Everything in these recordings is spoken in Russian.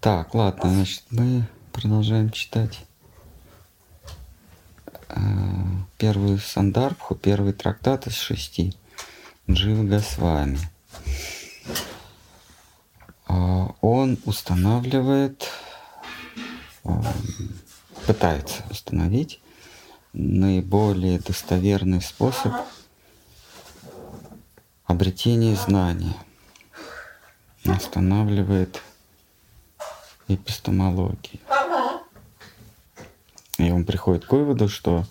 Так, ладно, значит, мы продолжаем читать э, первую Сандарбху, первый трактат из шести Джива Госвами. А, он устанавливает, пытается установить наиболее достоверный способ обретения знания. Устанавливает эпистемологии. И он приходит к выводу, что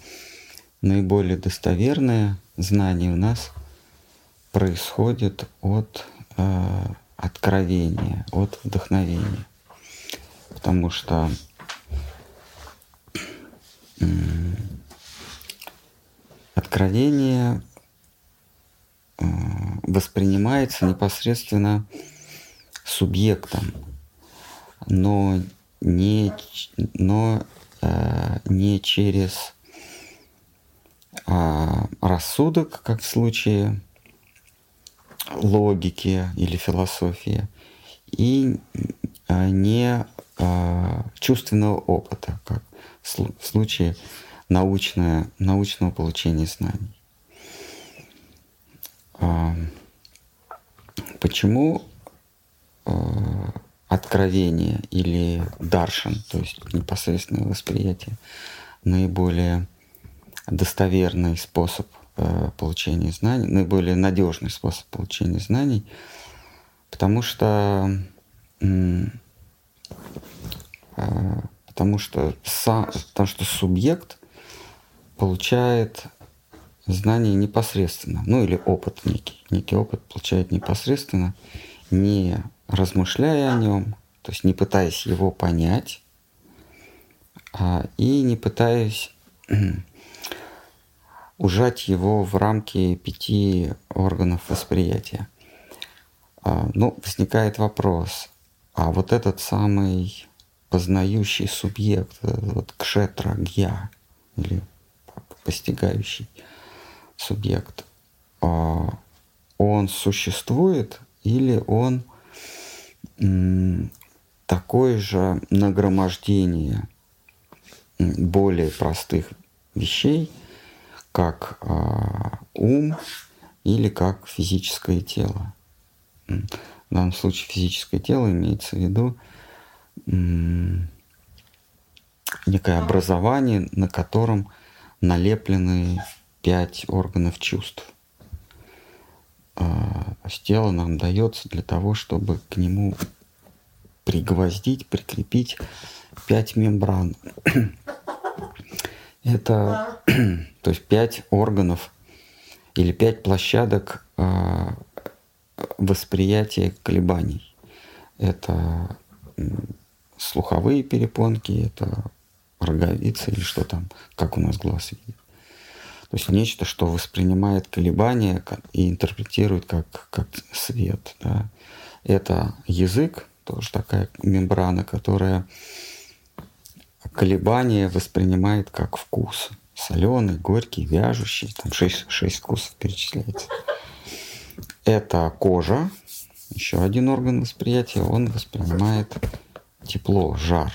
наиболее достоверное знание у нас происходит от э, откровения, от вдохновения. Потому что э, откровение э, воспринимается непосредственно субъектом, но не, но, э, не через э, рассудок, как в случае логики или философии, и э, не э, чувственного опыта, как в случае научное, научного получения знаний. Почему откровение или даршан, то есть непосредственное восприятие, наиболее достоверный способ э, получения знаний, наиболее надежный способ получения знаний, потому что э, потому что сам, потому что субъект получает знание непосредственно, ну или опыт некий, некий опыт получает непосредственно, не размышляя о нем, то есть не пытаясь его понять, а, и не пытаясь ужать его в рамки пяти органов восприятия. А, ну, возникает вопрос, а вот этот самый познающий субъект, вот кшетра, гья, или постигающий субъект, а, он существует или он такое же нагромождение более простых вещей, как а, ум или как физическое тело. В данном случае физическое тело имеется в виду некое образование, на котором налеплены пять органов чувств. А, тело нам дается для того, чтобы к нему пригвоздить, прикрепить пять мембран. Это, то есть пять органов или пять площадок а, восприятия колебаний. Это слуховые перепонки, это роговица или что там, как у нас глаз видит. То есть нечто, что воспринимает колебания и интерпретирует как, как свет. Да. Это язык, тоже такая мембрана, которая колебания воспринимает как вкус. Соленый, горький, вяжущий. Там шесть, шесть вкусов перечисляется. Это кожа, еще один орган восприятия. Он воспринимает тепло, жар.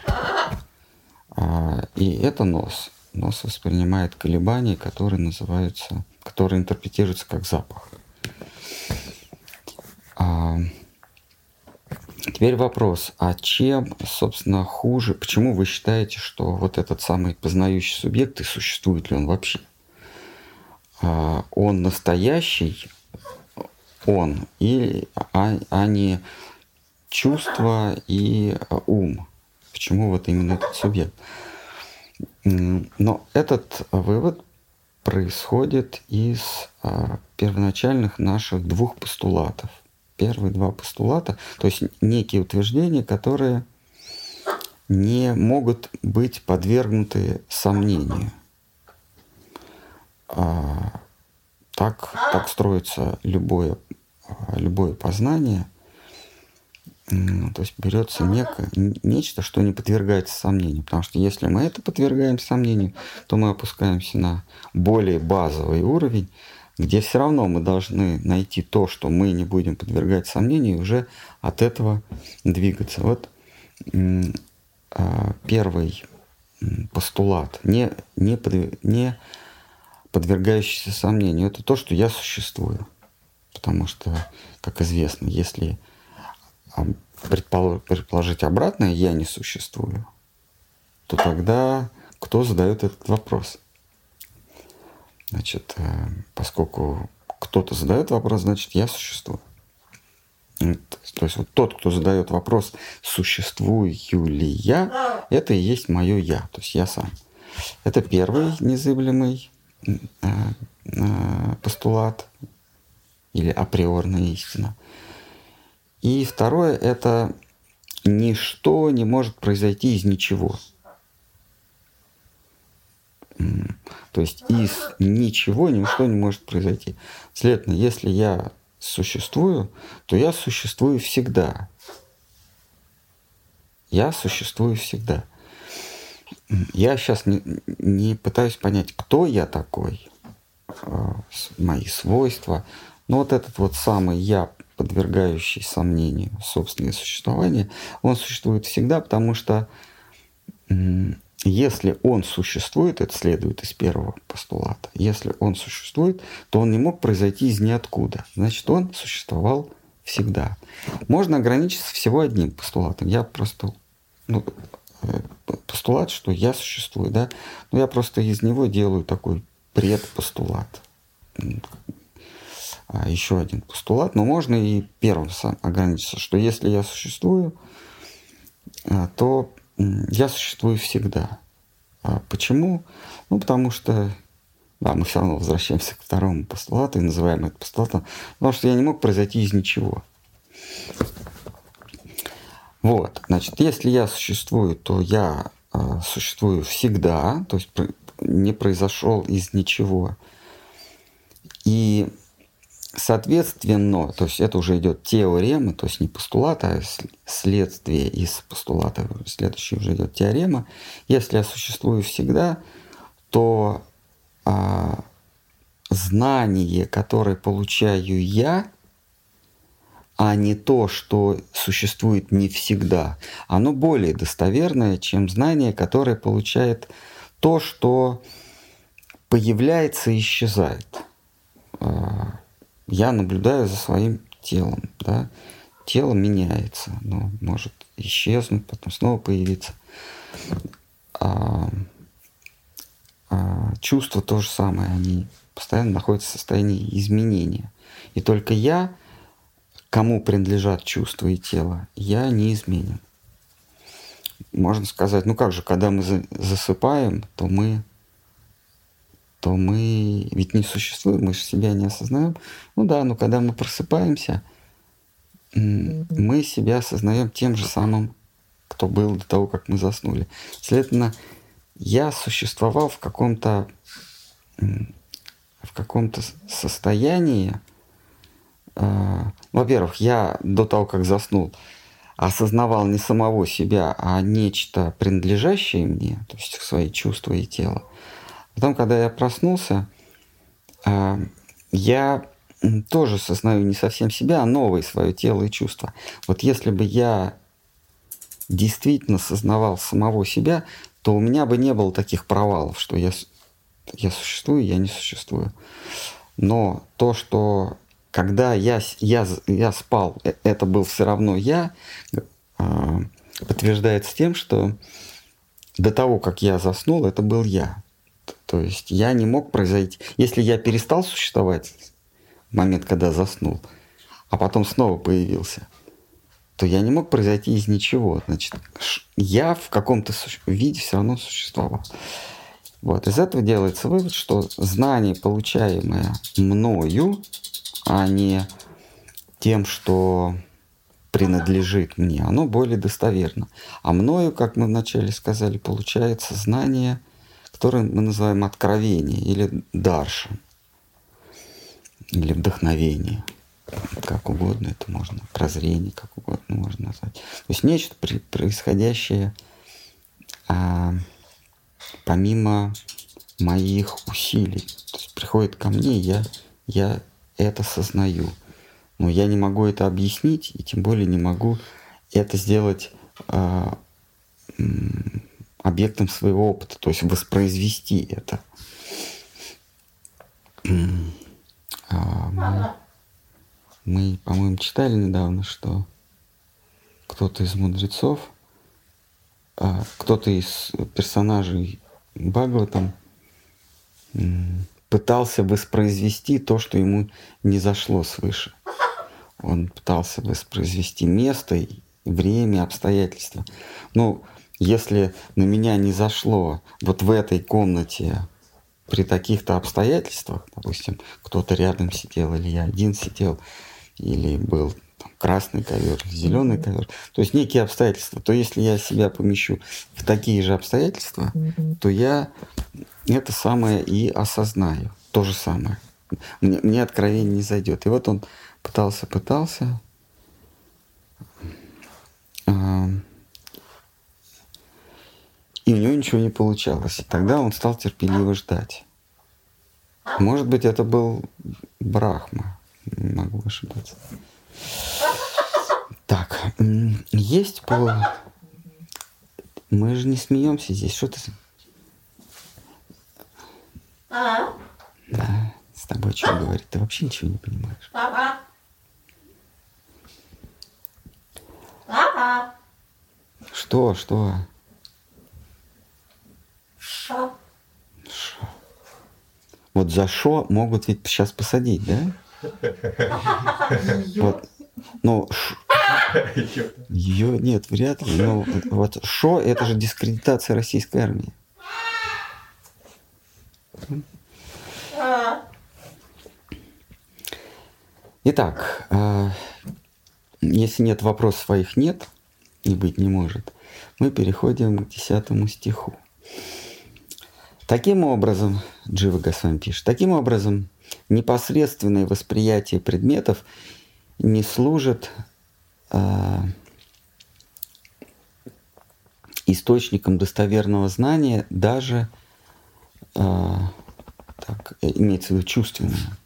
А, и это нос. Нос воспринимает колебания, которые называются, которые интерпретируются как запах. А, теперь вопрос, а чем, собственно, хуже, почему вы считаете, что вот этот самый познающий субъект, и существует ли он вообще? А, он настоящий, он, или, а, а не чувство и ум. Почему вот именно этот субъект? Но этот вывод происходит из а, первоначальных наших двух постулатов. Первые два постулата, то есть некие утверждения, которые не могут быть подвергнуты сомнению. А, так, так строится любое, а, любое познание – то есть берется некое, нечто, что не подвергается сомнению. Потому что если мы это подвергаем сомнению, то мы опускаемся на более базовый уровень, где все равно мы должны найти то, что мы не будем подвергать сомнению, и уже от этого двигаться. Вот а, первый постулат, не, не, под, не подвергающийся сомнению, это то, что я существую. Потому что, как известно, если предположить обратное, я не существую, то тогда кто задает этот вопрос? Значит, э, поскольку кто-то задает вопрос, значит, я существую. То есть вот тот, кто задает вопрос, существую ли я, это и есть мое я, то есть я сам. Это первый незыблемый э, э, постулат или априорная истина. И второе – это ничто не может произойти из ничего. То есть из ничего ничто не может произойти. Следовательно, если я существую, то я существую всегда. Я существую всегда. Я сейчас не, не пытаюсь понять, кто я такой, а, мои свойства. Но вот этот вот самый я, подвергающий сомнению собственное существование, он существует всегда, потому что если он существует, это следует из первого постулата, если он существует, то он не мог произойти из ниоткуда. Значит, он существовал всегда. Можно ограничиться всего одним постулатом. Я просто ну, э, постулат, что я существую, да, но я просто из него делаю такой предпостулат. А еще один постулат, но можно и первым сам ограничиться, что если я существую, а, то я существую всегда. А почему? Ну, потому что, да, мы все равно возвращаемся к второму постулату и называем это постулатом, потому что я не мог произойти из ничего. Вот, значит, если я существую, то я э, существую всегда, то есть не произошел из ничего. И Соответственно, то есть это уже идет теорема, то есть не постулат, а следствие из постулата. Следующий уже идет теорема. Если я существую всегда, то а, знание, которое получаю я, а не то, что существует не всегда, оно более достоверное, чем знание, которое получает то, что появляется и исчезает. А, я наблюдаю за своим телом, да, тело меняется, оно может исчезнуть, потом снова появиться. А, а, чувства то же самое, они постоянно находятся в состоянии изменения. И только я, кому принадлежат чувства и тело, я неизменен. Можно сказать, ну как же, когда мы засыпаем, то мы то мы ведь не существуем, мы же себя не осознаем. Ну да, но когда мы просыпаемся, мы себя осознаем тем же самым, кто был до того, как мы заснули. Следовательно, я существовал в каком-то в каком-то состоянии. Э, во-первых, я до того, как заснул, осознавал не самого себя, а нечто принадлежащее мне, то есть свои чувства и тело. Потом, когда я проснулся, а, я тоже сознаю не совсем себя, а новое свое тело и чувства. Вот если бы я действительно сознавал самого себя, то у меня бы не было таких провалов, что я, я существую, я не существую. Но то, что когда я, я, я спал, э, это был все равно я, а, подтверждается тем, что до того, как я заснул, это был я. То есть я не мог произойти. Если я перестал существовать в момент, когда заснул, а потом снова появился, то я не мог произойти из ничего. Значит, я в каком-то виде все равно существовал. Вот. Из этого делается вывод, что знание, получаемое мною, а не тем, что принадлежит мне, оно более достоверно. А мною, как мы вначале сказали, получается знание – который мы называем откровение или дарша, или вдохновение, как угодно это можно, прозрение, как угодно можно назвать. То есть нечто происходящее а, помимо моих усилий. То есть приходит ко мне, я, я это сознаю. Но я не могу это объяснить, и тем более не могу это сделать а, объектом своего опыта, то есть воспроизвести это. А, мы, по-моему, читали недавно, что кто-то из мудрецов, а, кто-то из персонажей Бхагаватам пытался воспроизвести то, что ему не зашло свыше. Он пытался воспроизвести место, время, обстоятельства. Ну, если на меня не зашло вот в этой комнате при таких-то обстоятельствах, допустим, кто-то рядом сидел, или я один сидел, или был там, красный ковер, зеленый ковер, то есть некие обстоятельства, то если я себя помещу в такие же обстоятельства, то я это самое и осознаю, то же самое. Мне, мне откровение не зайдет. И вот он пытался, пытался, и у него ничего не получалось. И тогда он стал терпеливо ждать. Может быть, это был Брахма. Могу ошибаться. Так, есть по... Мы же не смеемся здесь. Что ты... А? Да, с тобой что говорить? Ты вообще ничего не понимаешь. Папа. Папа. Что, что? Шо. Шо. Вот за шо могут ведь сейчас посадить, да? Вот. Ну, ш... ее нет, вряд ли. Но вот шо это же дискредитация российской армии. Итак, а, если нет вопросов своих нет и быть не может, мы переходим к десятому стиху. Таким образом, Джива Госвами пишет, таким образом непосредственное восприятие предметов не служит э, источником достоверного знания даже, э, так, имеется в виду чувственное.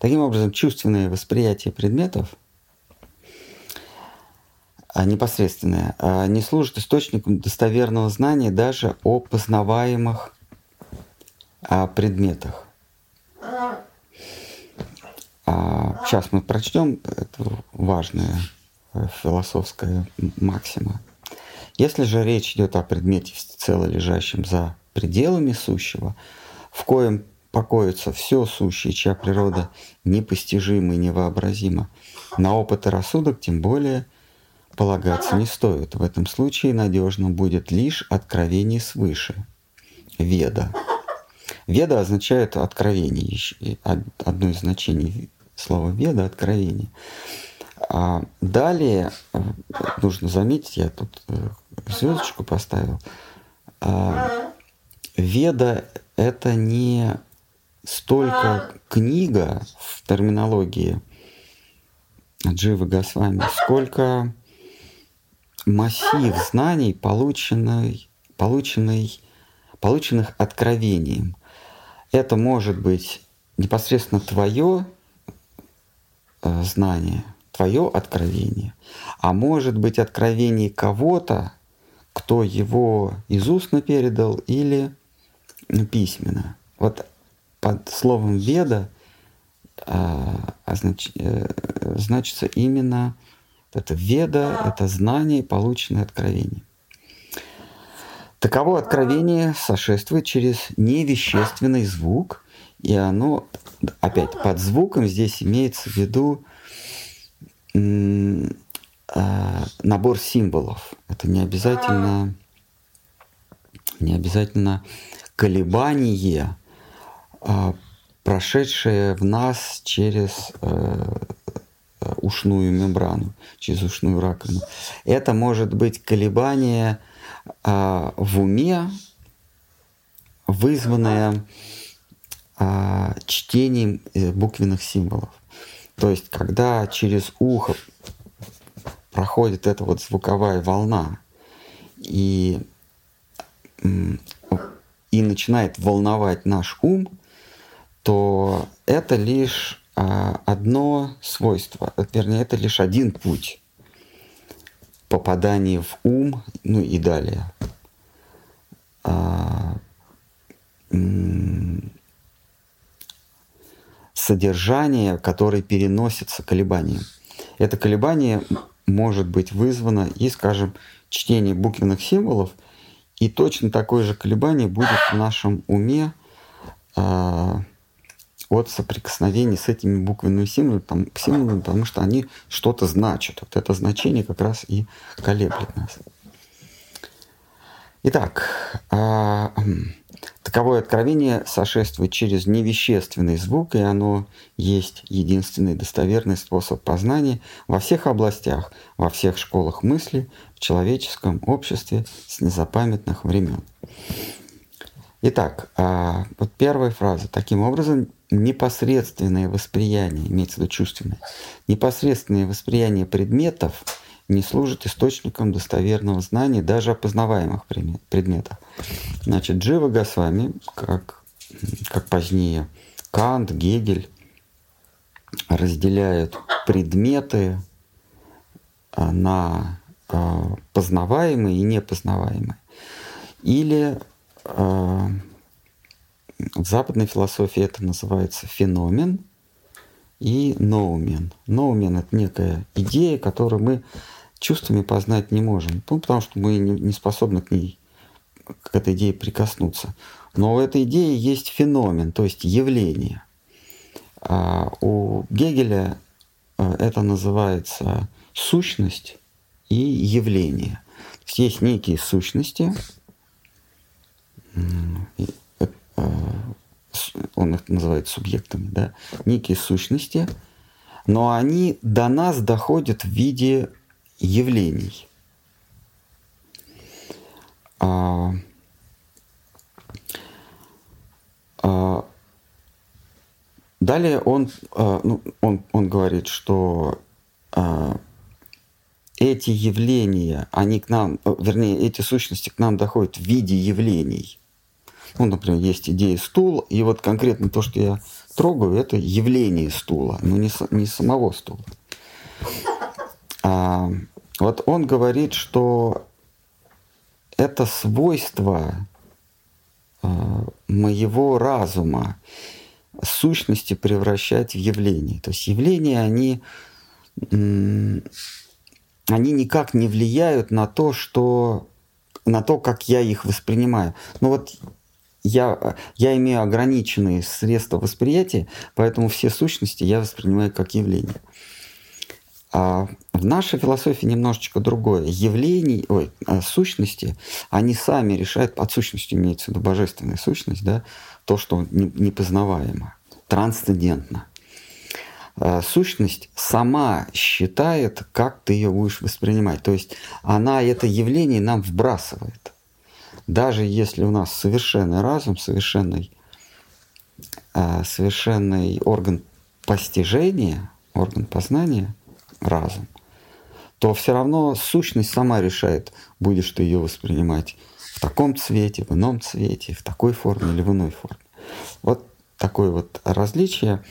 Таким образом, чувственное восприятие предметов – а, непосредственное, а, не служит источником достоверного знания даже о познаваемых а, предметах. Сейчас мы прочтем, это важная э, философская максима. Если же речь идет о предмете всецело лежащем за пределами сущего, в коем покоится все сущее, чья природа непостижима и невообразима, на опыт и рассудок тем более – полагаться не стоит. В этом случае надежно будет лишь откровение свыше. Веда. Веда означает откровение. Одно из значений слова веда – откровение. А далее, э, нужно заметить, я тут э, звездочку поставил, а, веда – это не столько книга в терминологии Дживы Госвами, сколько массив знаний, полученный, полученный, полученных откровением. Это может быть непосредственно твое э, знание, твое откровение, а может быть откровение кого-то, кто его из устно передал или письменно. Вот под словом веда а, означ, э, значится именно это веда, это знание, полученное откровение. Таково откровение сошествует через невещественный звук, и оно, опять, под звуком здесь имеется в виду набор символов. Это не обязательно, не обязательно колебание, прошедшее в нас через э, ушную мембрану, через ушную раковину. Это может быть колебание а, в уме, вызванное а, чтением э, буквенных символов. То есть, когда через ухо проходит эта вот звуковая волна и, и начинает волновать наш ум, то это лишь одно свойство, вернее, это лишь один путь попадание в ум, ну и далее. А, содержание, которое переносится колебанием. Это колебание может быть вызвано и, скажем, чтение буквенных символов, и точно такое же колебание будет в нашем уме э, от соприкосновения с этими буквенными символами, символами, потому что они что-то значат. Вот это значение как раз и колеблет нас. Итак, э, Таковое откровение сошествует через невещественный звук, и оно есть единственный достоверный способ познания во всех областях, во всех школах мысли, в человеческом обществе с незапамятных времен. Итак, а, вот первая фраза. Таким образом, непосредственное восприятие, имеется в виду чувственное, непосредственное восприятие предметов – не служит источником достоверного знания даже опознаваемых предметов. Значит, Джива Госвами, как, как позднее Кант, Гегель, разделяют предметы а, на а, познаваемые и непознаваемые. Или а, в западной философии это называется феномен и ноумен. Ноумен – это некая идея, которую мы чувствами познать не можем. Ну, потому что мы не способны к ней, к этой идее прикоснуться. Но у этой идеи есть феномен, то есть явление. А у Гегеля э, это называется сущность и явление. Есть некие сущности, он их называет субъектами, да, некие сущности, но они до нас доходят в виде явлений. А, а, далее он, а, ну, он, он говорит, что а, эти явления, они к нам, вернее, эти сущности к нам доходят в виде явлений. Ну, например, есть идея стула, и вот конкретно то, что я трогаю, это явление стула, но не, не самого стула. А, вот он говорит, что это свойство а, моего разума сущности превращать в явление. То есть явления, они, они никак не влияют на то, что на то, как я их воспринимаю. Ну вот я, я имею ограниченные средства восприятия, поэтому все сущности я воспринимаю как явление. А в нашей философии немножечко другое. Явления, ой, а, сущности, они сами решают, под сущностью имеется в виду божественная сущность, да, то, что непознаваемо, трансцендентно. А, сущность сама считает, как ты ее будешь воспринимать. То есть она это явление нам вбрасывает. Даже если у нас совершенный разум, совершенный, а, совершенный орган постижения, орган познания – разум, то все равно сущность сама решает, будешь ты ее воспринимать в таком цвете, в ином цвете, в такой форме или в иной форме. Вот такое вот различие.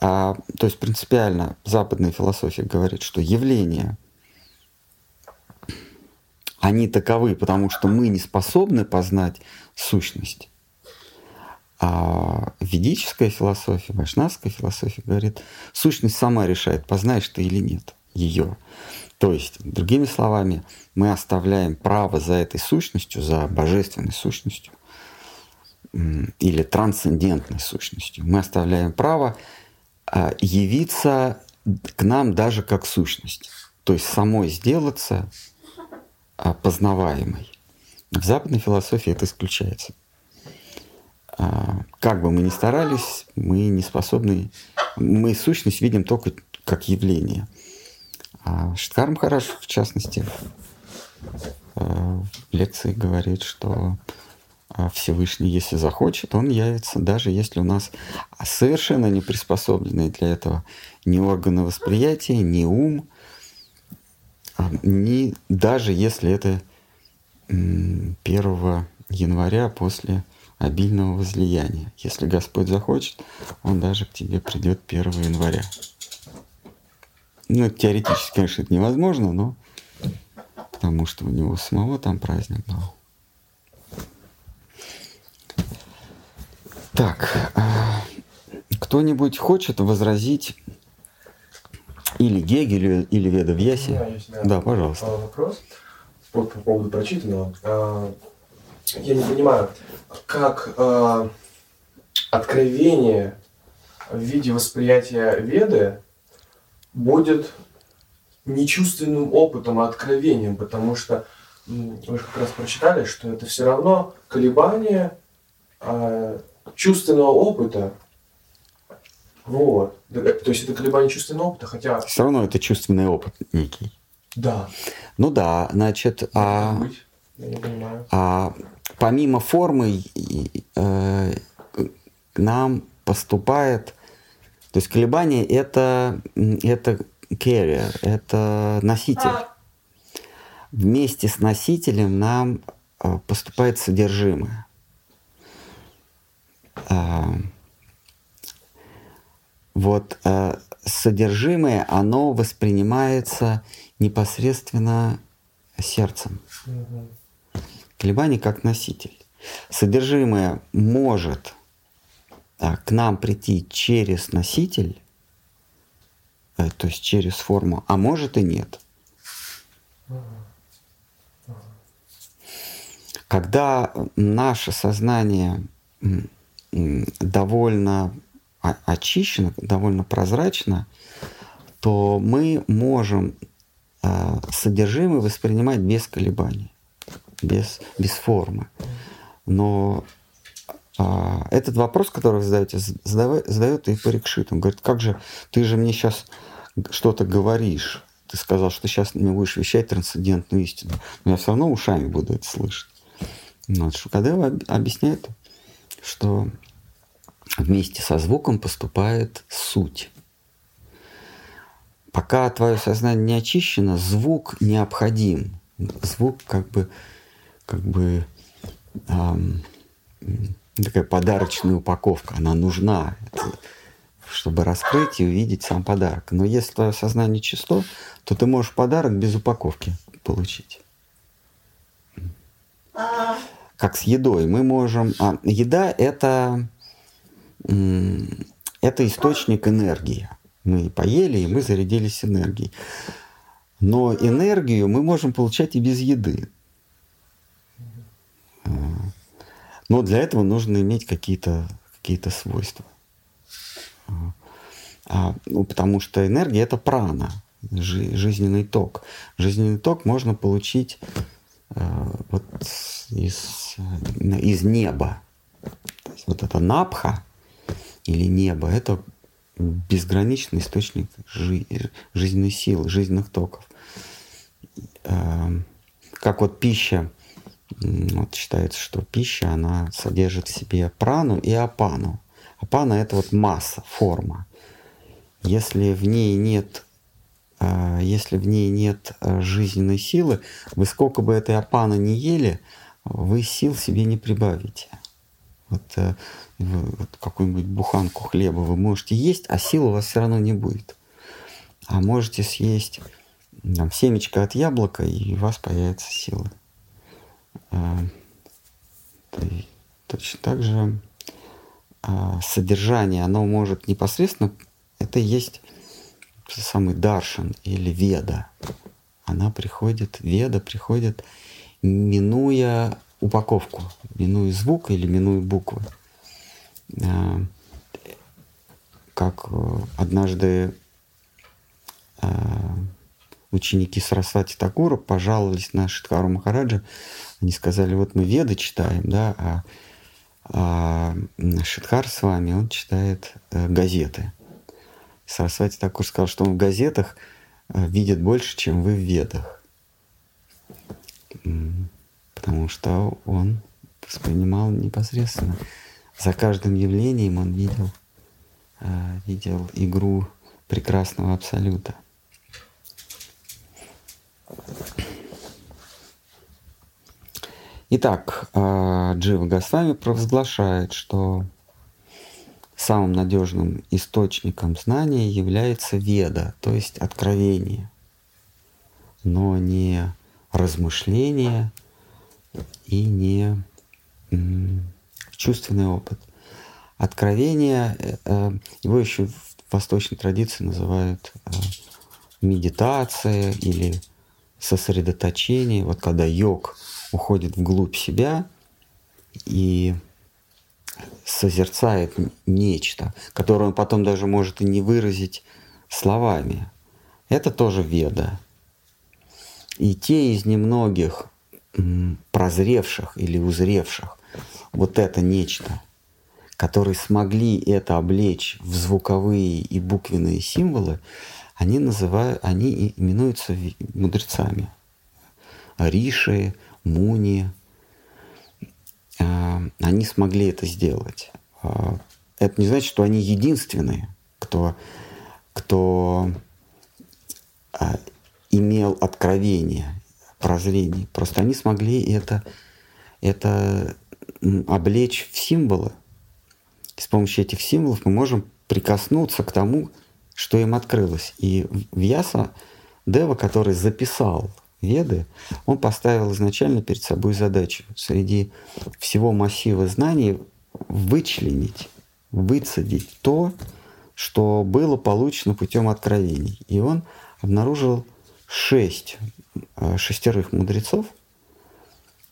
А, то есть принципиально западная философия говорит, что явления, они таковы, потому что мы не способны познать сущность. А ведическая философия, вайшнавская философия говорит, сущность сама решает, познаешь ты или нет ее. То есть, другими словами, мы оставляем право за этой сущностью, за божественной сущностью или трансцендентной сущностью. Мы оставляем право а, явиться к нам даже как сущность. То есть самой сделаться познаваемой. В западной философии это исключается. А, как бы мы ни старались, мы не способны, мы сущность видим только как явление. А Штхар Махараш, в частности, в лекции говорит, что а, Всевышний, если захочет, он явится, даже если у нас совершенно не приспособленные для этого ни органы восприятия, ни ум, ни, даже если это 1 января после обильного возлияния. Если Господь захочет, Он даже к тебе придет 1 января. Ну, теоретически, конечно, это невозможно, но потому что у него самого там праздник был. Так, а, кто-нибудь хочет возразить или Гегелю, или Веда Вьясе? Да, пожалуйста. А, Вопрос по, по поводу прочитанного. А, Я не понимаю, как а, откровение в виде восприятия Веды будет не чувственным опытом, а откровением, потому что вы же как раз прочитали, что это все равно колебание чувственного опыта. Вот. Да, То есть это колебание чувственного опыта, хотя Все равно это чувственный опыт некий. да, Ну да, значит, а, может быть, я не понимаю. а помимо формы и, э, к нам поступает, то есть колебание это, это carrier, это носитель. Вместе с носителем нам э, поступает содержимое. Вот э, содержимое, оно воспринимается непосредственно сердцем. Колебание как носитель. Содержимое может а, к нам прийти через носитель, э, то есть через форму, а может и нет. Когда наше сознание довольно очищено, довольно прозрачно, то мы можем а, содержимое воспринимать без колебаний, без, без формы. Но а, этот вопрос, который вы задаете, з- задава- задает и Парикшит. Он говорит, как же, ты же мне сейчас что-то говоришь. Ты сказал, что сейчас мне будешь вещать трансцендентную истину. Но я все равно ушами буду это слышать. Ну, Вот, Шукадева об- объясняет, что вместе со звуком поступает суть. Пока твое сознание не очищено, звук необходим. Звук как бы, как бы ам, м, такая подарочная упаковка, она нужна, чтобы раскрыть и увидеть сам подарок. Но если твое сознание чисто, то ты можешь подарок без упаковки получить. Как с едой. Мы можем... А, еда — это, это источник энергии. Мы поели, и мы зарядились энергией. Но энергию мы можем получать и без еды. А, Но для этого нужно иметь какие-то какие свойства. А, ну, потому что энергия это прана, жи- жизненный ток. Жизненный ток можно получить э, вот из, э, из неба. То есть вот это напха или небо это безграничный источник жи- жизненной силы, жизненных токов. Эм, Как вот пища, вот считается, что пища, она содержит в себе прану и апану. Апана это вот масса, форма. Если в ней нет, э, если в ней нет э, жизненной силы, вы сколько бы этой апаны не ели, вы сил себе не прибавите. Вот, э, вот какую-нибудь буханку хлеба вы можете есть, а сил у вас все равно не будет. А можете съесть там, семечко от яблока, и у вас появятся силы. А, то Точно так же а, содержание, оно может непосредственно, это есть самый даршан или веда. Она приходит, веда приходит, минуя упаковку, минуя звук или минуя буквы. А, Как э, однажды а, ученики Сарасвати Такура пожаловались на Шиткару Махараджа. Они сказали, вот мы веды читаем, да, а, а Шидхар с вами, он читает э, газеты. Сарасвати Такур сказал, что он в газетах э, видит больше, чем вы в ведах. Потому что он воспринимал непосредственно. За каждым явлением он видел, э, видел игру прекрасного абсолюта. Итак, э, Джива Госвами провозглашает, что самым надежным источником знания является веда, то есть откровение, но не размышление и не чувственный опыт. Откровение, э, его еще в восточной традиции называют э, медитация или сосредоточение. Вот когда йог уходит вглубь себя и созерцает нечто, которое он потом даже может и не выразить словами. Это тоже веда. И те из немногих прозревших или узревших вот это нечто, которые смогли это облечь в звуковые и буквенные символы, они называют, они именуются мудрецами. Риши, Муни, а, они смогли это сделать. А, это не значит, что они единственные, кто, кто а, имел откровение, прозрение. Просто они смогли это, это облечь в символы. С помощью этих символов мы можем прикоснуться к тому, что им открылось. И Вьяса Дева, который записал Веды, он поставил изначально перед собой задачу среди всего массива знаний вычленить, выцедить то, что было получено путем откровений. И он обнаружил шесть, э, шестерых мудрецов,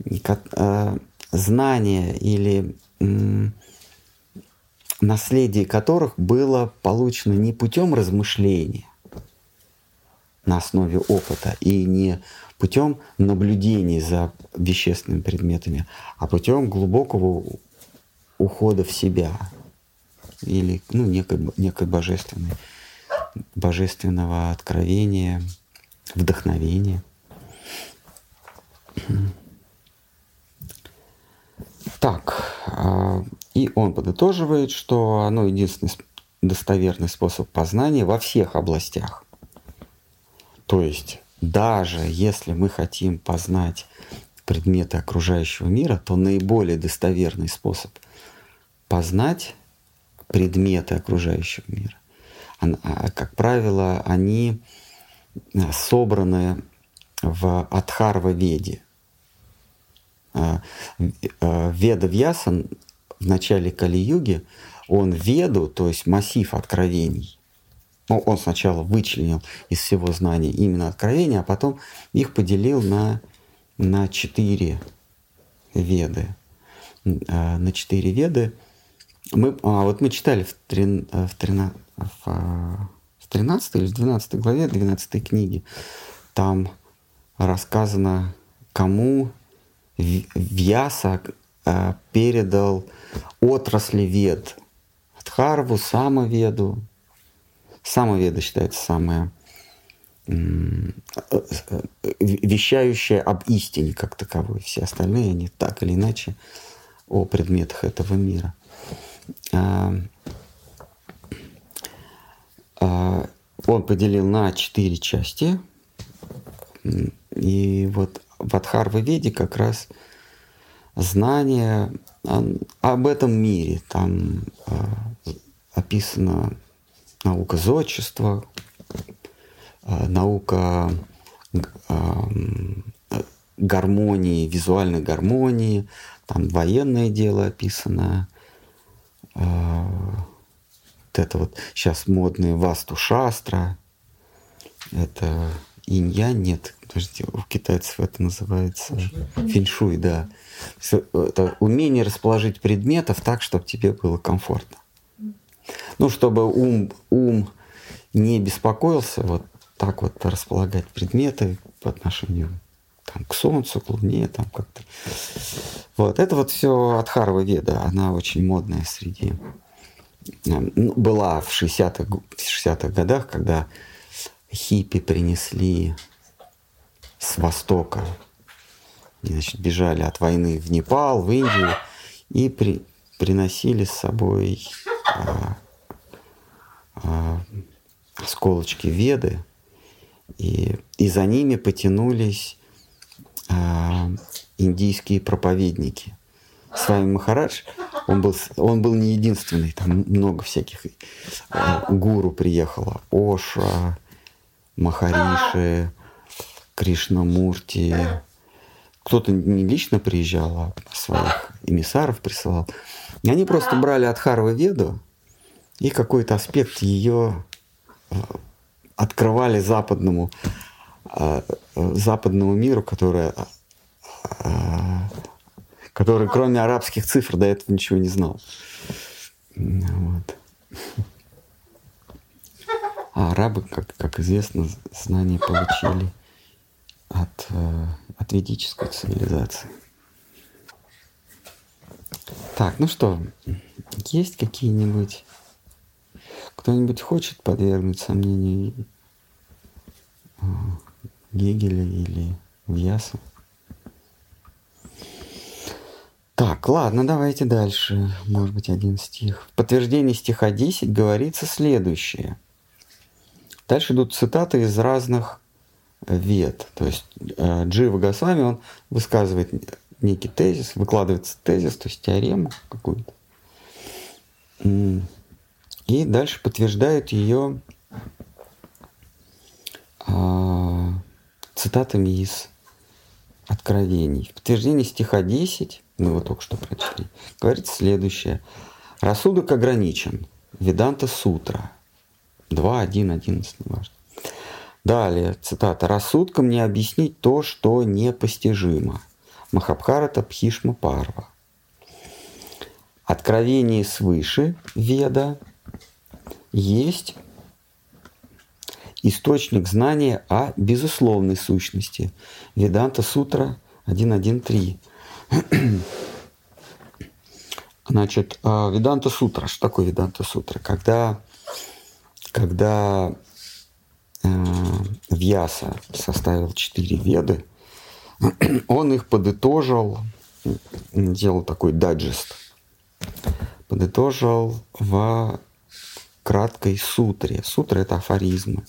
э, знания или наследие которых было получено не путем размышления на основе опыта и не путем наблюдения за вещественными предметами, а путем глубокого ухода в себя или ну, некой, некой божественной, божественного откровения, вдохновения. Так, а, и он подытоживает, что оно единственный достоверный способ познания во всех областях. То есть даже если мы хотим познать предметы окружающего мира, то наиболее достоверный способ познать предметы окружающего мира, а, как правило, они а, собраны в Адхарва-веде. А, Веда Вьясан в начале Кали-юги, он Веду, то есть массив откровений, ну, он сначала вычленил из всего знания именно откровения, а потом их поделил на, на четыре веды. А, на четыре веды. Мы, а, вот мы читали в, трин, в, трина, в, в 13 или в 12 главе 12 книги. Там рассказано, кому Вьяса а, передал отрасли вед. Дхарву, Самоведу, Самоведа считается самая вещающая об истине как таковой. Все остальные, они так или иначе о предметах этого мира. А, а, он поделил на четыре части. И вот в Адхарва-веде как раз знание об этом мире. Там а, описано наука зодчества, а, наука а, гармонии, визуальной гармонии, там военное дело описано, вот это вот сейчас модные васту шастра, это инь нет, подождите, у китайцев это называется феншуй, да. Это умение расположить предметов так, чтобы тебе было комфортно. Ну, чтобы ум, ум не беспокоился, вот так вот располагать предметы по отношению там, к Солнцу, к Луне, там как-то. Вот, это вот все от Харва Веда, она очень модная среди... Была в 60-х, 60-х годах, когда хиппи принесли с Востока, значит, бежали от войны в Непал, в Индию, и при, приносили с собой а, а, осколочки Веды, и, и за ними потянулись а, индийские проповедники. С вами Махарадж, он был, он был не единственный, там много всяких а, гуру приехало. Оша, Махариши, Кришнамурти. Кто-то не лично приезжал, а своих эмиссаров присылал. И они просто брали от Харвы Веду и какой-то аспект ее э, открывали западному, э, западному миру, который, э, который кроме арабских цифр до этого ничего не знал. Вот. А арабы, как, как известно, знания получили от, э, от ведической цивилизации. Так, ну что, есть какие-нибудь... Кто-нибудь хочет подвергнуть сомнению э, Гегеля или Вьяса? Так, ладно, давайте дальше. Может быть, один стих. В подтверждении стиха 10 говорится следующее. Дальше идут цитаты из разных вет. То есть э, Джива Госвами, он высказывает некий тезис, выкладывается тезис, то есть теорему какую-то. И дальше подтверждает ее а, цитатами из Откровений. В подтверждении стиха 10, мы его только что прочли, говорится следующее. Рассудок ограничен. Веданта Сутра. 2, 1, 11, неважно. Далее, цитата. «Рассудком не объяснить то, что непостижимо». Махабхарата Пхишма Парва. Откровение свыше Веда есть источник знания о безусловной сущности. Веданта Сутра 1.1.3. Значит, а, Веданта Сутра. Что такое Веданта Сутра? Когда, когда э, Вьяса составил четыре веды, он их подытожил, делал такой дайджест, подытожил в краткой сутре. Сутра — это афоризмы.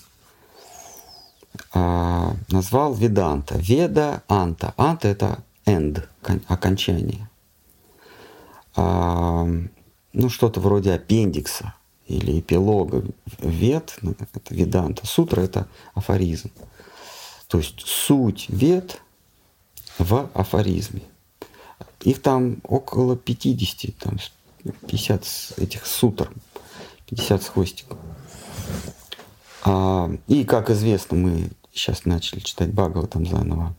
А, назвал Веданта. Веда — анта. Анта — это end, окончание. А, ну, что-то вроде аппендикса или эпилога. Вед — это Веданта. Сутра — это афоризм. То есть суть вед в афоризме. Их там около 50, там 50 этих сутр, 50 с хвостиком. А, и, как известно, мы сейчас начали читать Бхагаватам заново.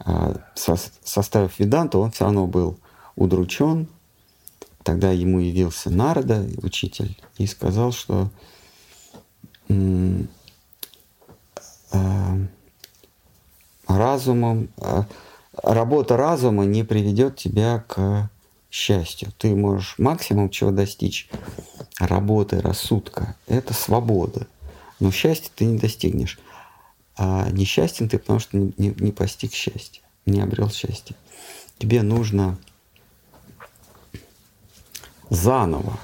А, со, составив Веданту, он все равно был удручен. Тогда ему явился Нарада, учитель, и сказал, что а, разумом, а, работа разума не приведет тебя к счастью. Ты можешь максимум чего достичь работы, рассудка. Это свобода. Но счастья ты не достигнешь. А несчастен ты, потому что не, не, не постиг счастья, не обрел счастье. Тебе нужно заново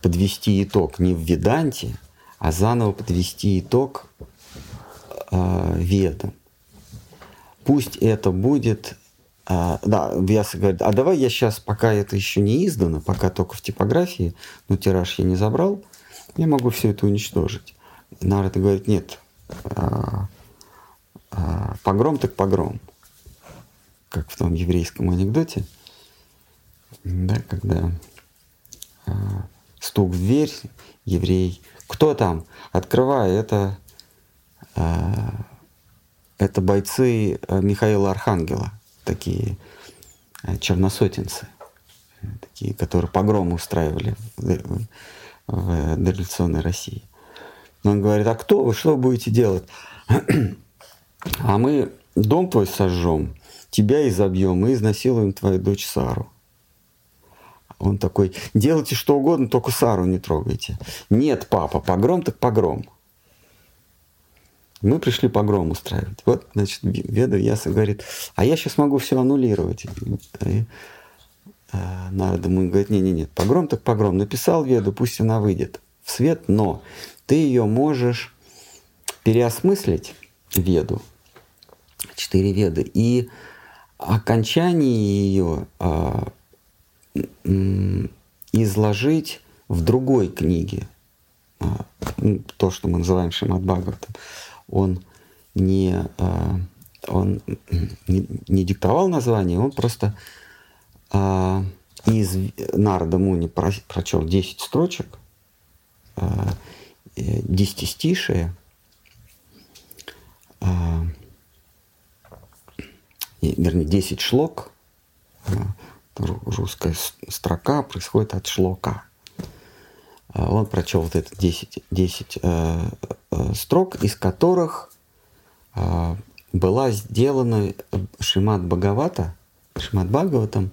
подвести итог не в Веданте, а заново подвести итог э, ведам. Пусть это будет а, да, Вьяса говорит, а давай я сейчас, пока это еще не издано, пока только в типографии, но тираж я не забрал, я могу все это уничтожить. Народ говорит, нет, а, а, погром так погром. Как в том еврейском анекдоте, да, когда стук в дверь, еврей, кто там? Открывай, это, а, это бойцы а, Михаила Архангела такие э, черносотенцы, такие, которые погромы устраивали в, в дореволюционной России. Он говорит, а кто вы, что будете делать? А мы дом твой сожжем, тебя изобьем и изнасилуем твою дочь Сару. Он такой, делайте что угодно, только Сару не трогайте. Нет, папа, погром так погром. Мы пришли погром устраивать. Вот, значит, Веда Яса говорит, а я сейчас могу все аннулировать. И, а, Нарада ему говорит, не-не-не, погром так погром. Написал Веду, пусть она выйдет в свет, но ты ее можешь переосмыслить, Веду, четыре Веды, и окончание ее а, изложить в другой книге, а, то, что мы называем Шимат Бхагаватам. Он не, а, он не, не диктовал название, он просто а, из Нарда Муни прочел 10 строчек, а, десятистишие, вернее, 10 шлок, русская строка происходит от шлока. Он прочел вот это 10, 10 э, э, строк, из которых э, была сделана Шимат Бхагавата, Шимат Бхагаватам,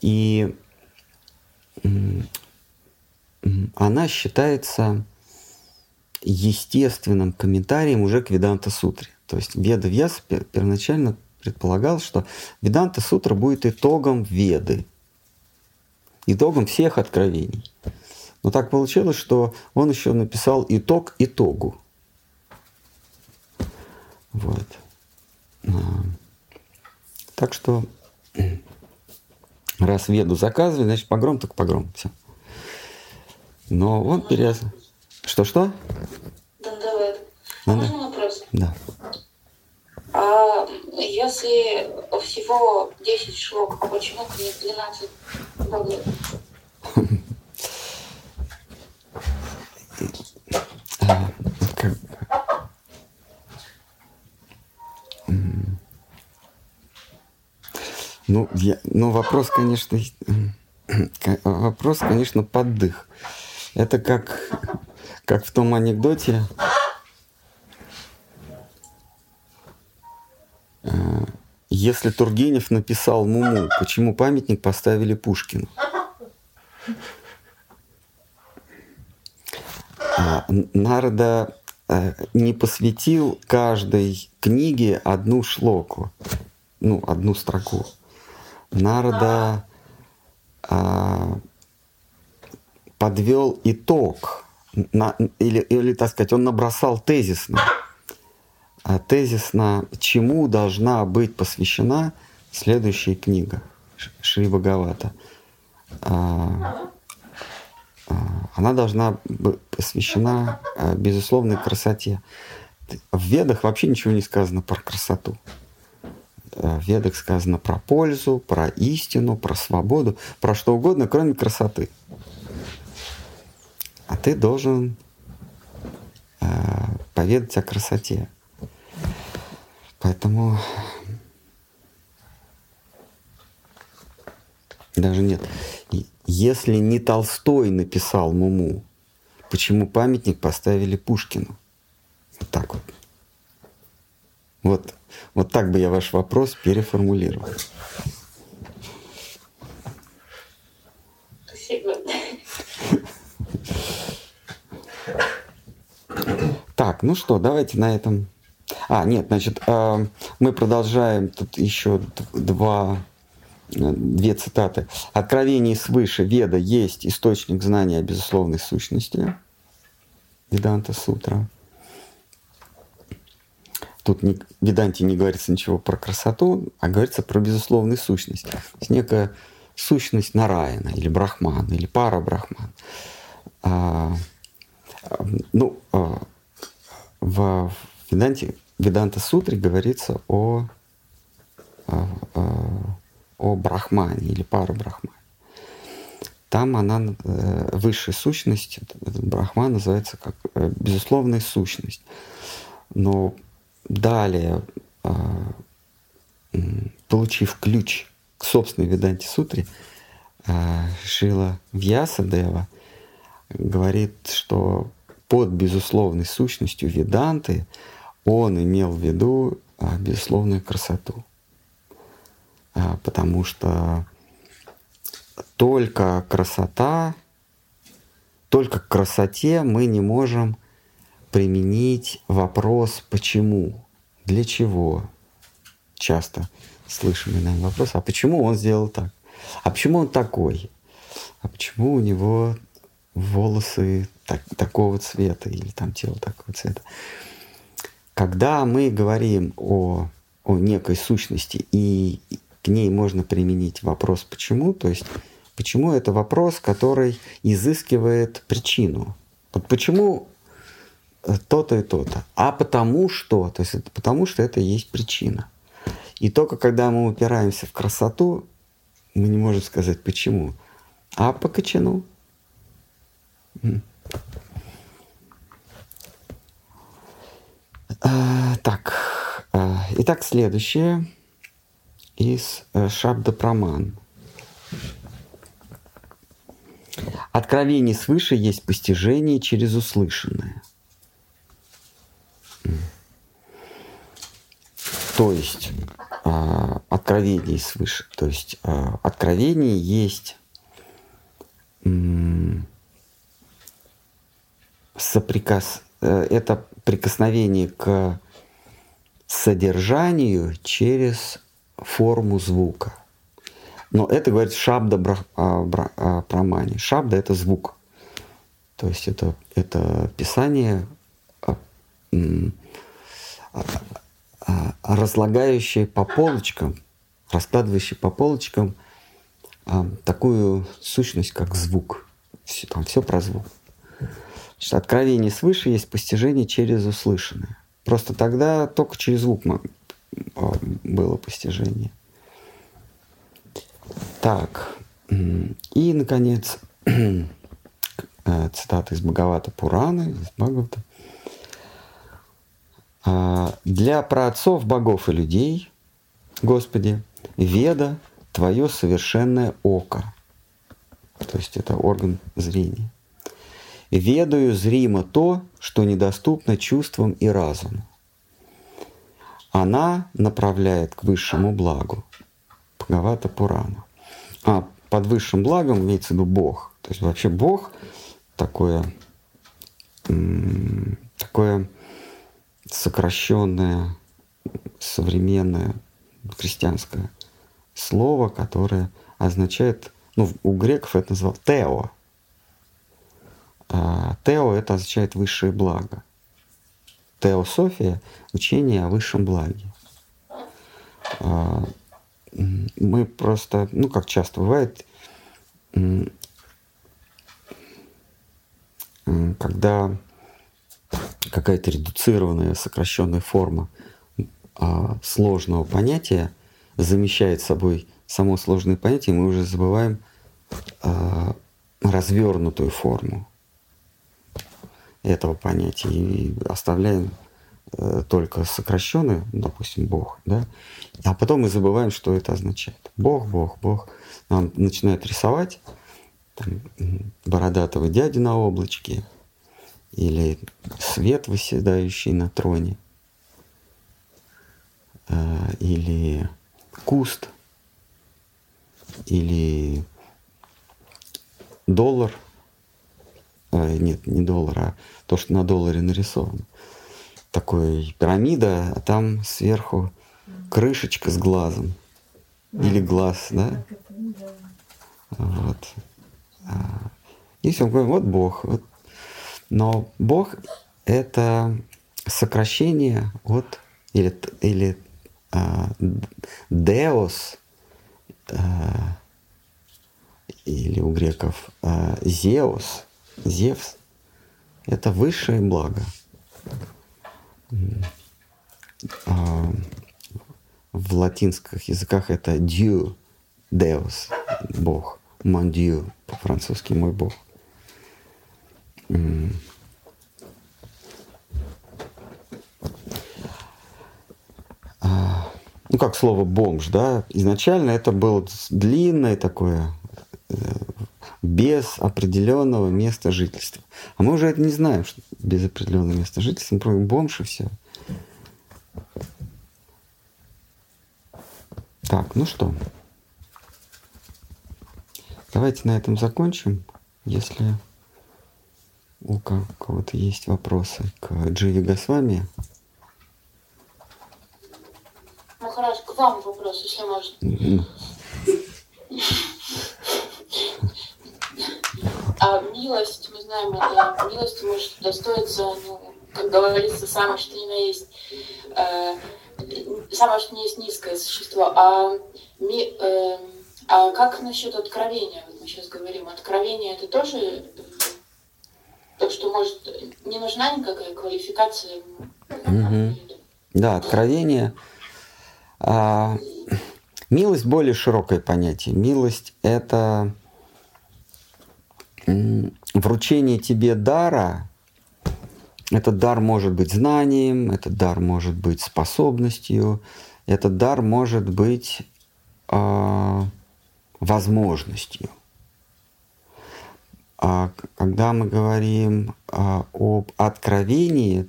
и она считается естественным комментарием уже к Веданта Сутре. То есть Веда Вьяс первоначально предполагал, что Веданта Сутра будет итогом Веды, итогом всех откровений. Но так получилось, что он еще написал итог итогу. Вот. А, так что раз веду заказывали, значит погром так погром. Все. Но он перез... Что-что? Да, давай. А можно вопрос? Да. Если всего 10 шлок, а почему не 12 богов? Ну, я, ну вопрос, конечно, вопрос, конечно, поддых. Это как, как в том анекдоте. Если Тургенев написал Муму, почему памятник поставили Пушкину? А, Нарда э, не посвятил каждой книге одну шлоку, ну, одну строку. Нарда а, подвел итог, на, или, или, так сказать, он набросал тезисно, а тезисно, чему должна быть посвящена следующая книга Шри Бхагавата. А, а, она должна быть посвящена а, безусловной красоте. В ведах вообще ничего не сказано про красоту. Э, в ведах сказано про пользу, про истину, про свободу, про что угодно, кроме красоты. А ты должен э, поведать о красоте. Поэтому даже нет. Если не Толстой написал Муму, почему памятник поставили Пушкину? Вот так вот. Вот вот так бы я ваш вопрос переформулировал. Спасибо. Так, ну что, давайте на этом. А, нет, значит, а, мы продолжаем. Тут еще два, две цитаты. «Откровение свыше Веда есть источник знания о безусловной сущности». Веданта Сутра. Тут не, в Веданте не говорится ничего про красоту, а говорится про безусловную сущность. То есть некая сущность Нараяна или Брахмана или пара Брахман. А, ну, а, в Веданте, Веданта Сутре говорится о, о, о Брахмане или пара Брахмане. Там она, э, высшая сущность, Брахман называется как э, безусловная сущность. Но Далее, а, получив ключ к собственной Веданте Сутре, а, Шила Вьясадева говорит, что под безусловной сущностью Веданты он имел в виду а, безусловную красоту. Потому что только красота, только к красоте мы не можем применить вопрос «почему?», «для чего?». Часто слышим нами вопрос «а почему он сделал так?», «а почему он такой?», «а почему у него волосы так, такого цвета или там тело такого цвета?». Когда мы говорим о, о некой сущности и к ней можно применить вопрос «почему?», то есть почему это вопрос, который изыскивает причину. Вот почему то-то и то-то. А потому что, то есть это потому что это есть причина. И только когда мы упираемся в красоту, мы не можем сказать почему. А по кочану. А, так, а, итак, следующее из э, Шабда Праман. Откровение свыше есть постижение через услышанное. То есть э, откровение свыше. То есть э, откровение есть э, соприкас... Э, это прикосновение к содержанию через форму звука. Но это говорит шабда бра, а, бра, а, прамани. Шабда это звук. То есть это, это писание, а, разлагающее по полочкам, раскладывающее по полочкам такую сущность, как звук. Все, там все про звук. Значит, откровение свыше есть постижение через услышанное. Просто тогда только через звук было постижение. Так, и, наконец, э, цитата из Бхагавата Пураны, из Бхагавата. «А, «Для праотцов богов и людей, Господи, веда – Твое совершенное око». То есть это орган зрения. «Ведаю зримо то, что недоступно чувствам и разуму. Она направляет к высшему благу. Бхагавата Пурана. А под высшим благом имеется в виду Бог. То есть вообще Бог такое, такое сокращенное, современное христианское слово, которое означает, ну, у греков это называл тео. А тео это означает высшее благо. Теософия – учение о высшем благе. А, мы просто, ну как часто бывает, когда какая-то редуцированная, сокращенная форма а, сложного понятия замещает собой само сложное понятие, мы уже забываем а, развернутую форму этого понятия и оставляем Э, только сокращенный, допустим, Бог, да, а потом мы забываем, что это означает. Бог, Бог, Бог. Нам начинают рисовать там, бородатого дяди на облачке или свет, выседающий на троне, э, или куст, или доллар, нет, не доллар, а то, что на долларе нарисовано такой пирамида, а там сверху крышечка с глазом. Или глаз, да? Вот. А, и все, вот Бог. Вот. Но Бог — это сокращение от или, или а, Деос, а, или у греков а, Зеус, Зевс — это высшее благо — а, в латинских языках это Dieu, Deus, Бог, mon Dieu, по-французски мой Бог. А, ну, как слово бомж, да, изначально это было длинное такое, э, без определенного места жительства. А мы уже это не знаем, что без определенного места жительства, мы пробуем бомж и все. Так, ну что, давайте на этом закончим. Если у кого-то есть вопросы к Дживи Госвами. Махараш, к вам вопрос, если можно. А милость, мы знаем, это милость может достоиться, ну, как говорится, самое что ни на есть, э, самое что ни есть низкое существо. А, ми, э, а как насчет откровения? Вот мы сейчас говорим, откровение это тоже Так что, может, не нужна никакая квалификация. Угу. Да, откровение. А, милость более широкое понятие. Милость это вручение тебе дара. Этот дар может быть знанием, этот дар может быть способностью, этот дар может быть э, возможностью. А когда мы говорим а, об откровении,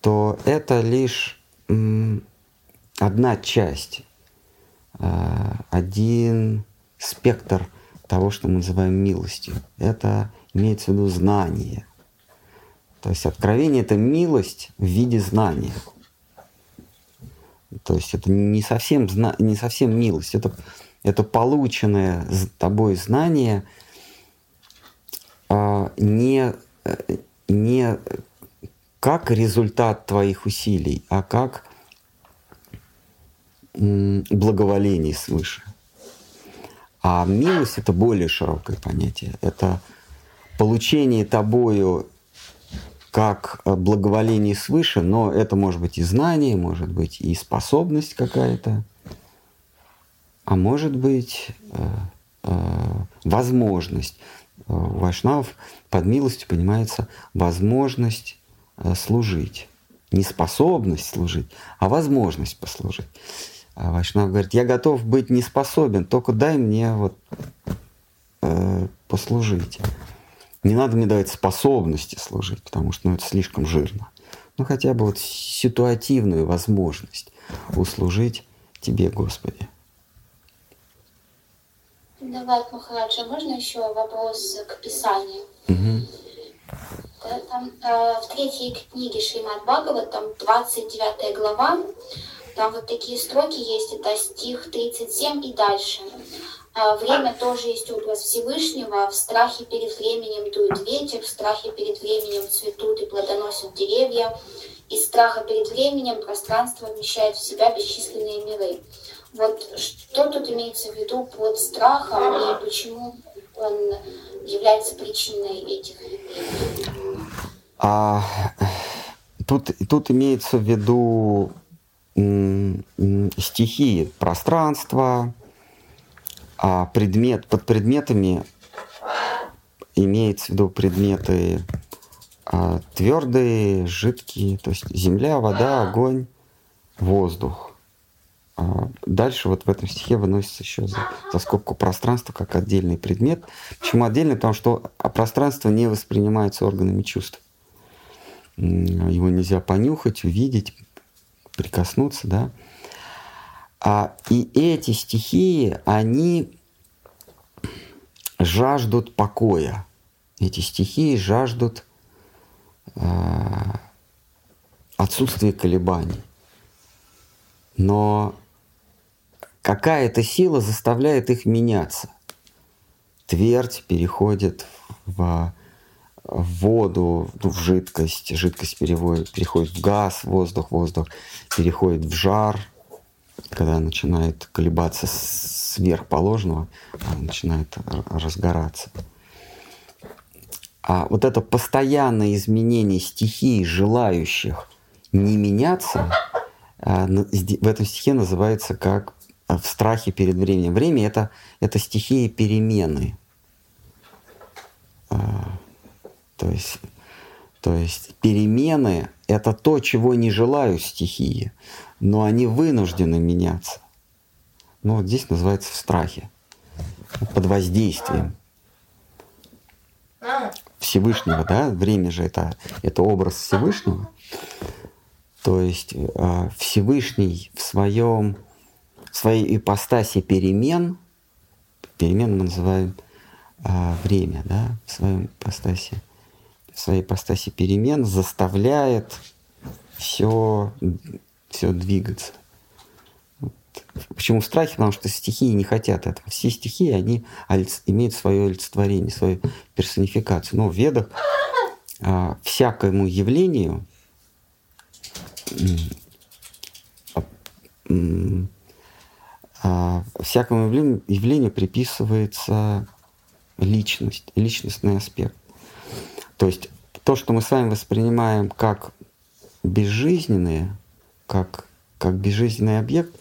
то это лишь м, одна часть, а, один спектр того, что мы называем милостью. Это имеется в виду знание. То есть откровение — это милость в виде знания. То есть это не совсем, не совсем милость, это, это полученное тобой знание — а, не, не как результат твоих усилий, а как благоволение свыше. А милость это более широкое понятие. Это получение тобою как благоволение свыше, но это может быть и знание, может быть и способность какая-то, а может быть э, э, возможность у вайшнавов под милостью понимается возможность э, служить. Не способность служить, а возможность послужить. А Вайшнав говорит, я готов быть не способен, только дай мне вот э, послужить. Не надо мне давать способности служить, потому что ну, это слишком жирно. Ну хотя бы вот ситуативную возможность услужить Тебе, Господи. Давай, Махараджа, можно еще вопрос к Писанию? Угу. Там, э, в третьей книге Шримад Бхагават, там 29 глава, там вот такие строки есть, это стих 37 и дальше. Э, время тоже есть образ Всевышнего, в страхе перед временем дует ветер, в страхе перед временем цветут и плодоносят деревья, из страха перед временем пространство вмещает в себя бесчисленные миры. Вот что тут имеется в виду под страхом и почему он является причиной этих А, тут, тут имеется в виду стихии пространства, а предмет, под предметами имеется в виду предметы а, твердые, жидкие, то есть земля, вода, огонь, воздух. А дальше вот в этом стихе выносится еще за, за скобку пространства как отдельный предмет. Почему отдельный? Потому что пространство не воспринимается органами чувств. Его нельзя понюхать, увидеть, прикоснуться, да. А, и эти стихии, они жаждут покоя. Эти стихии жаждут э, отсутствия колебаний. Но какая-то сила заставляет их меняться. Твердь переходит в, в воду, ну, в жидкость, жидкость переводит, переходит в газ, воздух, воздух переходит в жар, когда начинает колебаться сверхположного, начинает разгораться. А вот это постоянное изменение стихий, желающих не меняться, а, в этом стихе называется как а, в страхе перед временем. Время это, это стихии перемены. То есть, то есть перемены — это то, чего не желают стихии, но они вынуждены меняться. Ну, вот здесь называется в страхе, под воздействием Всевышнего, да, время же это, это образ Всевышнего. То есть а, Всевышний в своем в своей ипостаси перемен, перемен мы называем а, время, да, в своем ипостаси, своей ипостаси перемен заставляет все, все двигаться. Почему в страхе? Потому что стихии не хотят этого. Все стихии, они имеют свое олицетворение, свою персонификацию. Но в ведах а, всякому явлению а, всякому явлению, явлению приписывается личность, личностный аспект. То есть то, что мы с вами воспринимаем как безжизненные, как, как безжизненный объект,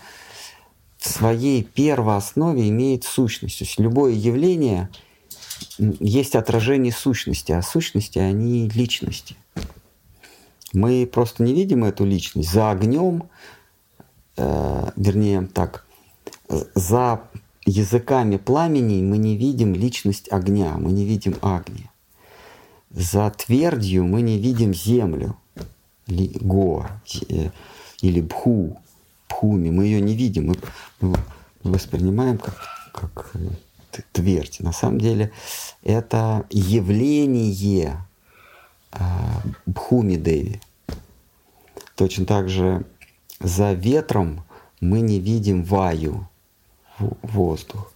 в своей первооснове имеет сущность. То есть любое явление есть отражение сущности, а сущности они личности. Мы просто не видим эту личность. За огнем, э, вернее так, за языками пламени мы не видим личность огня, мы не видим огня. За твердью мы не видим землю, ли, го, э, или бху, бхуми, мы ее не видим, мы, воспринимаем как, как э, твердь. На самом деле это явление бхуми Деви. Точно так же за ветром мы не видим ваю, воздух.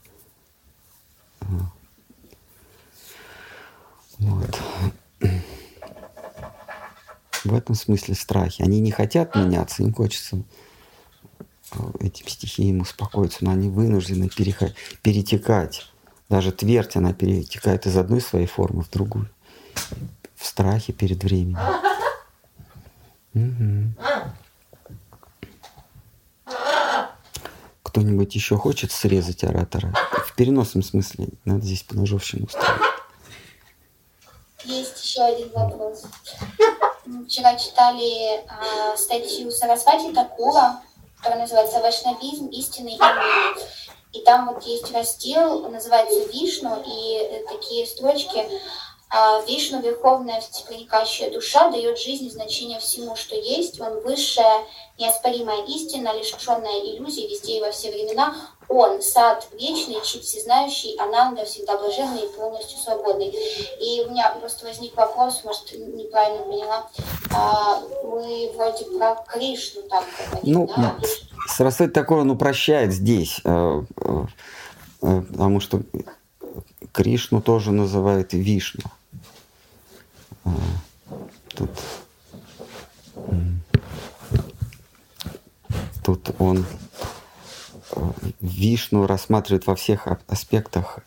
Вот. В этом смысле страхи. Они не хотят меняться, им хочется э, этим стихиям успокоиться, но они вынуждены переход... перетекать. Даже твердь, она перетекает из одной своей формы в другую. В страхе перед временем. Угу. Кто-нибудь еще хочет срезать оратора? В переносном смысле. Надо здесь поножовщину устроить. Есть еще один вопрос. Мы вчера читали э, статью Сарасвати Такура, которая называется «Вайшнавизм. Истинный и И там вот есть раздел, называется «Вишну», и э, такие строчки а Вишну, верховная всепроникающая душа, дает жизнь и значение всему, что есть. Он высшая, неоспоримая истина, лишенная иллюзий везде и во все времена. Он сад вечный, чит всезнающий, Ананда, всегда блаженный и полностью свободный. И у меня просто возник вопрос, может, неправильно поняла. А, мы вроде про Кришну так говорим, ну, да? Сарасвати такое он упрощает здесь, э, э, э, потому что Кришну тоже называют Вишну. Тут, тут он Вишну рассматривает во всех аспектах,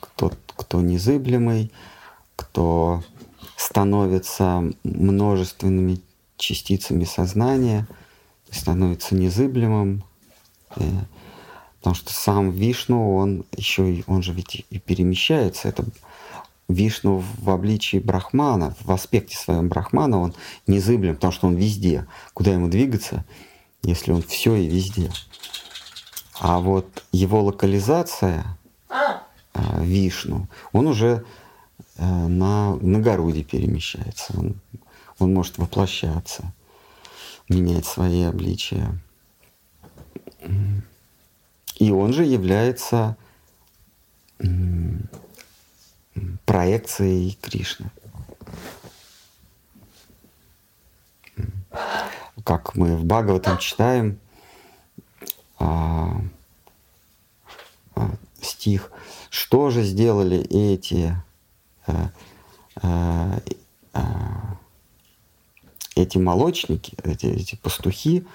кто, кто незыблемый, кто становится множественными частицами сознания, становится незыблемым, э, потому что сам Вишну, он еще, он же ведь и перемещается, это Вишну в обличии Брахмана, в аспекте своем Брахмана, он незыблем, потому что он везде. Куда ему двигаться, если он все и везде? А вот его локализация. А, Вишну, он уже э, на, на городе перемещается. Он, он может воплощаться, менять свои обличия. И он же является проекцией Кришны. Как мы в Бхагаватам читаем а, а, стих, что же сделали эти а, а, эти молочники, эти, эти пастухи,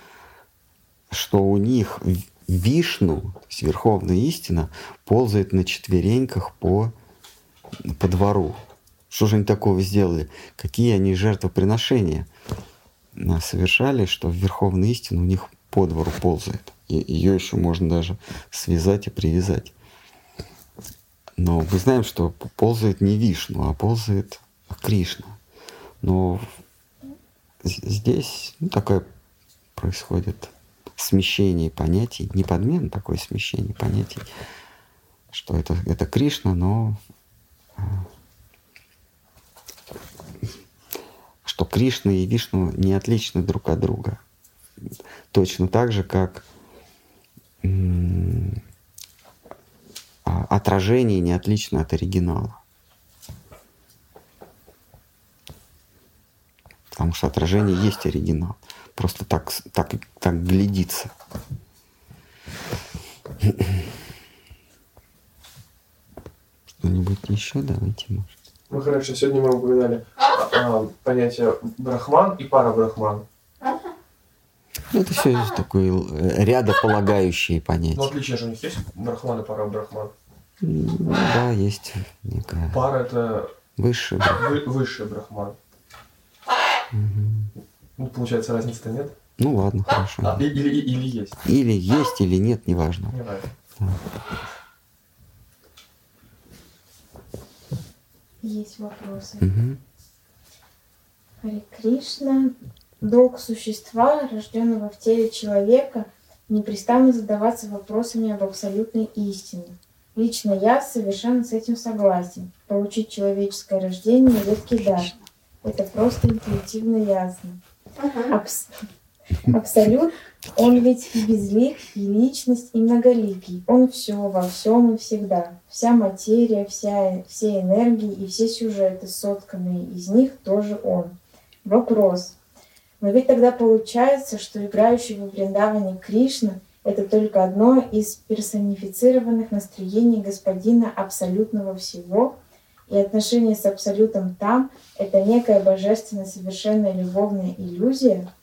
что у них Вишну, то есть Верховная Истина, ползает на четвереньках по по двору. Что же они такого сделали? Какие они жертвоприношения совершали, что в Верховной истину у них по двору ползает. И ее еще можно даже связать и привязать. Но мы знаем, что ползает не Вишну, а ползает Кришна. Но здесь ну, такое происходит смещение понятий, не подмена, такое смещение понятий, что это, это Кришна, но что Кришна и Вишну не отличны друг от друга. Точно так же, как а, отражение не отлично от оригинала. Потому что отражение есть оригинал. Просто так, так, так глядится. Что-нибудь еще давайте, может. Ну хорошо, сегодня мы упоминали а, понятие брахман и парабрахман. Ну, это все такое э, рядополагающие понятия. Ну, отличие же у них есть брахман и парабрахман. Ну, да, есть некая. Пара это высший брахман. Вы, высший брахман. Ну, получается, разницы-то нет. Ну ладно, хорошо. А, или, и- или есть. Или есть, или нет, неважно. Не важно. Есть вопросы. Мгм. Харе Кришна. Долг существа, рожденного в теле человека, непрестанно задаваться вопросами об абсолютной истине. Лично я совершенно с этим согласен. Получить человеческое рождение – редкий дар. Это просто интуитивно ясно. Абс- Абсолют, он ведь и безлик, и личность, и многоликий. Он все во всем и всегда. Вся материя, вся, все энергии и все сюжеты, сотканные из них, тоже он. Вопрос. Но ведь тогда получается, что играющий во Вриндаване Кришна – это только одно из персонифицированных настроений господина абсолютного всего, и отношение с абсолютом там – это некая божественно совершенная любовная иллюзия –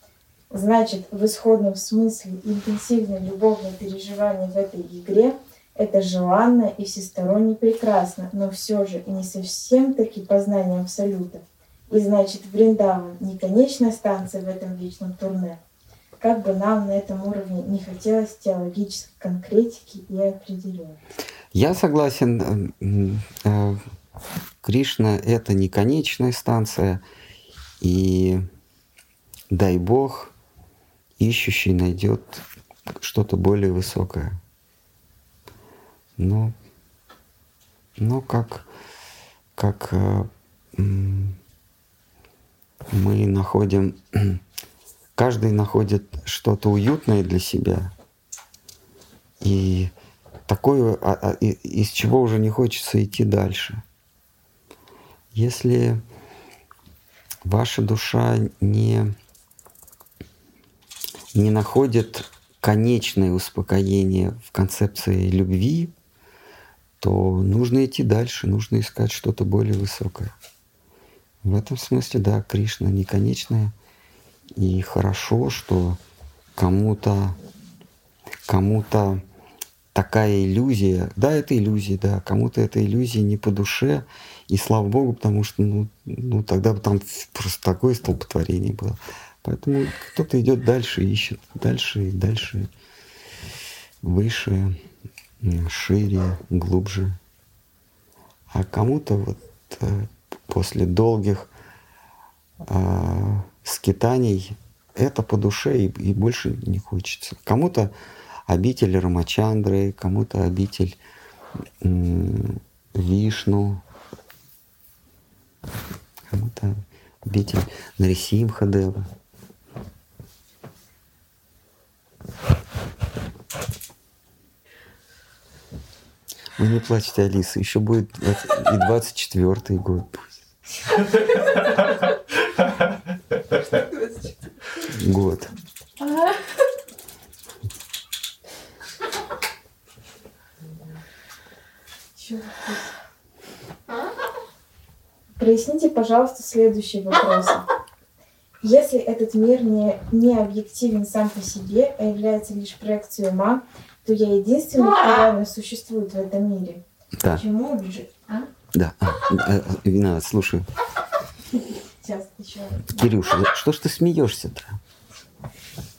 Значит, в исходном смысле интенсивное любовное переживание в этой игре – это желанно и всесторонне прекрасно, но все же не совсем таки познание Абсолюта. И значит, Вриндаван не конечная станция в этом вечном турне. Как бы нам на этом уровне не хотелось теологической конкретики и определения. Я согласен. м, э, Кришна — это не конечная станция, и дай Бог, ищущий найдет что-то более высокое. Но, но как, как э, мы находим, каждый находит что-то уютное для себя, и такое, а- а- из чего уже не хочется идти дальше. Если ваша душа не, не находит конечное успокоение в концепции любви, то нужно идти дальше, нужно искать что-то более высокое. В этом смысле, да, Кришна не конечная, и хорошо, что кому-то кому-то такая иллюзия, да, это иллюзия, да, кому-то эта иллюзия не по душе, и слава богу, потому что, ну, ну тогда бы там просто такое столпотворение было. Поэтому кто-то идет дальше, ищет дальше и дальше, выше, шире, глубже. А кому-то вот э, после долгих а, скитаний это по душе и, и больше не хочется. Кому-то обитель Рамачандры, кому-то обитель м, Вишну, кому-то обитель Нарисимхадева. Вы не плачьте, Алиса, еще будет двадцать- и 24 год. Год. Вопрос. Проясните, пожалуйста, следующие вопросы. Если этот мир не, не объективен сам по себе, а является лишь проекцией ума, то я единственный, кто реально существует в этом мире. Да, Почему же? А? да. А, э, Вина, слушай, Сейчас еще. Кирюша, ну что ж ты смеешься-то?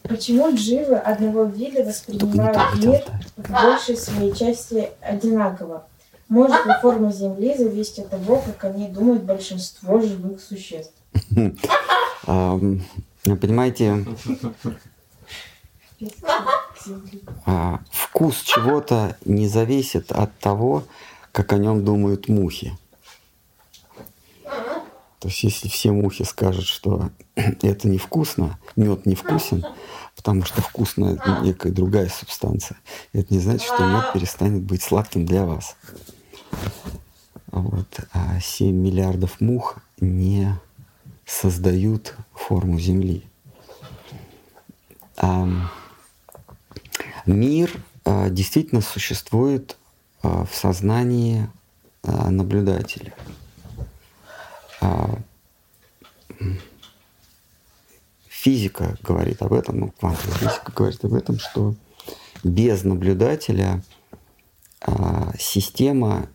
Почему дживы одного вида воспринимают мир в большей своей части одинаково? Может ли форма Земли зависеть от того, как они думают большинство живых существ? Ам, Понимаете, а, вкус чего-то не зависит от того, как о нем думают мухи. То есть, если все мухи скажут, что это невкусно, мед невкусен, потому что вкусна некая другая субстанция, это не значит, что мед перестанет быть сладким для вас. Вот. А 7 миллиардов мух не создают форму Земли. Ам, Мир а, действительно существует а, в сознании а, наблюдателя. А, Физика говорит об этом, ну, квантовая физика говорит об этом, что без наблюдателя а, система,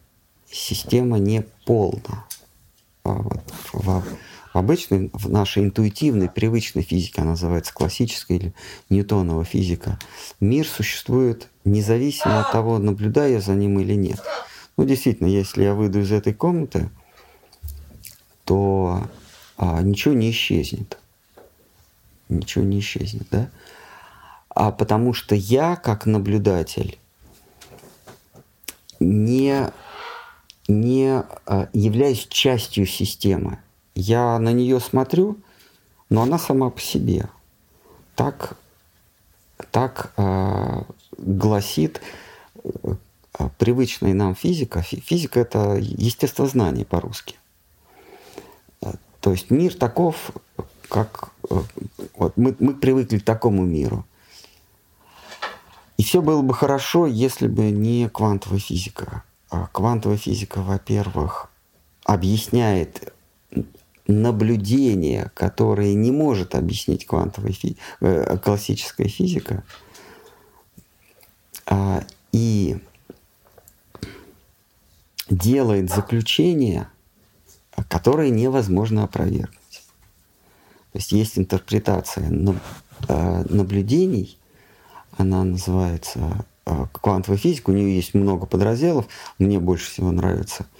система не полна. А, вот во- в обычной, в нашей интуитивной, привычной физике, она называется классическая или ньютонова физика, мир существует независимо от того, наблюдаю я за ним или нет. Ну, действительно, если я выйду из этой комнаты, то а, ничего не исчезнет. Ничего не исчезнет, да? А потому что я, как наблюдатель, не, не а, являюсь частью системы. Я на нее смотрю, но она сама по себе. Так, так э, гласит э, привычная нам физика. Физика это естествознание по-русски. То есть мир таков, как вот мы, мы привыкли к такому миру. И все было бы хорошо, если бы не квантовая физика. А квантовая физика, во-первых, объясняет наблюдение, которое не может объяснить квантовая фи... Э, классическая физика, а, и делает заключение, которое невозможно опровергнуть. То есть есть интерпретация э, наблюдений, она называется э, квантовая физика, у нее есть много подразделов, мне больше всего нравится –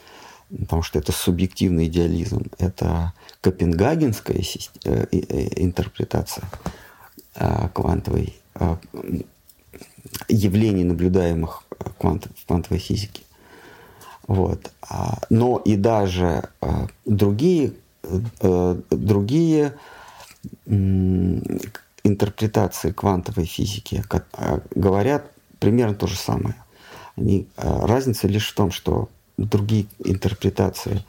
потому что это субъективный идеализм, это копенгагенская э, интерпретация квантовой явлений, наблюдаемых в квантовой физике. Вот. А, но и даже другие, другие интерпретации квантовой физики говорят примерно то же самое. Они, разница лишь в том, что другие интерпретации.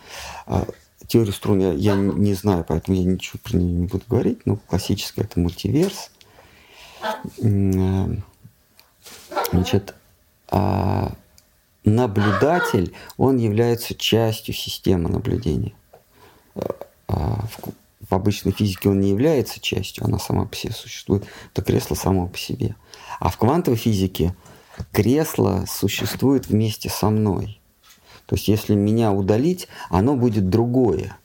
А, теорию струн я, я не знаю, поэтому я ничего про нее не буду говорить. Но классическая это мультиверс. Э, значит, а наблюдатель, он является частью системы наблюдения. Э, а в, обычной физике он не является частью, она сама по себе существует. Это кресло само по себе. А в квантовой физике кресло существует вместе со мной. То есть если меня удалить, оно будет другое.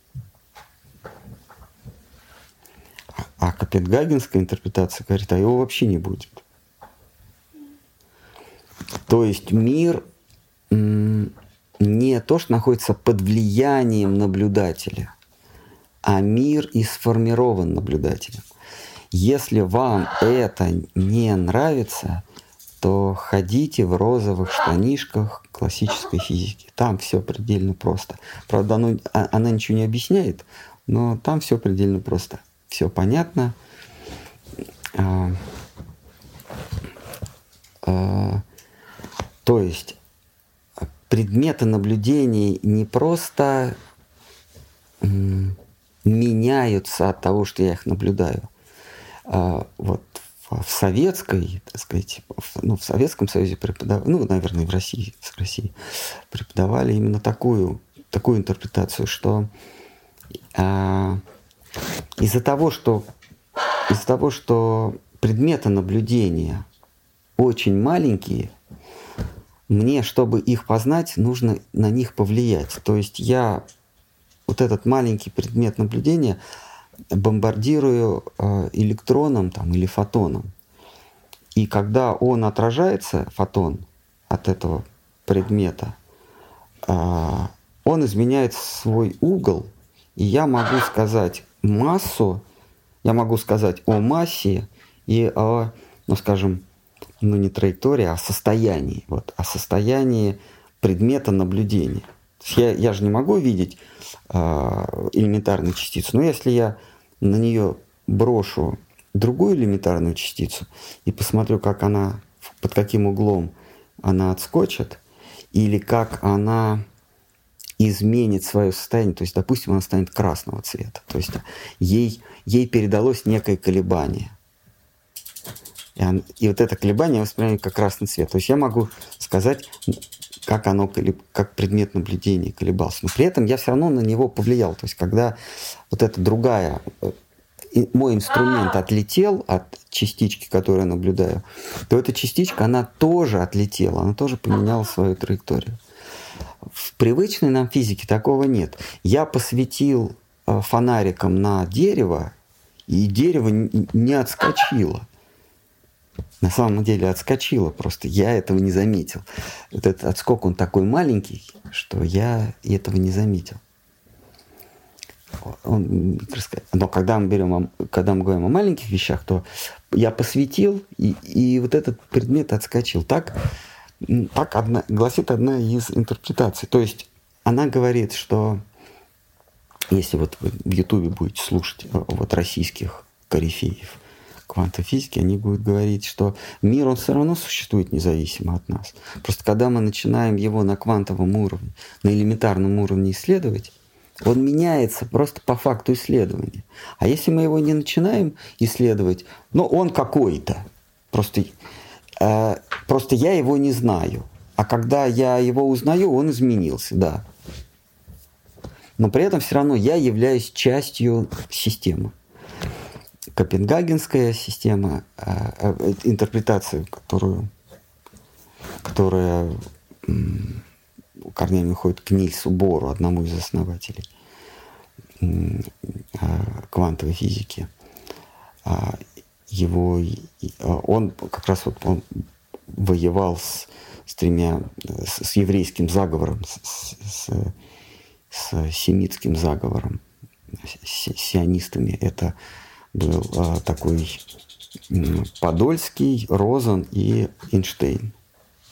А Копенгагенская интерпретация говорит, а его вообще не будет. То есть мир не то, что находится под влиянием наблюдателя, а мир и сформирован наблюдателем. Если вам это не нравится, то ходите в розовых штанишках классической физики. Там все предельно просто. Правда, оно, а, она ничего не объясняет, но там все предельно просто. Все понятно. А, а, то есть предметы наблюдений не просто меняются от того, что я их наблюдаю. А, вот в советской, так сказать, в, ну, в Советском Союзе преподавали, ну, наверное, в России, в России преподавали именно такую, такую интерпретацию, что а, из-за того, что из-за того, что предметы наблюдения очень маленькие, мне, чтобы их познать, нужно на них повлиять. То есть я вот этот маленький предмет наблюдения – бомбардирую э, электроном там, или фотоном. И когда он отражается, фотон, от этого предмета, э, он изменяет свой угол, и я могу сказать массу, я могу сказать о массе и о, ну скажем, ну не траектории, а состоянии, вот, о состоянии предмета наблюдения. Я, я же не могу видеть э, элементарную частицу, но если я на нее брошу другую элементарную частицу и посмотрю, как она, под каким углом она отскочит, или как она изменит свое состояние, то есть, допустим, она станет красного цвета, то есть ей, ей передалось некое колебание. И, он, и вот это колебание я воспринимаю как красный цвет. То есть я могу сказать, как оно, как предмет наблюдения колебался. Но при этом я все равно на него повлиял. То есть когда вот эта другая, э, мой инструмент отлетел от частички, которую я наблюдаю, то эта частичка, она тоже отлетела, она тоже поменяла свою траекторию. В привычной нам физике такого нет. Я посвятил э, фонариком на дерево, и дерево не отскочило. На самом деле отскочило, просто я этого не заметил. Этот отскок, он такой маленький, что я этого не заметил. Он, но когда мы берем, когда мы говорим о маленьких вещах, то я посветил, и, и вот этот предмет отскочил. Так, так одна, гласит одна из интерпретаций. То есть она говорит, что если вот в Ютубе будете слушать вот российских корифеев квантовой физики, они будут говорить, что мир, он все равно существует независимо от нас. Просто когда мы начинаем его на квантовом уровне, на элементарном уровне исследовать, он меняется просто по факту исследования. А если мы его не начинаем исследовать, ну, он какой-то. Просто, э, просто я его не знаю. А когда я его узнаю, он изменился, да. Но при этом все равно я являюсь частью системы. Копенгагенская система, э, э, интерпретация, которую, которая корнями уходит к Нильсу Бору, одному из основателей а, квантовой физики. А, его, а, он как раз вот он воевал с, с тремя, с, с еврейским заговором, с, с, с семитским заговором, с сионистами. Это был такой Подольский, Розен и Эйнштейн.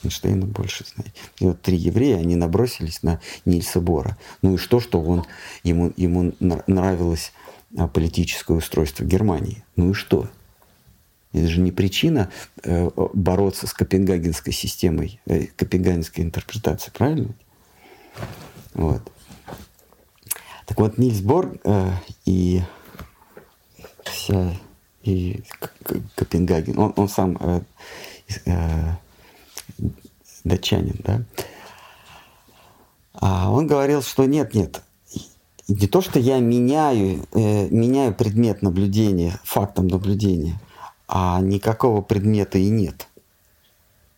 Эйнштейна больше знает. И вот три еврея, они набросились на Нильса Бора. Ну и что, что он, ему, ему нравилось а, политическое устройство Германии. Ну и что? Это же не причина э, бороться с копенгагенской системой, э, копенгагенской интерпретацией, правильно? Вот. Так вот, Нильс Бор э, и вся и Копенгаген, он, он сам э, э, датчанин, да, а он говорил, что нет, нет, не то, что я меняю, э, меняю предмет наблюдения, фактом наблюдения, а никакого предмета и нет.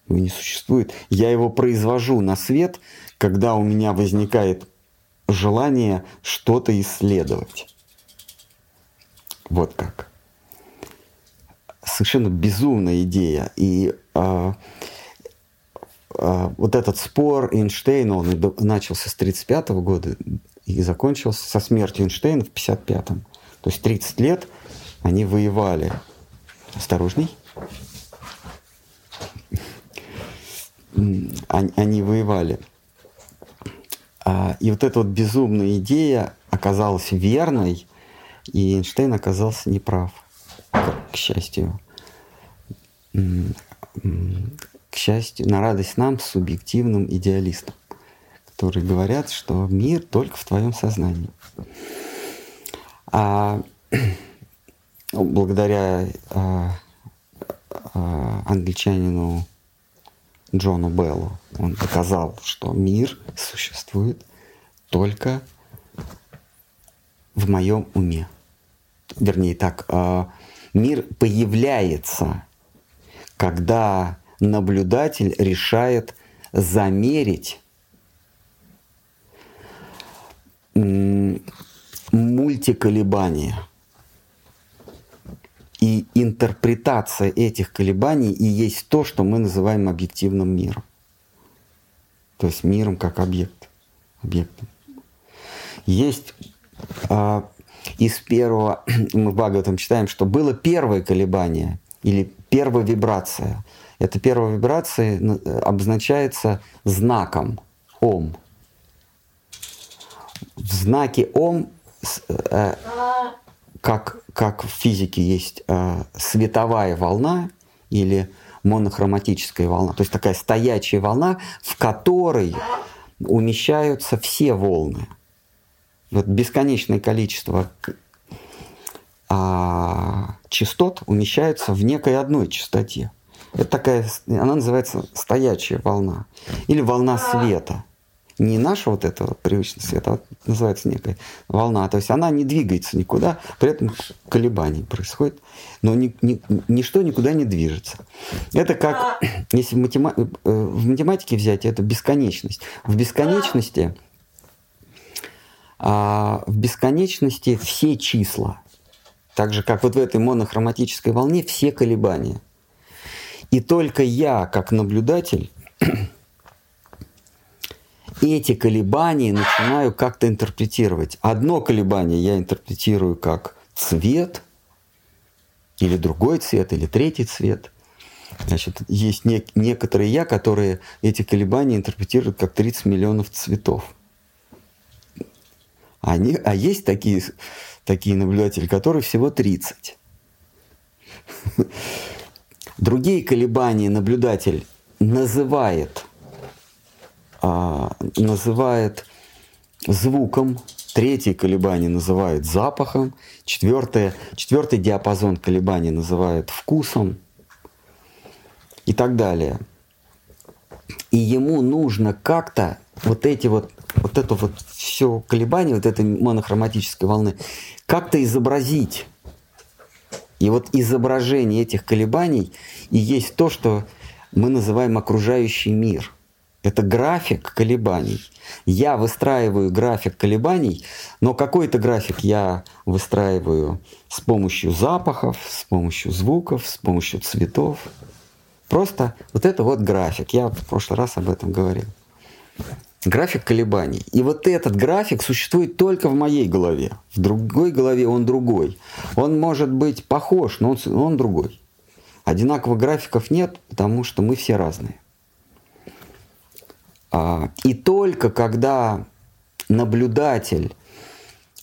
Его не существует. Я его произвожу на свет, когда у меня возникает желание что-то исследовать. Вот как. Совершенно безумная идея. И э, а, вот этот спор Эйнштейна, он начался с 1935 года и закончился со смертью Эйнштейна в 1955. То есть 30 лет они воевали. Осторожней. Они, они воевали. А, и вот эта вот безумная идея оказалась верной, и Эйнштейн оказался неправ, к счастью к счастью, на радость нам, субъективным идеалистам, которые говорят, что мир только в твоем сознании. А благодаря а, а, англичанину Джону Беллу он доказал, что мир существует только в моем уме. Вернее так, а, мир появляется, когда наблюдатель решает замерить мультиколебания. И интерпретация этих колебаний и есть то, что мы называем объективным миром. То есть миром как объект. Объектом. Есть а, из первого, мы в Бхагаватам читаем, что было первое колебание или первая вибрация – эта первая вибрация обозначается знаком Ом. В знаке Ом, э, как, как в физике есть э, световая волна или монохроматическая волна, то есть такая стоячая волна, в которой умещаются все волны. Вот бесконечное количество а, частот умещаются в некой одной частоте. Это такая, она называется стоячая волна или волна света. Не наша вот этого привычного света, а называется некая волна. То есть она не двигается никуда, при этом колебаний происходит, но ни, ни, ничто никуда не движется. Это как, если в, матема, э, в математике взять, это бесконечность. В бесконечности а в бесконечности все числа. Так же, как вот в этой монохроматической волне, все колебания. И только я, как наблюдатель, эти колебания начинаю как-то интерпретировать. Одно колебание я интерпретирую как цвет, или другой цвет, или третий цвет. Значит, есть не, некоторые я, которые эти колебания интерпретируют как 30 миллионов цветов. Они, а есть такие, такие наблюдатели, которые всего 30. Другие колебания наблюдатель называет, а, называет звуком, третье колебание называет запахом, четвертое, четвертый диапазон колебаний называет вкусом и так далее. И ему нужно как-то вот эти вот, вот это вот все колебание, вот этой монохроматической волны, как-то изобразить и вот изображение этих колебаний и есть то, что мы называем окружающий мир. Это график колебаний. Я выстраиваю график колебаний, но какой-то график я выстраиваю с помощью запахов, с помощью звуков, с помощью цветов. Просто вот это вот график. Я в прошлый раз об этом говорил. График колебаний. И вот этот график существует только в моей голове. В другой голове он другой. Он может быть похож, но он, он другой. Одинаковых графиков нет, потому что мы все разные. А, и только когда наблюдатель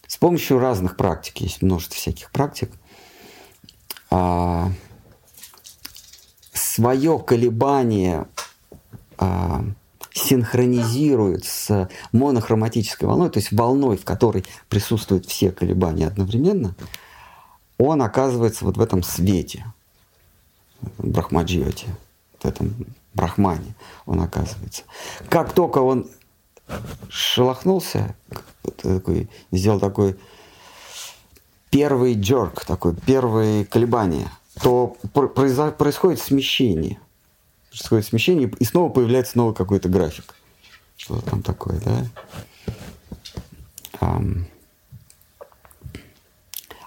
с помощью разных практик, есть множество всяких практик, а, свое колебание а, синхронизирует с монохроматической волной, то есть волной, в которой присутствуют все колебания одновременно, он оказывается вот в этом свете, в брахмаджиоте, в этом брахмане он оказывается. Как только он шелохнулся, такой, сделал такой первый джорк, такой первые колебания, то происходит смещение происходит смещение, и снова появляется новый какой-то график. Что там такое, да?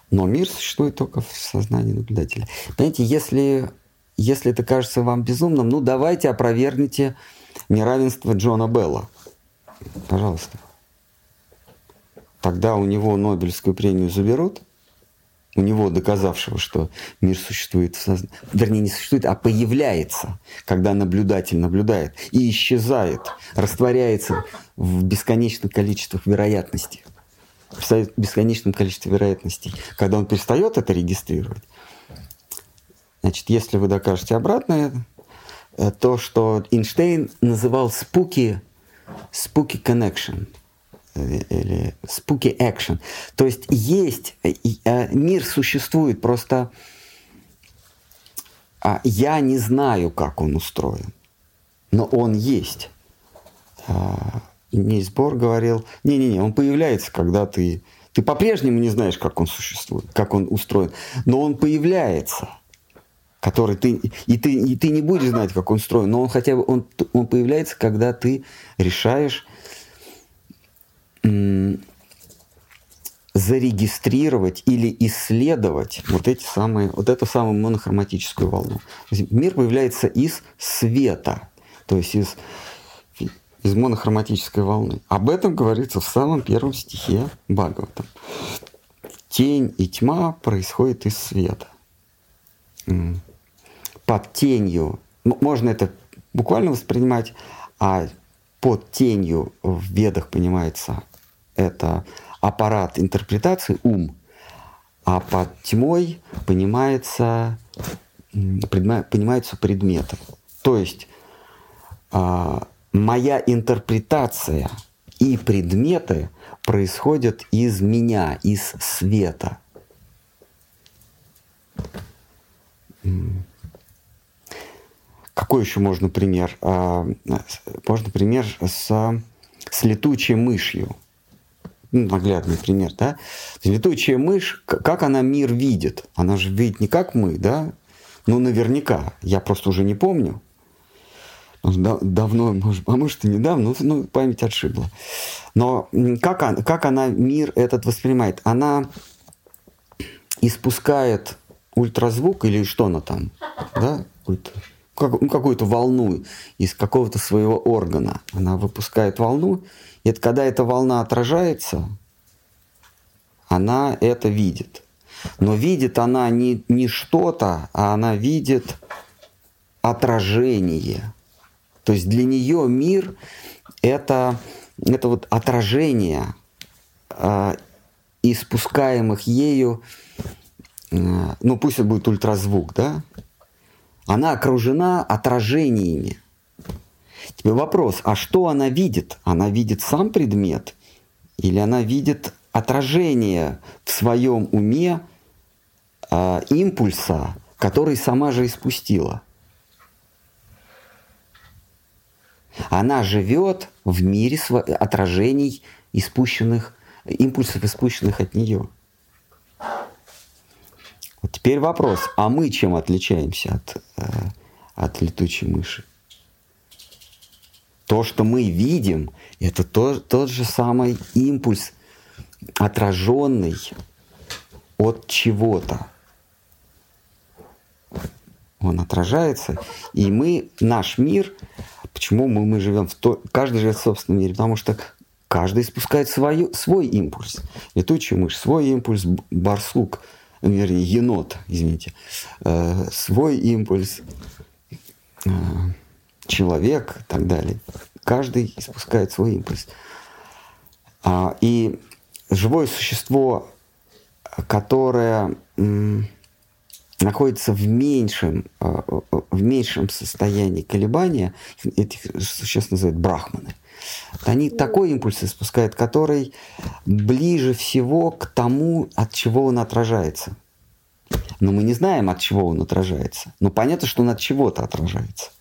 Но мир существует только в сознании наблюдателя. Понимаете, если, если это кажется вам безумным, ну давайте опровергните неравенство Джона Белла. Пожалуйста. Тогда у него Нобелевскую премию заберут, у него доказавшего, что мир существует в сознании, вернее, не существует, а появляется, когда наблюдатель наблюдает, и исчезает, растворяется в бесконечном количестве вероятностей. В бесконечном количестве вероятностей. Когда он перестает это регистрировать, значит, если вы докажете обратное, э, то, что Эйнштейн называл спуки, spooky connection – или spooky action. То есть есть, э, мир существует, просто а, я не знаю, как он устроен, но он есть. А, Нильс Бор говорил, не-не-не, он появляется, когда ты... Ты по-прежнему не знаешь, как он существует, как он устроен, но он появляется который ты и ты и ты не будешь знать, как он устроен, но он хотя бы он он появляется, когда ты решаешь зарегистрировать или исследовать вот эти самые, вот эту самую монохроматическую волну. Мир появляется из света, то есть из, из монохроматической волны. Об этом говорится в самом первом стихе Бхагавата. Тень и тьма происходят из света. Под тенью, можно это буквально воспринимать, а под тенью в ведах понимается это аппарат интерпретации, ум, а под тьмой понимается, понимаются предметы. То есть а, моя интерпретация и предметы происходят из меня, из света. Какой еще можно пример? А, можно пример с, с летучей мышью ну, наглядный пример, да, летучая мышь, как она мир видит? Она же видит не как мы, да, ну, наверняка, я просто уже не помню. давно, может, а может и недавно, ну, память отшибла. Но как, она, как она мир этот воспринимает? Она испускает ультразвук или что она там, да, как, ну, какую-то волну из какого-то своего органа. Она выпускает волну, и это когда эта волна отражается, она это видит. Но видит она не, не что-то, а она видит отражение. То есть для нее мир это, это вот отражение э, испускаемых ею, э, ну пусть это будет ультразвук, да? Она окружена отражениями. Тебе вопрос, а что она видит? Она видит сам предмет или она видит отражение в своем уме э, импульса, который сама же испустила? Она живет в мире отражений испущенных, импульсов, испущенных от нее. Вот теперь вопрос, а мы чем отличаемся от, э, от летучей мыши? То, что мы видим, это то, тот же самый импульс, отраженный от чего-то. Он отражается, и мы, наш мир, почему мы, мы живем в то, каждый живет в собственном мире, потому что каждый испускает свою, свой импульс. Летучая мышь, свой импульс, барсук, вернее, енот, извините, э, свой импульс, э, человек и так далее. Каждый испускает свой импульс. А, и живое существо, которое находится в меньшем, э, в меньшем состоянии колебания, этих существ называют брахманы – они такой импульс испускают, который ближе всего к тому, от чего он отражается. Но мы не знаем, от чего он отражается. Но понятно, что он от чего-то отражается.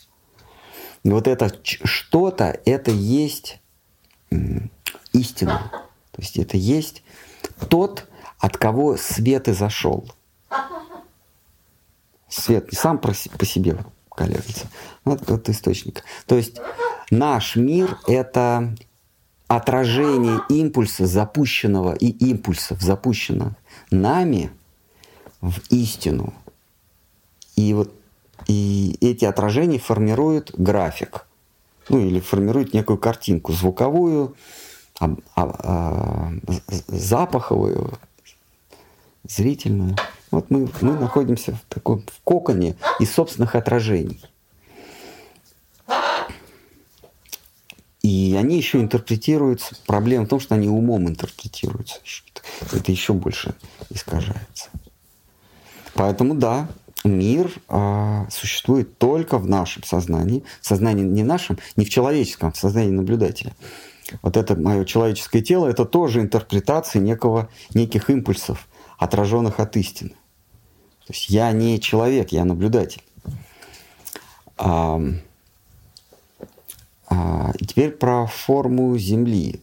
И вот это что-то, это есть истина. То есть это есть тот, от кого свет и зашел. Свет не сам по себе колеблется, но от какого-то источника. То есть Наш мир — это отражение импульса запущенного и импульсов, запущенных нами в истину. И вот и эти отражения формируют график, ну или формируют некую картинку звуковую, а, а, а, запаховую, зрительную. Вот мы, мы находимся в таком в коконе из собственных отражений. И они еще интерпретируются. Проблема в том, что они умом интерпретируются. Это еще больше искажается. Поэтому да, мир а, существует только в нашем сознании. В сознании не нашем, не в человеческом, в сознании наблюдателя. Вот это мое человеческое тело, это тоже интерпретация некого, неких импульсов, отраженных от истины. То есть я не человек, я наблюдатель. А, а, теперь про форму Земли.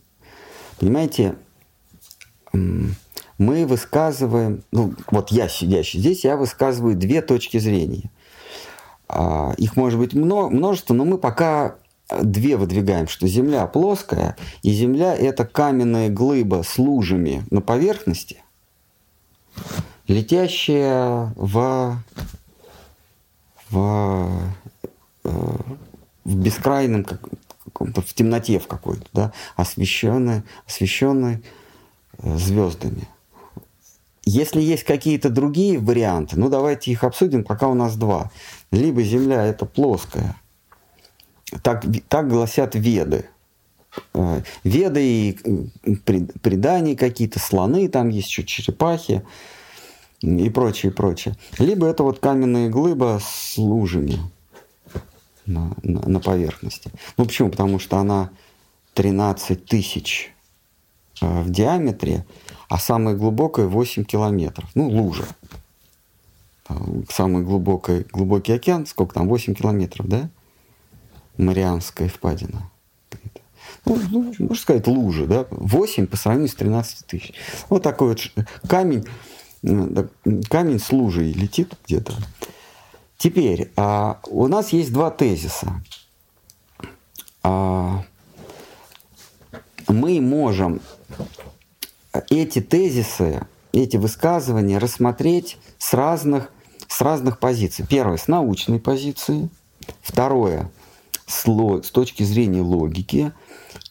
Понимаете, мы высказываем, ну вот я сидящий здесь, я высказываю две точки зрения. А, их может быть множество, но мы пока две выдвигаем, что Земля плоская, и Земля это каменная глыба с лужами на поверхности, летящая в, в, э, в бескрайном в темноте в какой-то, да, освещенной, освещенной э, звездами. Если есть какие-то другие варианты, ну давайте их обсудим, пока у нас два. Либо Земля это плоская, так, так гласят веды. Э, веды и предания какие-то, слоны, там есть еще черепахи и прочее, прочее. Либо это вот каменная глыба с лужами на, на, на поверхности. Ну почему? Потому что она 13 тысяч э, в диаметре, а самая глубокая 8 километров. Ну, лужа. Самый глубокий, глубокий океан, сколько там, 8 километров, да? Марианская впадина. Ну, можно сказать, лужа, да? 8 по сравнению с 13 тысяч. Вот такой вот камень, камень с лужей летит где-то. Теперь, а, у нас есть два тезиса. а, мы можем эти тезисы, эти высказывания рассмотреть с разных, с разных позиций. Первое, с научной позиции. Второе, с, с точки зрения логики.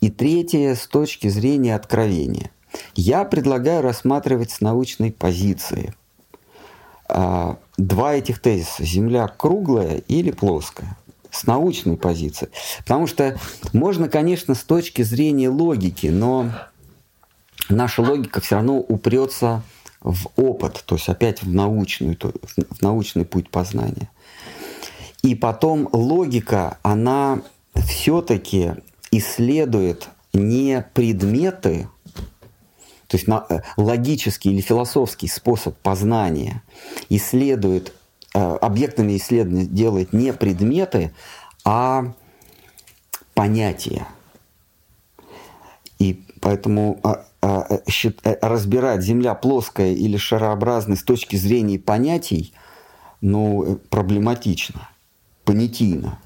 И третье, с точки зрения откровения. Я предлагаю рассматривать с научной позиции. А, два этих тезиса. Земля круглая или плоская с научной позиции. Потому что можно, конечно, с точки зрения логики, но наша логика все равно упрется в опыт, то есть опять в, научную, в научный путь познания. И потом логика, она все-таки исследует не предметы, то есть на, э, логический или философский способ познания, исследует Э, объектами исследования делает не предметы, а понятия. И поэтому э, разбирать Земля плоская или шарообразная с точки зрения понятий, ну, проблематично, понятийно.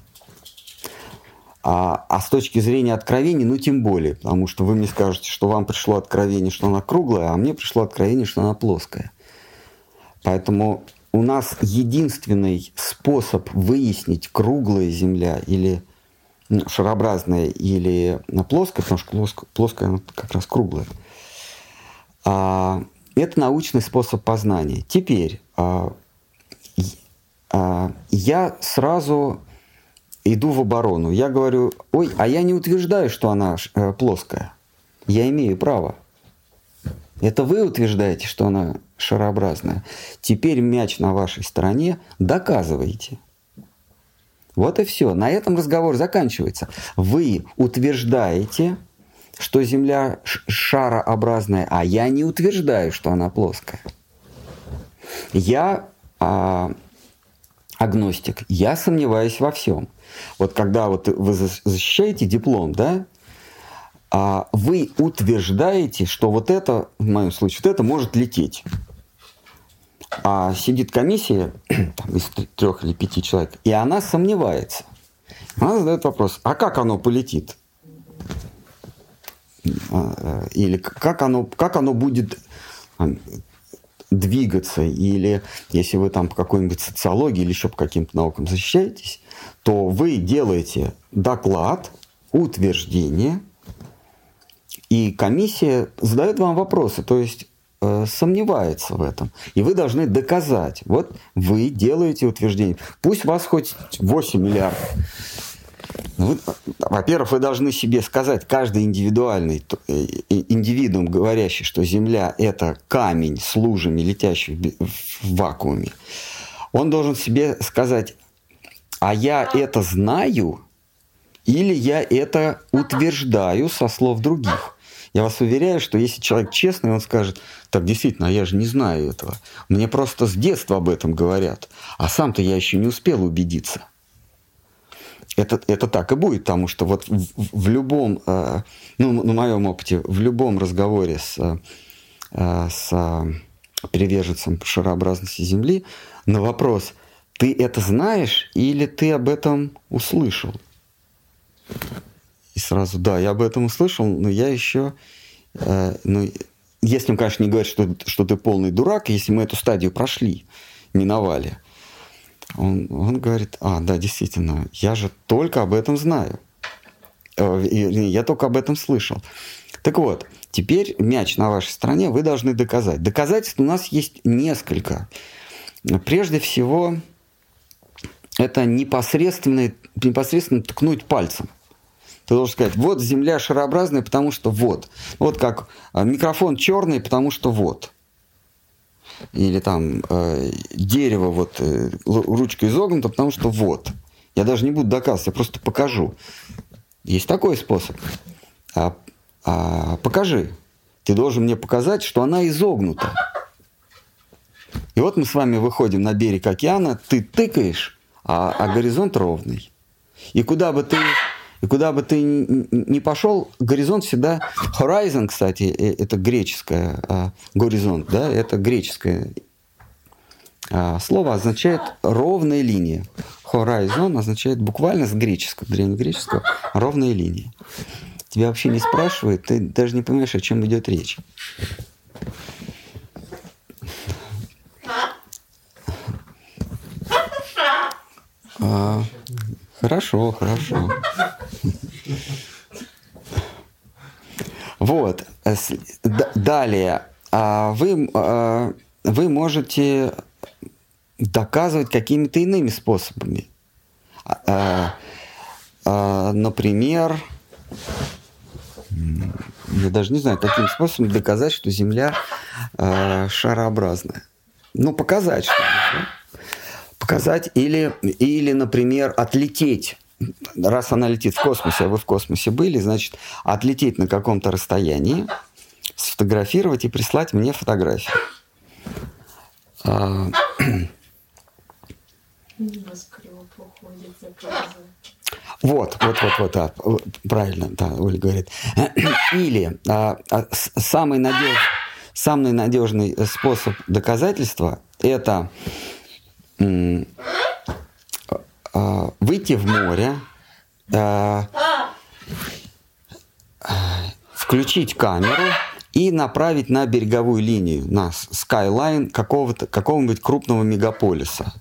А, а с точки зрения откровений, ну, тем более, потому что вы мне скажете, что вам пришло откровение, что она круглая, а мне пришло откровение, что она плоская. Поэтому у нас единственный способ выяснить, круглая Земля или ну, шарообразная или плоская, потому что плоская, плоская она как раз круглая, а, это научный способ познания. Теперь а, я сразу иду в оборону. Я говорю, ой, а я не утверждаю, что она э, плоская. Я имею право. Это вы утверждаете, что она шарообразная. Теперь мяч на вашей стороне, доказывайте. Вот и все. На этом разговор заканчивается. Вы утверждаете, что Земля шарообразная, а я не утверждаю, что она плоская. Я а, агностик, я сомневаюсь во всем. Вот когда вот вы защищаете диплом, да, а вы утверждаете, что вот это, в моем случае, вот это может лететь. А сидит комиссия там, из трех или пяти человек, и она сомневается. Она задает вопрос, а как оно полетит? А, э, или как оно, как оно будет двигаться, или если вы там по какой-нибудь социологии или еще по каким-то наукам защищаетесь, то вы делаете доклад, утверждение, и комиссия задает вам вопросы, то есть э, сомневается в этом. И вы должны доказать. Вот вы делаете утверждение. Пусть вас хоть 8 миллиардов. Вы, во-первых, вы должны себе сказать, каждый индивидуальный э, индивидуум, говорящий, что Земля – это камень с лужами, летящий в вакууме, он должен себе сказать, а я это знаю, или я это утверждаю со слов других. Я вас уверяю, что если человек честный, он скажет, так действительно, а я же не знаю этого. Мне просто с детства об этом говорят. А сам-то я еще не успел убедиться. Это, это так и будет, потому что вот в, в любом, э, ну, на моем опыте, в любом разговоре с, э, с приверженцем шарообразности Земли на вопрос, ты это знаешь или ты об этом услышал? И сразу, да, я об этом услышал, но я еще, э, ну, если он, конечно, не говорит, что, что ты полный дурак, если мы эту стадию прошли, миновали, он, он говорит, а, да, действительно, я же только об этом знаю. Э, я только об этом слышал. Так вот, теперь мяч на вашей стороне вы должны доказать. Доказательств у нас есть несколько. Прежде всего, это непосредственно, непосредственно ткнуть пальцем. Ты должен сказать, вот земля шарообразная, потому что вот. Вот как а, микрофон черный, потому что вот. Или там э, дерево вот э, ручка изогнута, потому что вот. Я даже не буду доказывать, я просто покажу. Есть такой способ. А, а, покажи. Ты должен мне показать, что она изогнута. И вот мы с вами выходим на берег океана, ты тыкаешь, а, а горизонт ровный. И куда бы ты и куда бы ты ни пошел, горизонт всегда... Horizon, кстати, э, это греческое, а горизонт, да, это греческое а, слово означает ровная линия. Horizon означает буквально с греческого, древнегреческого, ровная линия. Тебя вообще не спрашивают, ты даже не понимаешь, о чем идет речь. А, хорошо, хорошо. Вот. Далее. А вы, а, вы можете доказывать какими-то иными способами. Например, я даже не знаю, каким способом доказать, что Земля шарообразная. Ну, показать что-нибудь. Да? Показать или, или, например, отлететь раз она летит в космосе, а вы в космосе были, значит, отлететь на каком-то расстоянии, сфотографировать и прислать мне фотографию. А, вот, вот, вот, вот, да, правильно, да, Оля говорит. Или а, а, самый, надеж, самый надежный способ доказательства – это выйти в море, а, включить камеру и направить на береговую линию, на скайлайн какого-то, какого-нибудь крупного мегаполиса.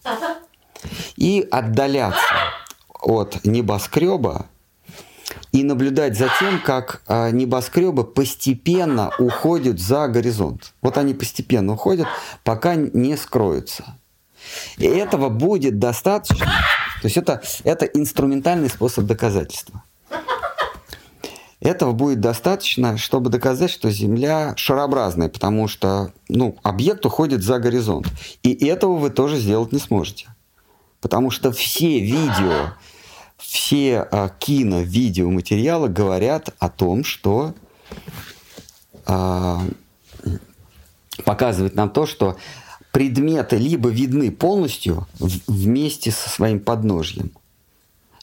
И отдаляться от небоскреба и наблюдать за тем, как а, небоскребы постепенно уходят за горизонт. Вот они постепенно уходят, пока не скроются. И этого будет достаточно. То есть это, это инструментальный способ доказательства. Этого будет достаточно, чтобы доказать, что Земля шарообразная, потому что ну, объект уходит за горизонт. И этого вы тоже сделать не сможете. Потому что все видео, все а, кино, видеоматериалы говорят о том, что а, показывает нам то, что предметы либо видны полностью вместе со своим подножьем,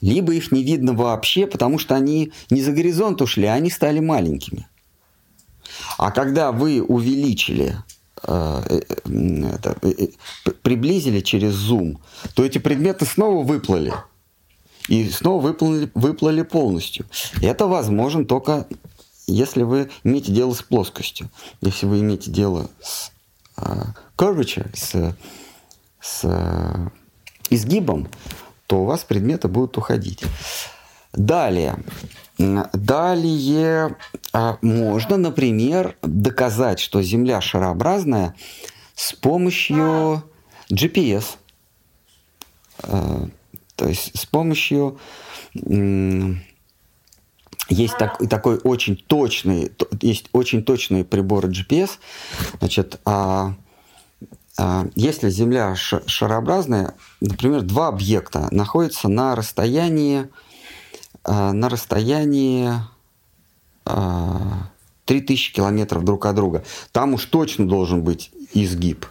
либо их не видно вообще, потому что они не за горизонт ушли, а они стали маленькими. А когда вы увеличили, э, э, это, э, приблизили через зум, то эти предметы снова выплыли. И снова выплыли, выплыли полностью. Это возможно только если вы имеете дело с плоскостью. Если вы имеете дело с curvature, с, с изгибом, то у вас предметы будут уходить. Далее. Далее а, можно, например, доказать, что Земля шарообразная с помощью GPS. А, то есть с помощью есть так, такой очень точный, есть очень точные приборы GPS. Значит, а, если Земля шарообразная, например, два объекта находятся на расстоянии, а, на расстоянии а, 3000 километров друг от друга, там уж точно должен быть изгиб.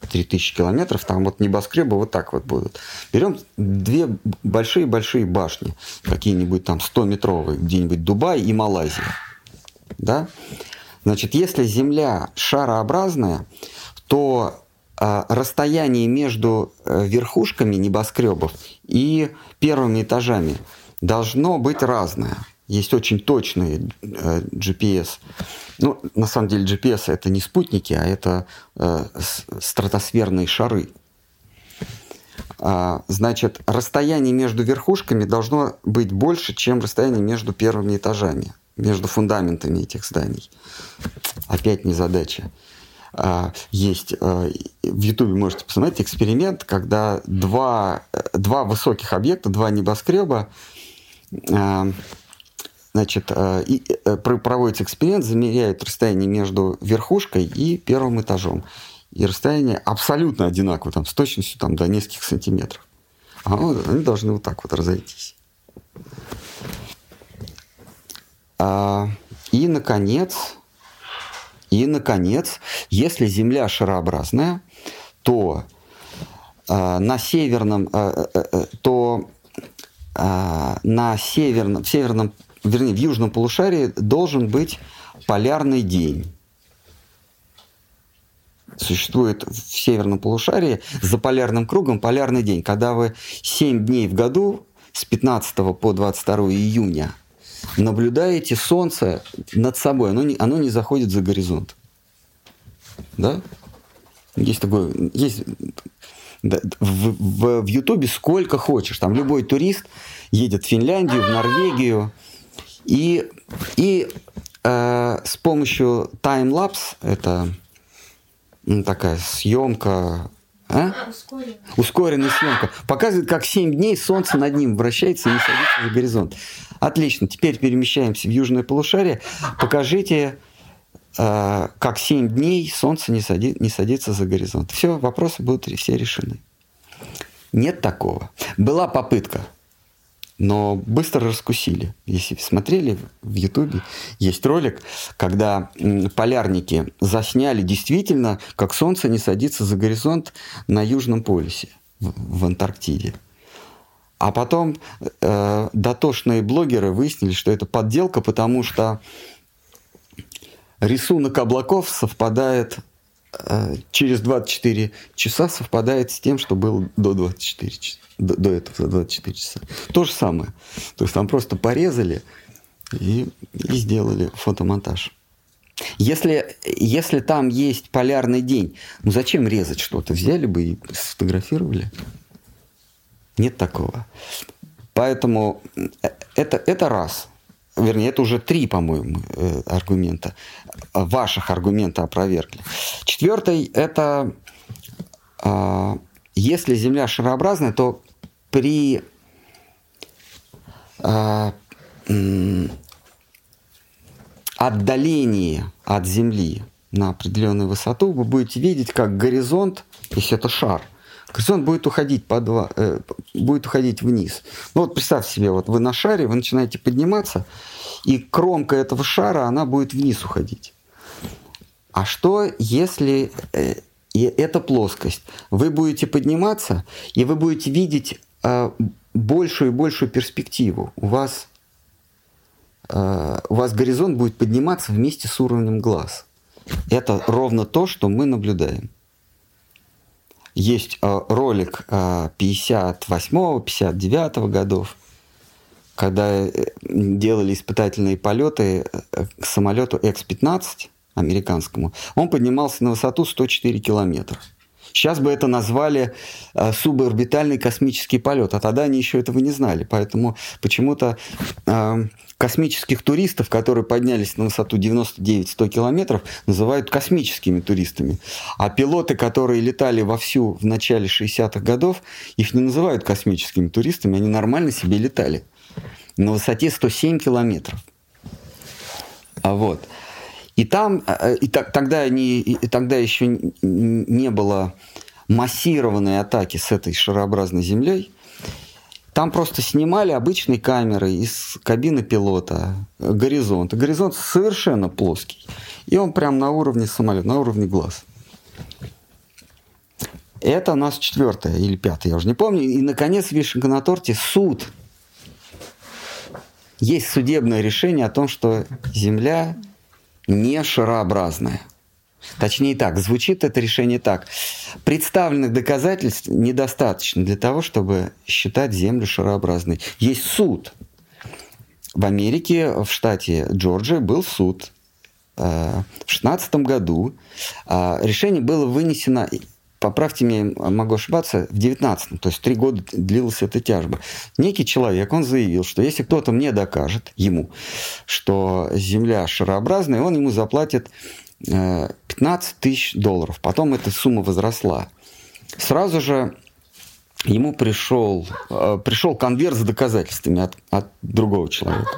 3000 километров, там вот небоскребы вот так вот будут. Берем две большие-большие башни, какие-нибудь там 100-метровые, где-нибудь Дубай и Малайзия. Да? Значит, если Земля шарообразная, то э, расстояние между э, верхушками небоскребов и первыми этажами должно быть разное. Есть очень точные э, GPS. Ну, на самом деле GPS это не спутники, а это э, стратосферные шары. А, значит, расстояние между верхушками должно быть больше, чем расстояние между первыми этажами, между фундаментами этих зданий. Опять не задача. А, есть а, в Ютубе можете посмотреть эксперимент, когда два, э, два высоких объекта, два небоскреба а, Значит, и э, проводится эксперимент, замеряют расстояние между верхушкой и первым этажом. И расстояние абсолютно одинаково, там, с точностью там, до нескольких сантиметров. А они должны вот так вот разойтись. И, наконец, и, наконец, если Земля шарообразная, то а, на северном, а, то на северном, в северном вернее, в южном полушарии должен быть полярный день. существует в северном полушарии за полярным кругом полярный день, когда вы 7 дней в году с 15 по 22 июня наблюдаете Солнце над собой, оно не, оно не заходит за горизонт. Да? Есть такой, есть в, в, Ютубе сколько хочешь. Там любой турист едет в Финляндию, в Норвегию. И, и э, с помощью таймлапс, это такая съемка, а? Ускоренная. Ускоренная съемка. Показывает, как 7 дней солнце над ним вращается и не садится за горизонт. Отлично. Теперь перемещаемся в южное полушарие. Покажите Э, как 7 дней солнце не, сади, не садится за горизонт. Все, вопросы будут все решены. Нет такого. Была попытка, но быстро раскусили. Если смотрели в Ютубе, есть ролик, когда полярники засняли действительно, как солнце не садится за горизонт на Южном полюсе в, Антарктиде. А потом э, дотошные блогеры выяснили, что это подделка, потому что рисунок облаков совпадает через 24 часа совпадает с тем, что было до 24 часа, до, до этого 24 часа. То же самое. То есть там просто порезали и, и сделали фотомонтаж. Если, если там есть полярный день, ну зачем резать что-то? Взяли бы и сфотографировали. Нет такого. Поэтому э, это, это раз вернее, это уже три, по-моему, э, аргумента, ваших аргумента опровергли. Четвертый – это а, если Земля шарообразная, то при а, отдалении от Земли на определенную высоту вы будете видеть, как горизонт, если это шар – горизонт будет уходить, по два, э, будет уходить вниз. Ну вот представьте себе, вот вы на шаре, вы начинаете подниматься, и кромка этого шара, она будет вниз уходить. А что, если э, и эта плоскость? Вы будете подниматься, и вы будете видеть э, большую и большую перспективу. У вас, э, у вас горизонт будет подниматься вместе с уровнем глаз. Это ровно то, что мы наблюдаем. Есть э, ролик 58-59 э, годов, когда э, делали испытательные полеты к самолету X-15 американскому. Он поднимался на высоту 104 километра. Сейчас бы это назвали э, суборбитальный космический полет, а тогда они еще этого не знали. Поэтому почему-то э, космических туристов, которые поднялись на высоту 99-100 километров, называют космическими туристами. А пилоты, которые летали вовсю в начале 60-х годов, их не называют космическими туристами, они нормально себе летали на высоте 107 километров. А вот. И там, э, и так, тогда, они, и тогда еще не было массированной атаки с этой шарообразной землей. Там просто снимали обычной камерой из кабины пилота горизонт. горизонт совершенно плоский. И он прям на уровне самолета, на уровне глаз. Это у нас четвертое или пятое, я уже не помню. И, наконец, вишенка на торте – суд. Есть судебное решение о том, что Земля не шарообразная. Точнее так, звучит это решение так. Представленных доказательств недостаточно для того, чтобы считать Землю шарообразной. Есть суд. В Америке, в штате Джорджия, был суд. Э, в 16 году э, решение было вынесено поправьте меня, могу ошибаться, в 19-м, то есть три года длилась эта тяжба. Некий человек, он заявил, что если кто-то мне докажет, ему, что Земля шарообразная, он ему заплатит 15 э, тысяч долларов. Потом эта сумма возросла. Сразу же ему пришел, э, пришел конверт с доказательствами от, от другого человека.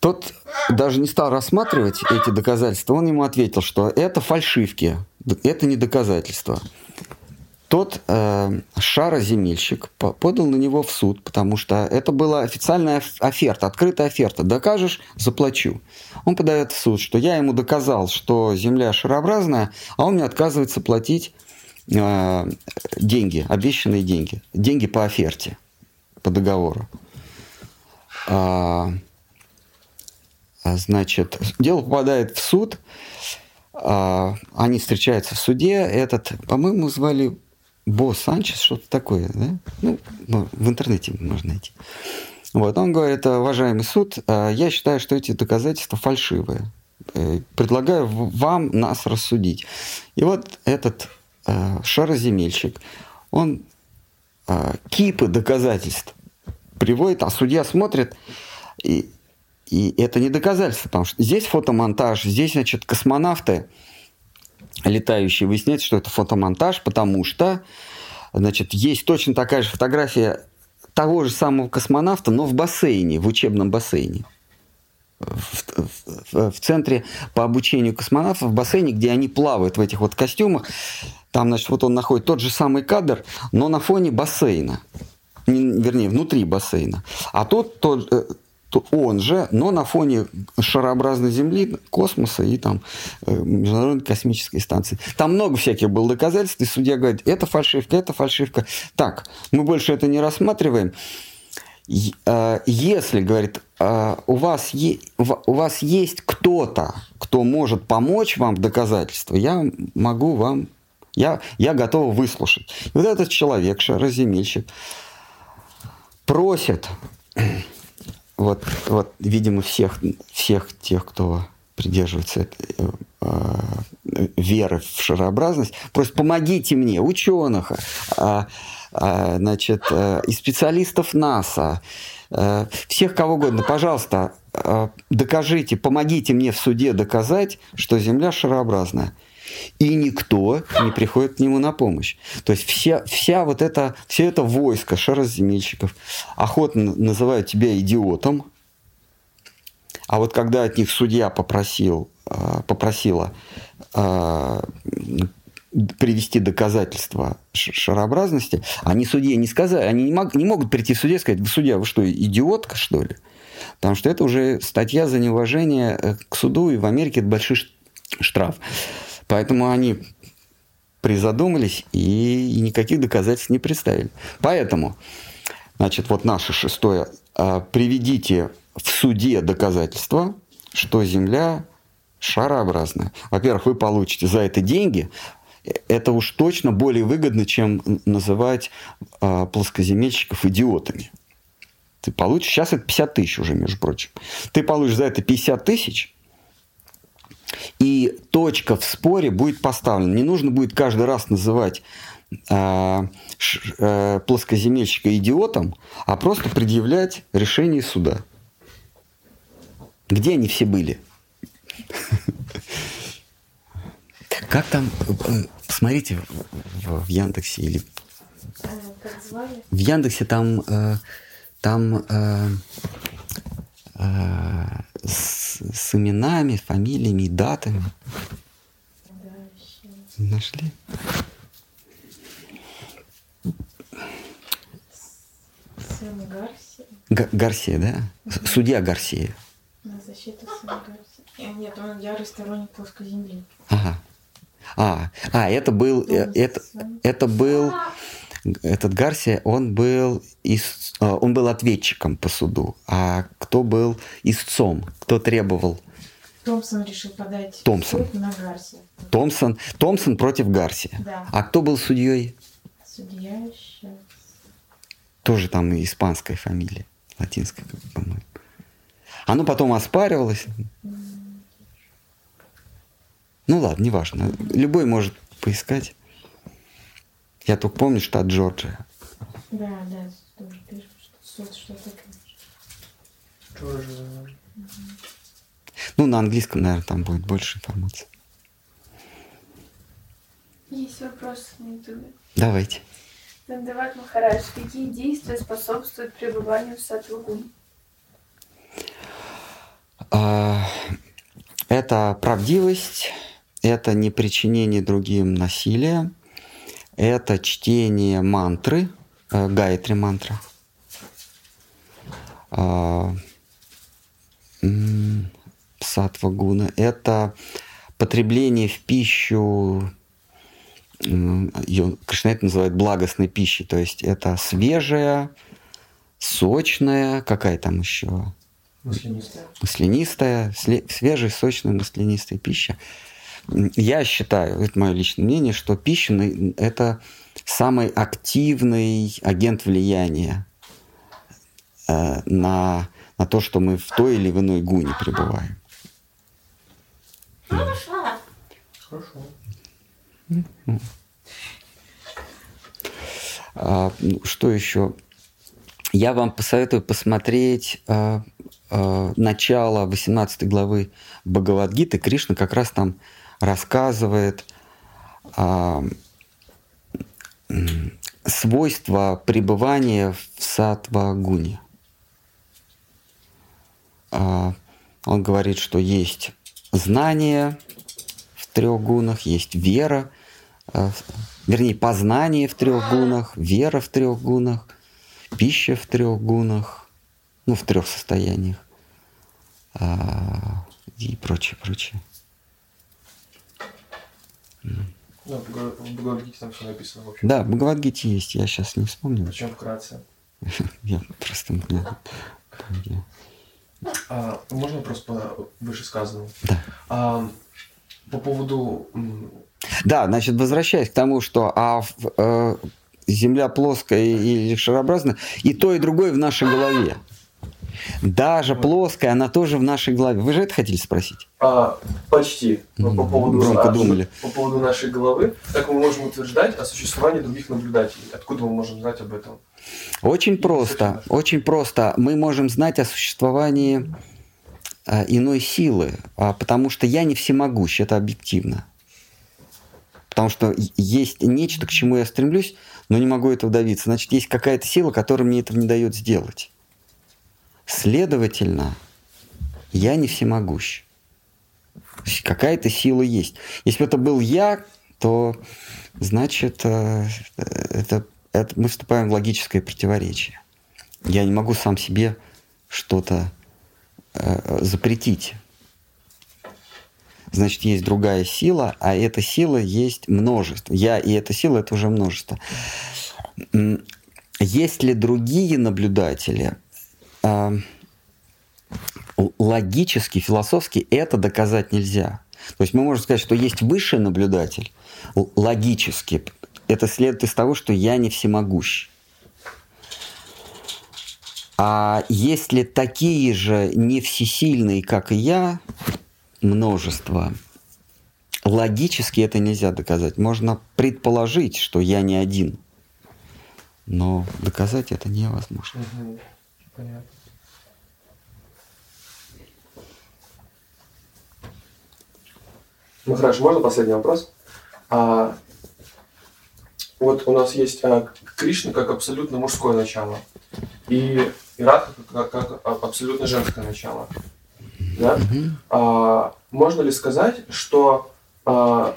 Тот даже не стал рассматривать эти доказательства, он ему ответил, что это фальшивки, это не доказательства. Тот э, шароземельщик подал на него в суд, потому что это была официальная оферта, открытая оферта. Докажешь – заплачу. Он подает в суд, что я ему доказал, что земля шарообразная, а он мне отказывается платить э, деньги, обещанные деньги. Деньги по оферте, по договору. А, значит, дело попадает в суд – а, они встречаются в суде. Этот, по-моему, звали Бо Санчес, что-то такое, да? Ну, в интернете можно найти. Вот, он говорит, уважаемый суд, а, я считаю, что эти доказательства фальшивые. Э, предлагаю вам нас рассудить. И вот этот шароземельщик, он кипы доказательств приводит, а судья смотрит, и, и это не доказательство, потому что здесь фотомонтаж, здесь, значит, космонавты летающие выясняют, что это фотомонтаж, потому что, значит, есть точно такая же фотография того же самого космонавта, но в бассейне, в учебном бассейне в, в, в центре по обучению космонавтов в бассейне, где они плавают в этих вот костюмах. Там, значит, вот он находит тот же самый кадр, но на фоне бассейна. Не, вернее, внутри бассейна. А тут тот, э, он же, но на фоне шарообразной Земли, космоса и там э, Международной космической станции. Там много всяких было доказательств, и судья говорит, это фальшивка, это фальшивка. Так, мы больше это не рассматриваем. Э, если, говорит, э, у вас, у вас есть кто-то, кто может помочь вам в доказательство, я могу вам, я, я готов выслушать. И вот этот человек, шароземельщик, просит, вот, вот, видимо, всех, всех тех, кто придерживается этой, э, веры в шарообразность, просит, помогите мне, ученых, э, Э, значит, э, и специалистов НАСА, э, всех кого угодно, пожалуйста, докажите, помогите мне в суде доказать, что Земля шарообразная. И никто не приходит к нему на помощь. То есть вся, вся вот это, все это войско шароземельщиков охотно называют тебя идиотом, а вот когда от них судья попросил, попросила привести доказательства шарообразности, они судье не сказали, они не, мог, не могут прийти в суде и сказать, вы судья, вы что, идиотка, что ли? Потому что это уже статья за неуважение э, к суду, и в Америке это большой штраф. Поэтому они призадумались и, никаких доказательств не представили. Поэтому, значит, вот наше шестое. А, приведите в суде доказательства, что Земля шарообразная. Во-первых, вы получите за это деньги, это уж точно более выгодно, чем называть э, плоскоземельщиков идиотами. Ты получишь, сейчас это 50 тысяч уже, между прочим. Ты получишь за это 50 тысяч, и точка в споре будет поставлена. Не нужно будет каждый раз называть э, э, плоскоземельщика идиотом, а просто предъявлять решение суда. Где они все были? Как там, э, посмотрите в, Яндексе или в Яндексе там э, там э, э, с, с именами, фамилиями и датами. Нашли? Гарсия. Гарсия, да? Судья Гарсия. На защиту Сэма Гарсия. Нет, он ярый сторонник плоской земли. Ага. А, а это был, э, это, это был, этот Гарсия, он был, из, э, он был ответчиком по суду. А кто был истцом? Кто требовал? Томпсон решил подать Томпсон. суд на Гарсия. Томпсон, Томпсон против Гарсия. Да. А кто был судьей? Судья сейчас. Тоже там испанская фамилия, латинская, по-моему. Оно потом оспаривалось. Ну ладно, неважно. Любой может поискать. Я только помню, что от Джорджия. Да, да, тоже пишут, что что-то Джорджия. Ну, на английском, наверное, там будет больше информации. Есть вопрос на ютубе. Давайте. Нандават Махарадж, какие действия способствуют пребыванию в сатвагуне? А, это правдивость, это не причинение другим насилия, это чтение мантры, э, гайатри мантра, э, сатвагуна, это потребление в пищу, ее Кришна называет благостной пищей, то есть это свежая, сочная, какая там еще? Маслянистая. Маслянистая, свежая, сочная, маслянистая пища Я считаю, это мое личное мнение, что пища – это самый активный агент влияния э, на, на то, что мы в той или в иной гуне пребываем. Хорошо. А, ну, что еще? Я вам посоветую посмотреть а, а, начало 18 главы Бхагавадгиты. Кришна как раз там рассказывает а, свойства пребывания в сатвагуне. А, он говорит, что есть знание в трех гунах, есть вера, а, вернее, познание в трех гунах, вера в трех гунах, пища в трех гунах, ну, в трех состояниях а, и прочее, прочее. Да, в Бхагав- в Бхагавадгите там все написано, в общем. Да, в Бхагавадгите есть, я сейчас не вспомню. Причем вкратце. Я просто... я- А, можно вопрос по вышесказанному? Да. А, по поводу... Да, значит, возвращаясь к тому, что а, э, Земля плоская или шарообразная, и то, и другое в нашей голове. Даже плоская, она тоже в нашей голове. Вы же это хотели спросить? А, почти. Но по поводу, Громко а, думали. по поводу нашей головы, как мы можем утверждать о существовании других наблюдателей? Откуда мы можем знать об этом? Очень просто, очень просто. Мы можем знать о существовании а, иной силы, а, потому что я не всемогущ, это объективно. Потому что и- есть нечто, к чему я стремлюсь, но не могу этого добиться. Значит, есть какая-то сила, которая мне этого не дает сделать. Следовательно, я не всемогущ. Какая-то сила есть. Если бы это был я, то значит э, это, это мы вступаем в логическое противоречие. Я не могу сам себе что-то э, запретить. Значит, есть другая сила, а эта сила есть множество. Я и эта сила это уже множество. Есть ли другие наблюдатели? Л- Логически, философски это доказать нельзя. То есть мы можем сказать, что есть высший наблюдатель, логически. Это следует из того, что я не всемогущ. А есть ли такие же не всесильные, как и я, множество? Логически это нельзя доказать. Можно предположить, что я не один. Но доказать это невозможно. Мгм. Понятно. Ну хорошо, можно последний вопрос? А, вот у нас есть а, Кришна как абсолютно мужское начало и, и Радха как, как а- абсолютно женское начало. Да? А, можно ли сказать, что а,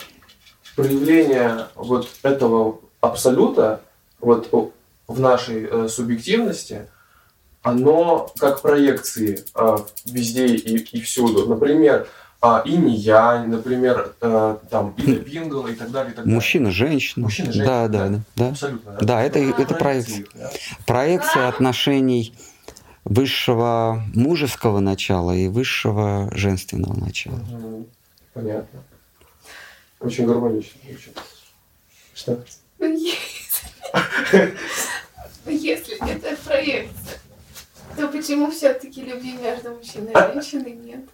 проявление вот этого абсолюта вот в нашей э, субъективности, оно как проекции э, везде и, и всюду. Например, и не я, например, э, там и Пингл и так далее, и так далее. Мужчина, женщина. Мужчина, женщина, Да, да, да. да. да. Абсолютно. Да, это, это Проекции проекция. да. Проекция отношений высшего мужеского начала и высшего женственного начала. Понятно. Очень гармонично. Очень. Что? Если... Ну, если это проекция, то почему все-таки любви между мужчиной и женщиной нет?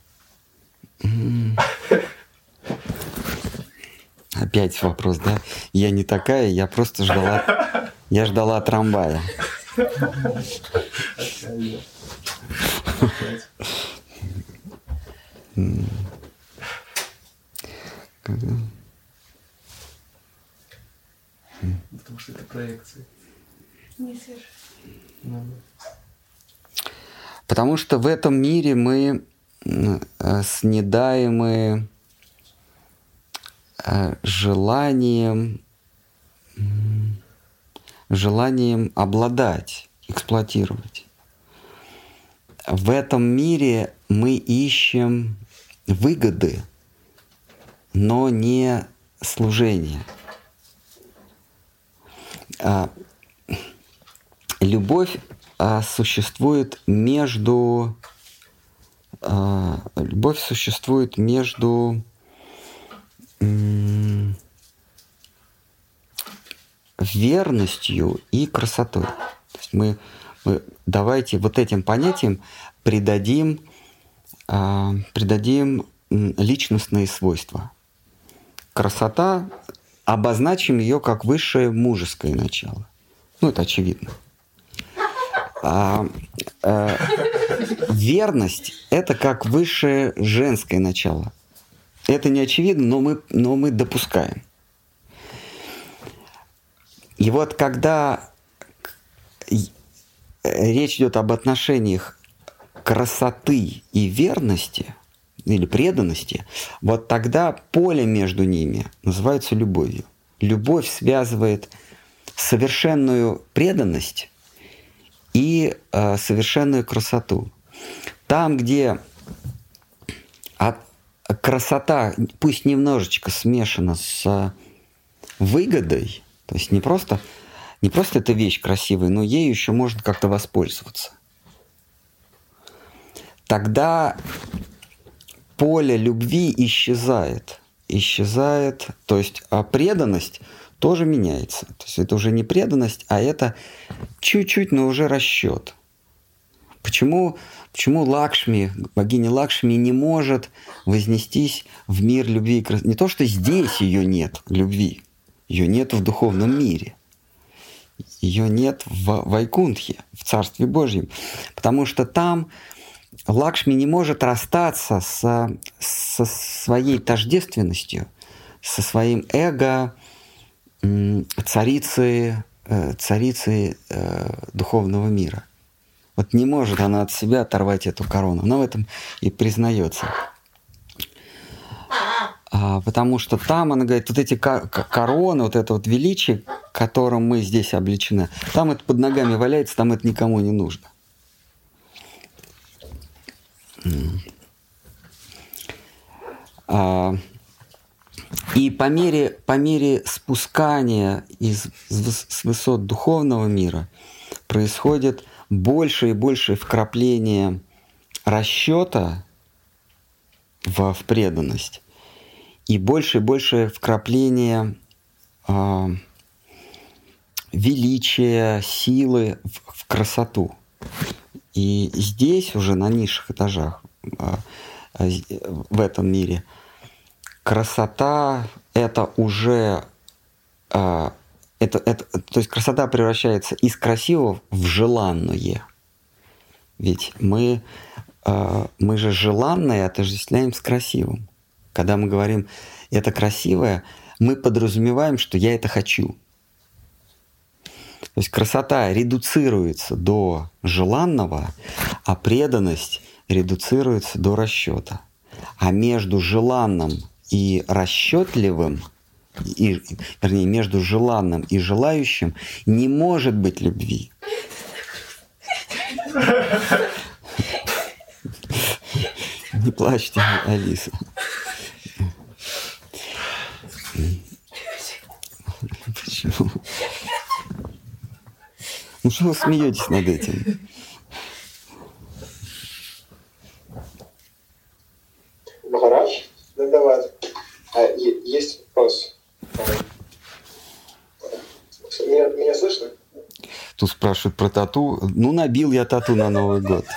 Опять вопрос, да? Я не такая, я просто ждала, я ждала трамвая. Потому что это проекции. Не свяжу. Ну, Потому что в этом мире мы э, снедаемы э, желанием, желанием обладать, эксплуатировать. В этом мире мы ищем выгоды, но не служение. А, любовь а, существует между а, любовь существует между верностью и красотой. То есть мы, мы давайте вот этим понятиям придадим, э, придадим личностные свойства. Красота, обозначим ее как высшее мужеское начало. Ну, это очевидно. А, а, верность – это как высшее женское начало. Это не очевидно, но мы, но мы допускаем. И вот когда речь идет об отношениях красоты и верности или преданности, вот тогда поле между ними называется любовью. Любовь связывает совершенную преданность и э, совершенную красоту. Там, где от, красота, пусть немножечко смешана с выгодой, то есть не просто, не просто эта вещь красивая, но ею еще можно как-то воспользоваться. Тогда поле любви исчезает. Исчезает, то есть а преданность тоже меняется. То есть это уже не преданность, а это чуть-чуть, но уже расчет. Почему, почему Лакшми, богиня Лакшми не может вознестись в мир любви и красоты? Не то, что здесь ее нет, любви, ее нет в духовном мире. Ее нет в Вайкунтхе, в Царстве Божьем. Потому что там Лакшми не может расстаться со, со своей тождественностью, со своим эго царицы, э, царицы э, духовного мира. Вот не может она от себя оторвать эту корону. Она в этом и признается. А, потому что там, она говорит, вот эти короны, вот это вот величие, которым мы здесь обличены, там это под ногами валяется, там это никому не нужно. А, и по мере, по мере спускания из, с высот духовного мира происходит больше и больше вкрапление расчета в, в преданность и больше и больше вкрапление э, величия, силы в, в красоту. И здесь уже на низших этажах э, в этом мире красота это уже э, это, это, то есть красота превращается из красивого в желанное. Ведь мы, э, мы же желанное отождествляем с красивым. Когда мы говорим это красивое, мы подразумеваем, что я это хочу. То есть красота редуцируется до желанного, а преданность редуцируется до расчета. А между желанным и расчетливым, и, вернее, между желанным и желающим не может быть любви. Не плачьте, Алиса. Почему? Ну что вы смеетесь над этим? Махарадж, Дандават, а, есть вопрос. Меня, меня слышно? Тут спрашивают про тату. Ну, набил я тату на Новый год.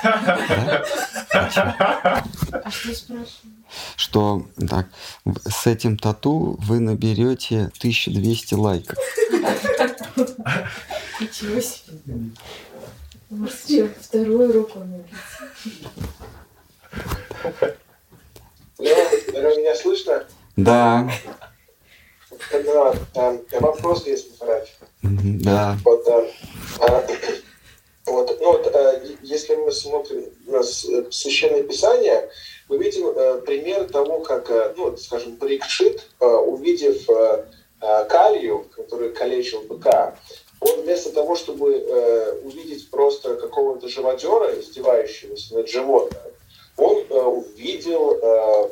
А что спрашивают? Что так, с этим тату вы наберете 1200 лайков. Ничего себе. Может, что, вторую руку набить? Леон, меня слышно? Да. Да, э, вопрос есть, Махарадж. Да. Вот, э, а, вот, ну, вот, э, если мы смотрим на Священное Писание, мы видим э, пример того, как, э, ну, скажем, Парикшит, э, увидев э, э, Калию, который калечил быка, он вместо того, чтобы э, увидеть просто какого-то живодера, издевающегося над животным, он э, увидел э,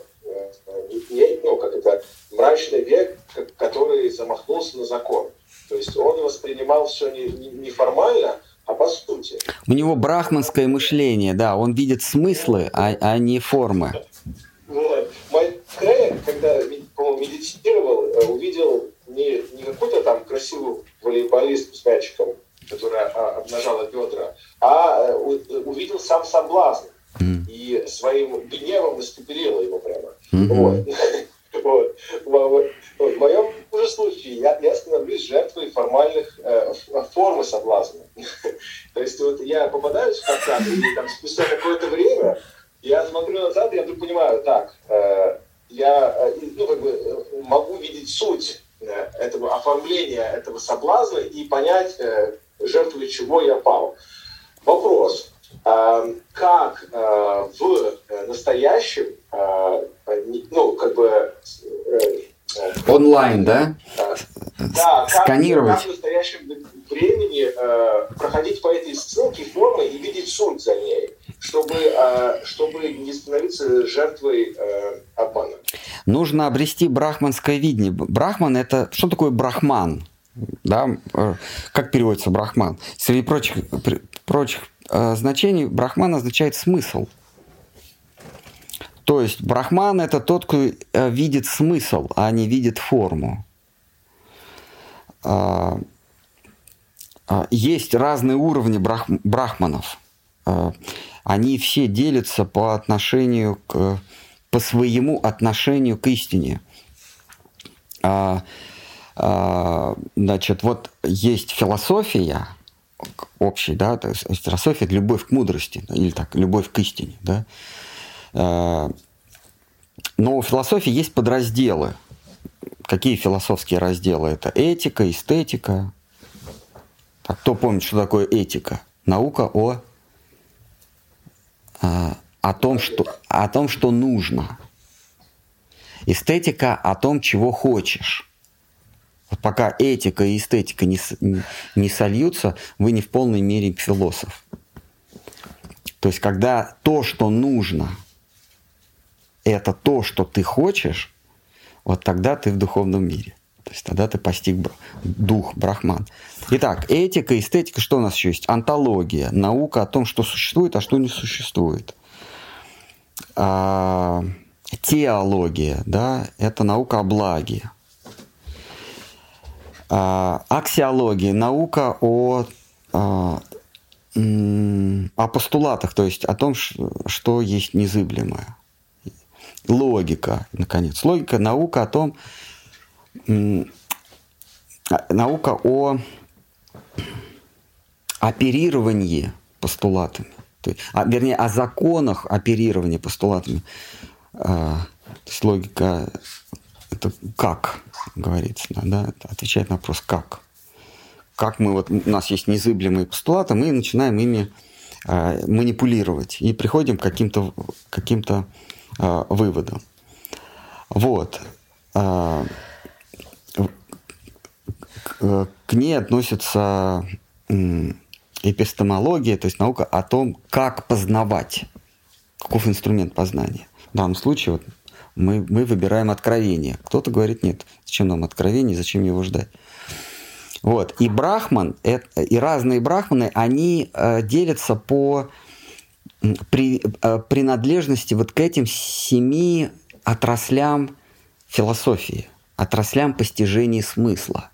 не, ну, как это, мрачный век, который замахнулся на закон. То есть он воспринимал все не, не, а по сути. У него брахманское мышление, да, он видит смыслы, а, а не формы. Вот. Мой Крей, когда медитировал, э, увидел не, не какую-то там красивую волейболистку с мячиком, которая а, обнажала бедра, а э, увидел сам соблазн. И своим гневом испепелила его прямо. Вот. Вот. Вот. В моем же случае я, я становлюсь жертвой формальных э, формы соблазна. То есть вот я попадаюсь в контакт, и там спустя какое-то время я смотрю назад, и я вдруг понимаю, так, э, я э, ну, как бы, э, могу видеть суть э, этого оформления, этого соблазна и понять, э, жертвой чего я пал. Вопрос. Э, как э, в настоящем, э, ну, как бы... Э, Онлайн, да? Да, Сканировать. Как, в настоящем времени э, проходить по этой ссылке формы и видеть суть за ней, чтобы, э, чтобы не становиться жертвой э, обмана. Нужно обрести брахманское видение. Брахман это... Что такое брахман? Да? Э, как переводится брахман? Среди прочих, прочих э, значений брахман означает смысл. То есть брахман это тот, кто э, видит смысл, а не видит форму. А, а, есть разные уровни брах, брахманов. А, они все делятся по отношению к по своему отношению к истине. Значит, вот есть философия общая, да, то есть философия – любовь к мудрости, или так, любовь к истине, да. Э, но у философии есть подразделы. Какие философские разделы? Это этика, эстетика. Так, кто помнит, что такое этика? Наука о, э, о, том, что, о том, что нужно. Эстетика о том, чего хочешь. Пока этика и эстетика не, не сольются, вы не в полной мере философ. То есть, когда то, что нужно – это то, что ты хочешь, вот тогда ты в духовном мире. То есть тогда ты постиг дух, брахман. Итак, этика, эстетика, что у нас еще есть? Антология, наука о том, что существует, а что не существует. А, теология, да, это наука о благе. А, аксиология, наука о, а, о постулатах, то есть о том, что есть незыблемое логика, наконец. Логика, наука о том, наука о оперировании постулатами, то есть, а, вернее, о законах оперирования постулатами. А, то есть логика это как говорится, да, отвечает на вопрос как. Как мы вот у нас есть незыблемые постулаты, мы начинаем ими а, манипулировать и приходим к каким-то каким-то э, выводам. Вот. Э, к, к ней относится э, эпистемология, то есть наука о том, как познавать, каков инструмент познания. В данном случае вот, мы, мы выбираем откровение. Кто-то говорит, нет, зачем нам откровение, зачем его ждать. Вот. И брахман, это, и разные брахманы, они э, делятся по при, э, принадлежности вот к этим семи отраслям философии, отраслям постижения смысла.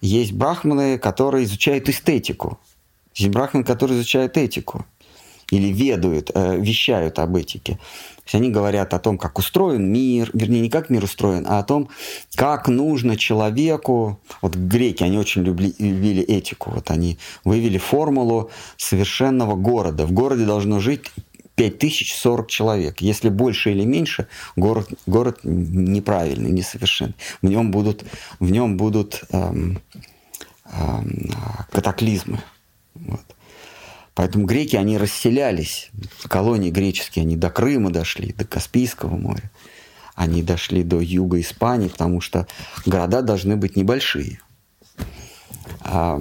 Есть брахманы, которые изучают эстетику. Есть брахманы, которые изучают этику или ведают, э, вещают об этике. То есть они говорят о том, как устроен мир, вернее, не как мир устроен, а о том, как нужно человеку. Вот греки, они очень любили, любили этику. Вот они вывели формулу совершенного города. В городе должно жить 5040 человек. Если больше или меньше, город, город неправильный, несовершенный. В нем будут, в нем будут эм, эм, катаклизмы. Вот. Поэтому греки, они расселялись, колонии греческие, они до Крыма дошли, до Каспийского моря. Они дошли до юга Испании, потому что города должны быть небольшие. А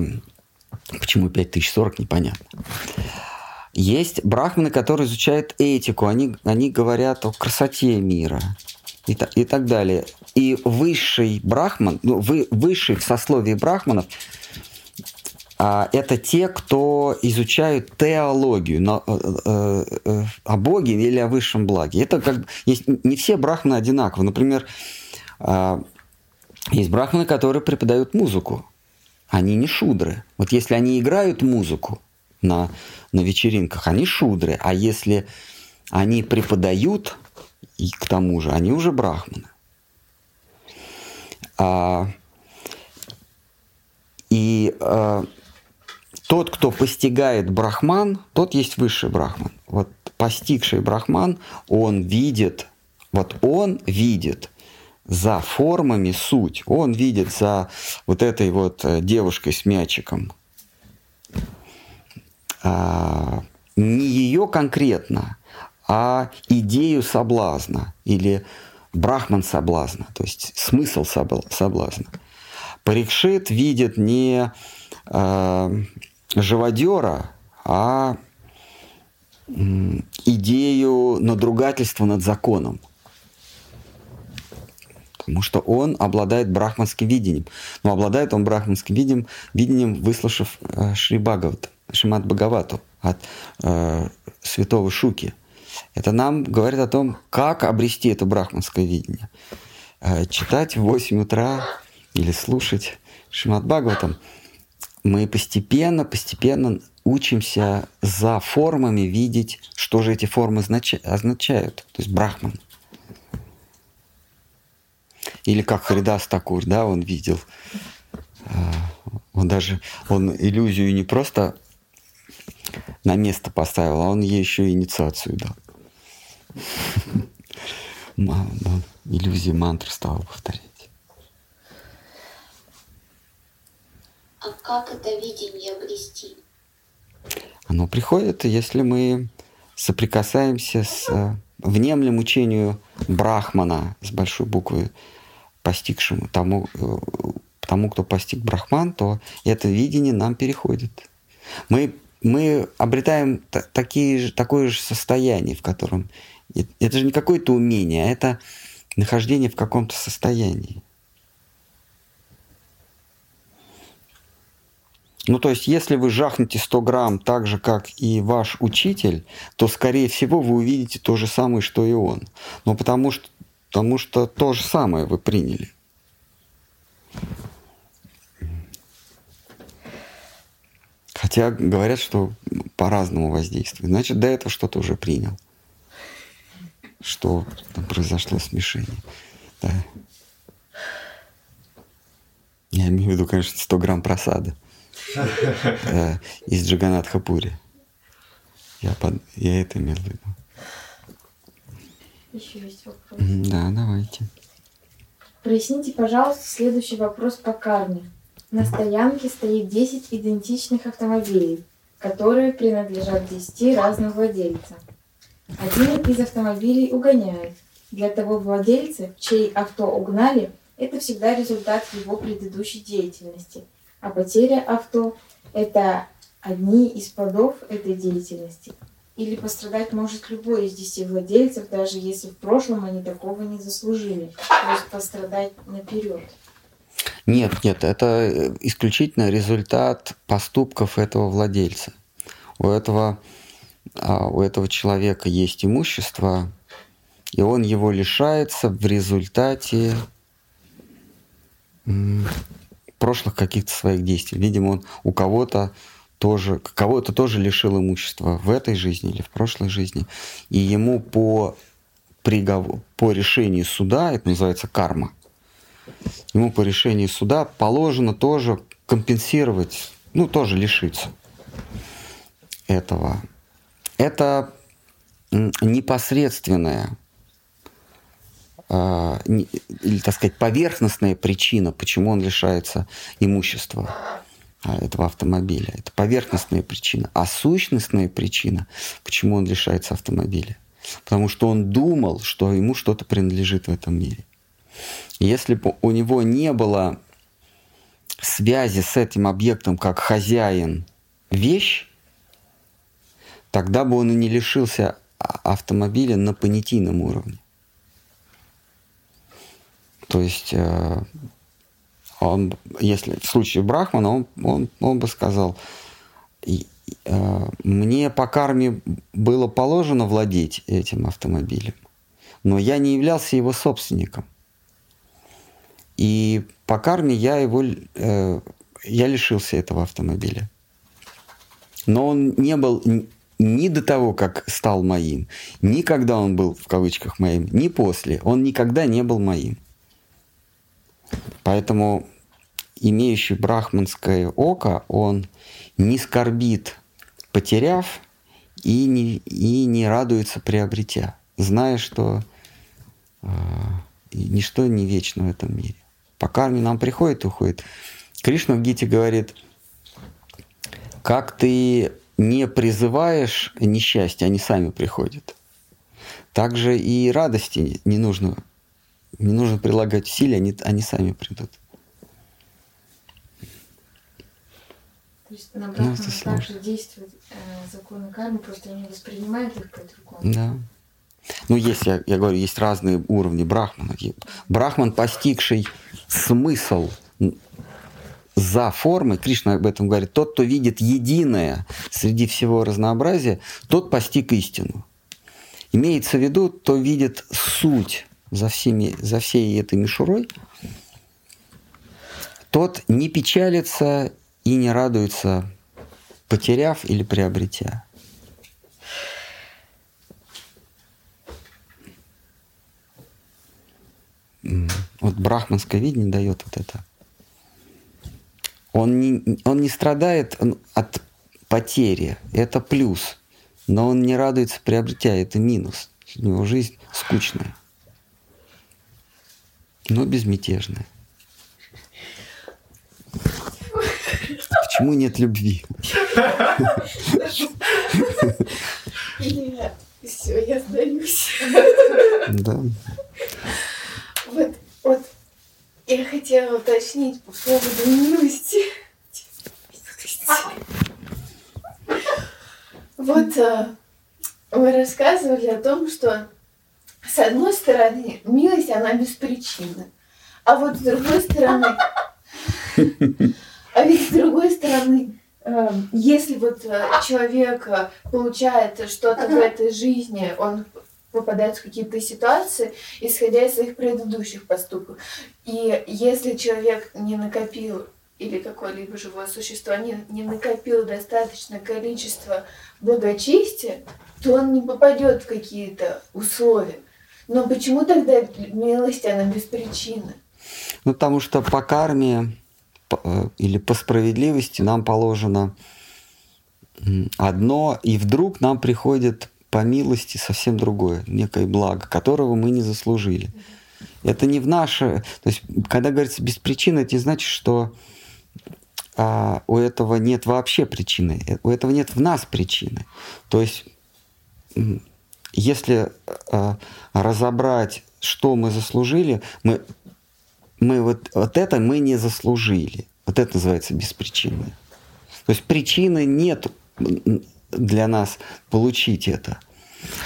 почему 5040, непонятно. Есть брахманы, которые изучают этику, они, они говорят о красоте мира и, та, и так далее. И высший брахман, ну, вы, высший в сословии брахманов – это те, кто изучают теологию но, э, э, э, о Боге или о высшем благе. Это как есть не все брахманы одинаковы. Например, а, Есть брахманы, которые преподают музыку. Они не шудры. Вот если они играют музыку на, на вечеринках, они шудры. А если они преподают, и к тому же, они уже брахманы. А, и а, тот, кто постигает брахман, тот есть высший брахман. Вот постигший брахман, он видит, вот он видит за формами суть. Он видит за вот этой вот э, девушкой с мячиком. А, не ее конкретно, а идею соблазна или брахман соблазна, то есть смысл соблазна. Парикшит видит не э, живодера, а идею надругательства над законом – потому что он обладает брахманским видением. Но обладает он брахманским видением, видением выслушав э, Шри Бхагават, Шримад Бхагавату от э, святого Шуки. Это нам говорит о том, как обрести это брахманское видение. Э, читать в 8 утра или слушать Шримад Бхагаватам, мы постепенно, постепенно учимся за формами видеть, что же эти формы означают. То есть брахман – или как Харидас Такур, да, он видел. А, он даже, он иллюзию не просто на место поставил, а он ей еще инициацию дал. Иллюзии мантр стал повторять. А как это видение обрести? Оно приходит, если мы соприкасаемся с внемлем учению Брахмана с большой буквы постигшему, тому, э, тому, кто постиг Брахман, то это видение нам переходит. Мы, мы обретаем такие же, такое же состояние, в котором... Это же не какое-то умение, а это нахождение в каком-то состоянии. Ну, то есть, если вы жахнете 100 грамм так же, как и ваш учитель, то, скорее всего, вы увидите то же самое, что и он. Но потому что потому что то же самое вы приняли. Хотя говорят, что по-разному воздействует. Значит, до этого что-то уже принял. Что там произошло смешение. Да. Я имею в виду, конечно, 100 грамм просады э, из Джаганатхапури. Я, под... я это имел в виду. Еще есть вопрос. Да, давайте. Проясните, пожалуйста, следующий вопрос по карме. На стоянке стоит 10 идентичных автомобилей, которые принадлежат 10 разным владельцам. Один из автомобилей угоняют. Для того владельца, чей авто угнали, это всегда результат его предыдущей деятельности. А потеря авто – это одни из плодов этой деятельности – или пострадать может любой из десяти владельцев, даже если в прошлом они такого не заслужили. То есть пострадать наперед. Нет, нет, это исключительно результат поступков этого владельца. У этого, а, у этого человека есть имущество, и он его лишается в результате прошлых каких-то своих действий. Видимо, он у кого-то тоже, кого-то тоже лишил имущества в этой жизни или в прошлой жизни, и ему по, приговор, по решению суда, это называется карма, ему по решению суда положено тоже компенсировать, ну, тоже лишиться этого. Это непосредственная а, или, так сказать, поверхностная причина, почему он лишается имущества. А, этого автомобиля. Это поверхностная причина. А сущностная причина, почему он лишается автомобиля. Потому что он думал, что ему что-то принадлежит в этом мире. Если бы у него не было связи с этим объектом как хозяин вещь, тогда бы он и не лишился автомобиля на понятийном уровне. То есть э, он, если в случае Брахмана, он, он, он бы сказал, э, мне по карме было положено владеть этим автомобилем, но я не являлся его собственником. И по карме я его, э, я лишился этого автомобиля. Но он не был ни до того, как стал моим, ни когда он был в кавычках моим, ни после. Он никогда не был моим. Поэтому имеющий брахманское око, он не скорбит, потеряв, и не, и не радуется, приобретя, зная, что э, ничто не вечно в этом мире. По карме нам приходит и уходит. Кришна в Гите говорит, как ты не призываешь несчастье, они сами приходят. Также и радости не нужно, не нужно прилагать усилия, они, они сами придут. То есть на Брахмана ну, также действуют э, законы кармы, просто они воспринимают их по-другому. Да. Ну, есть, я, я говорю, есть разные уровни брахмана. Брахман, постигший смысл за формой, Кришна об этом говорит, тот, кто видит единое среди всего разнообразия, тот постиг истину. Имеется в виду, кто видит суть за, всеми, за всей этой мишурой, тот не печалится и не радуется, потеряв или приобретя. Вот брахманское видение дает вот это. Он не, он не страдает от потери, это плюс. Но он не радуется, приобретя, это минус. У него жизнь скучная, но безмятежная. Почему нет любви? Нет, все, я сдаюсь. Да. Вот, вот я хотела уточнить по поводу милости. Вот э, вы рассказывали о том, что с одной стороны милость, она без причины. А вот с другой стороны, а ведь с другой стороны, эм, если вот э, человек э, получает что-то в этой жизни, он попадает в какие-то ситуации, исходя из своих предыдущих поступков. И если человек не накопил или какое-либо живое существо не, не накопил достаточное количество благочестия, то он не попадет в какие-то условия. Но почему тогда милость, она без причины? Ну, потому что по карме Э, или по справедливости нам положено одно, и вдруг нам приходит по милости совсем другое, некое благо, которого мы не заслужили. Это не в наше... То есть, когда говорится без причины, это не значит, что а, у этого нет вообще причины. Э, у этого нет в нас причины. То есть, если а, разобрать, что мы заслужили, мы мы вот, вот это мы не заслужили. Вот это называется беспричинное. То есть причины нет для нас получить это.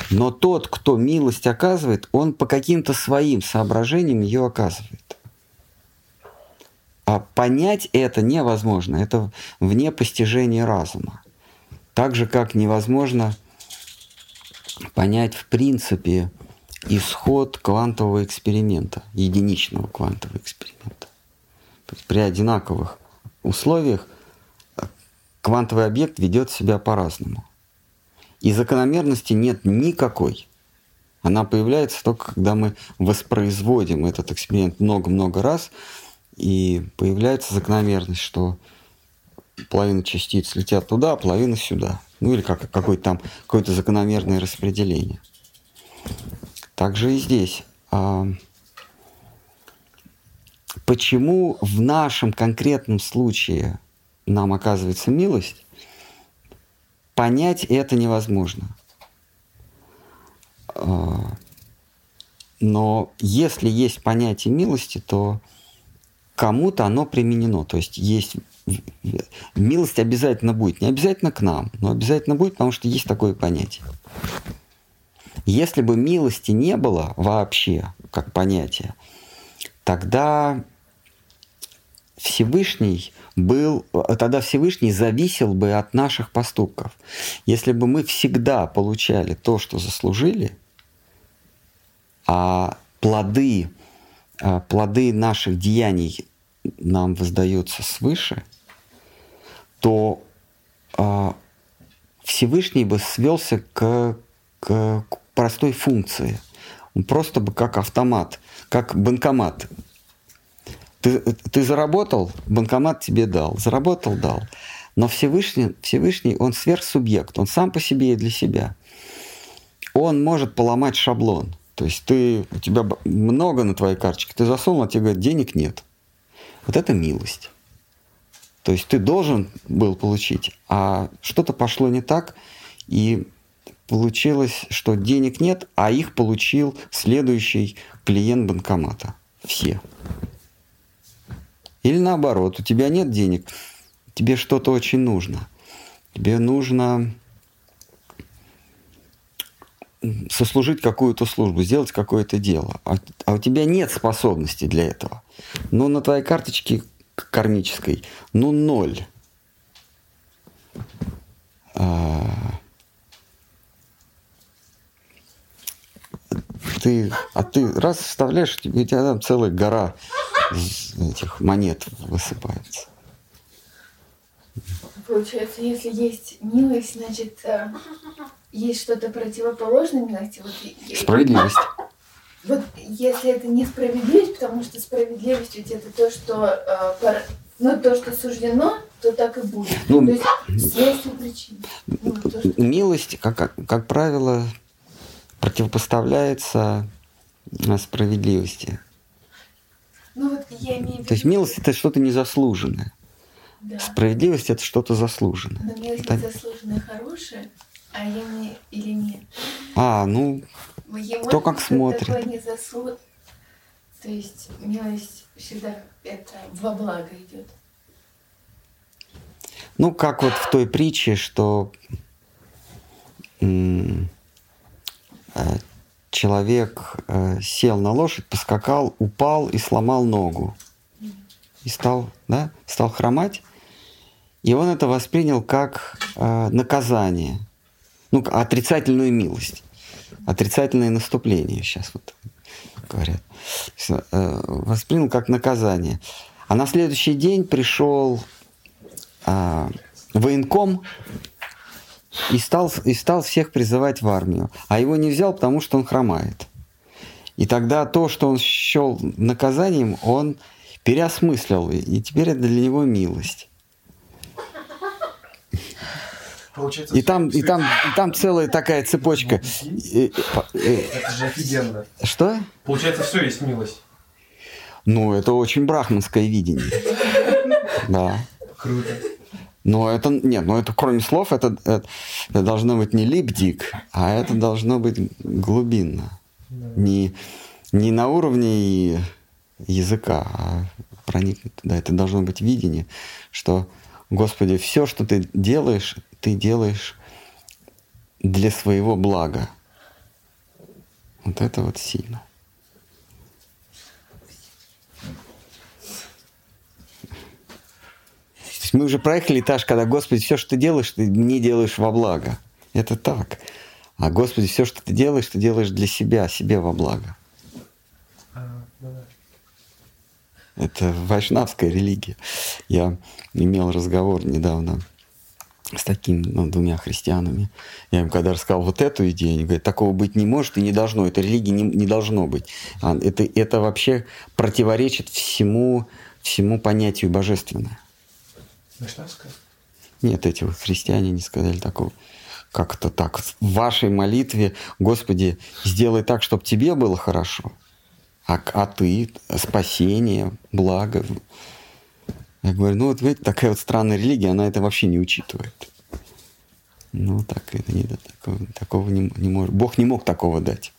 Но тот, кто милость оказывает, он по каким-то своим соображениям ее оказывает. А понять это невозможно, это вне постижения разума. Так же, как невозможно понять в принципе исход квантового эксперимента, единичного квантового эксперимента. То есть при одинаковых условиях квантовый объект ведет себя по-разному. И закономерности нет никакой. Она появляется только когда мы воспроизводим этот эксперимент много-много раз, и появляется закономерность, что половина частиц летят туда, половина сюда. Ну или как, какое-то там какое-то закономерное распределение. Также и здесь. А, почему в нашем конкретном случае нам оказывается милость, понять это невозможно. А, но если есть понятие милости, то кому-то оно применено. То есть есть милость обязательно будет. Не обязательно к нам, но обязательно будет, потому что есть такое понятие. Если бы милости не было вообще, как понятие, тогда Всевышний был, тогда Всевышний зависел бы от наших поступков. Если бы мы всегда получали то, что заслужили, а плоды а, плоды наших деяний нам воздаются свыше, то а, Всевышний бы свелся к, к, к простой функции. Он просто бы как автомат, как банкомат. Ты, ты заработал, банкомат тебе дал. Заработал, дал. Но Всевышний, Всевышний, он сверхсубъект, он сам по себе и для себя. Он может поломать шаблон. То есть ты, у тебя много на твоей карточке, ты засунул, а тебе говорят, денег нет. Вот это милость. То есть ты должен был получить, а что-то пошло не так, и получилось, что денег нет, а их получил следующий клиент банкомата. Все. Или наоборот, у тебя нет денег, тебе что-то очень нужно. Тебе нужно сослужить какую-то службу, сделать какое-то дело, а, а у тебя нет способности для этого. Но на твоей карточке кармической, ну ноль. А, ты, а ты раз вставляешь, у тебя там целая гора этих монет высыпается. Получается, если есть милость, значит, э, есть что-то противоположное милости. Вот, Справедливость. Вот если это не справедливость, потому что справедливость ведь это то, что э, ну, то, что суждено, то так и будет. Ну, то есть следствие причин. Ну, то, что... Милость, как, как, правило, противопоставляется справедливости. Ну вот я имею в виду... То есть милость это что-то незаслуженное. Да. Справедливость это что-то заслуженное. Но милость это... заслуженное хорошее, а я не или нет. А, ну, Ему кто как смотрит. Не заслу... То есть милость всегда это во благо идет. Ну, как вот в той притче, что э, человек э, сел на лошадь, поскакал, упал и сломал ногу. И стал, да, стал хромать. И он это воспринял как э, наказание, ну, отрицательную милость, отрицательное наступление, сейчас вот говорят. Э, воспринял как наказание. А на следующий день пришел э, военком и стал, и стал всех призывать в армию. А его не взял, потому что он хромает. И тогда то, что он счел наказанием, он переосмыслил. И теперь это для него милость. Получается, и там, и там, и там целая такая цепочка. Это же офигенно. Что? Получается, все есть милость. Ну, это очень брахманское видение. Да. Круто. Но это, нет, но это кроме слов, это, это, это должно быть не липдик, а это должно быть глубинно. Не, не на уровне языка, а проникнуть туда. Это должно быть видение, что, Господи, все, что ты делаешь, ты делаешь для своего блага. Вот это вот сильно. мы уже проехали этаж, когда, Господи, все, что ты делаешь, ты не делаешь во благо. Это так. А Господи, все, что ты делаешь, ты делаешь для себя, себе во благо. Это вайшнавская религия. Я имел разговор недавно с такими ну, двумя христианами. Я им когда рассказал вот эту идею, они говорят, такого быть не может и не должно. Это религии не, не должно быть. А это, это вообще противоречит всему, всему понятию божественное. Вайшнавская? Нет, эти вот христиане не сказали такого. Как-то так. В вашей молитве, Господи, сделай так, чтобы тебе было хорошо. А, а ты, спасение, благо. Я говорю, ну вот видите, такая вот странная религия, она это вообще не учитывает. Ну, так это не, такого, такого не, не может. Бог не мог такого дать.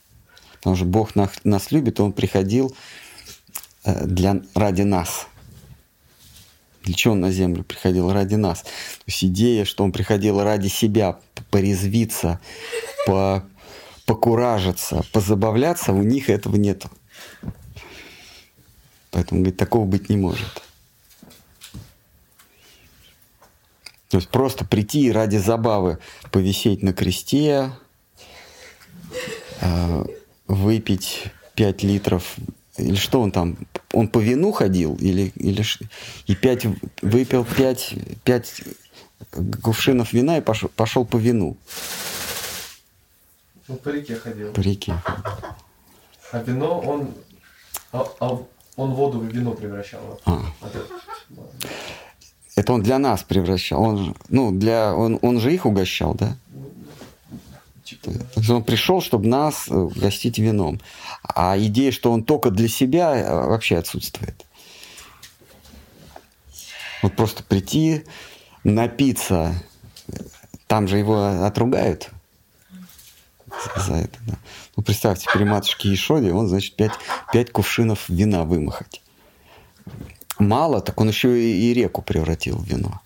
Потому что Бог нас, нас любит, Он приходил э, для, ради нас. Для чего он на землю приходил? Ради нас. То есть идея, что он приходил ради себя, порезвиться, по, покуражиться, позабавляться, у них этого нет. Поэтому, говорит, такого быть не может. То есть просто прийти и ради забавы повисеть на кресте, э, выпить 5 литров или что он там, он по вину ходил, или, или и пять, выпил пять, пять кувшинов вина и пошел, пошел по вину. Ну, по реке ходил. По реке. А вино он... А, а он воду в вино превращал. А. Это он для нас превращал. Он, ну, для, он, он же их угощал, да? Типа, да. Он пришел, чтобы нас угостить вином. А идея, что он только для себя, э, вообще отсутствует. Вот просто прийти, напиться, там же его отругают за это. Да. Ну, представьте, при матушке Ешоде он, значит, пять, пять кувшинов вина вымахать. Мало, так он еще и, и реку превратил в вино.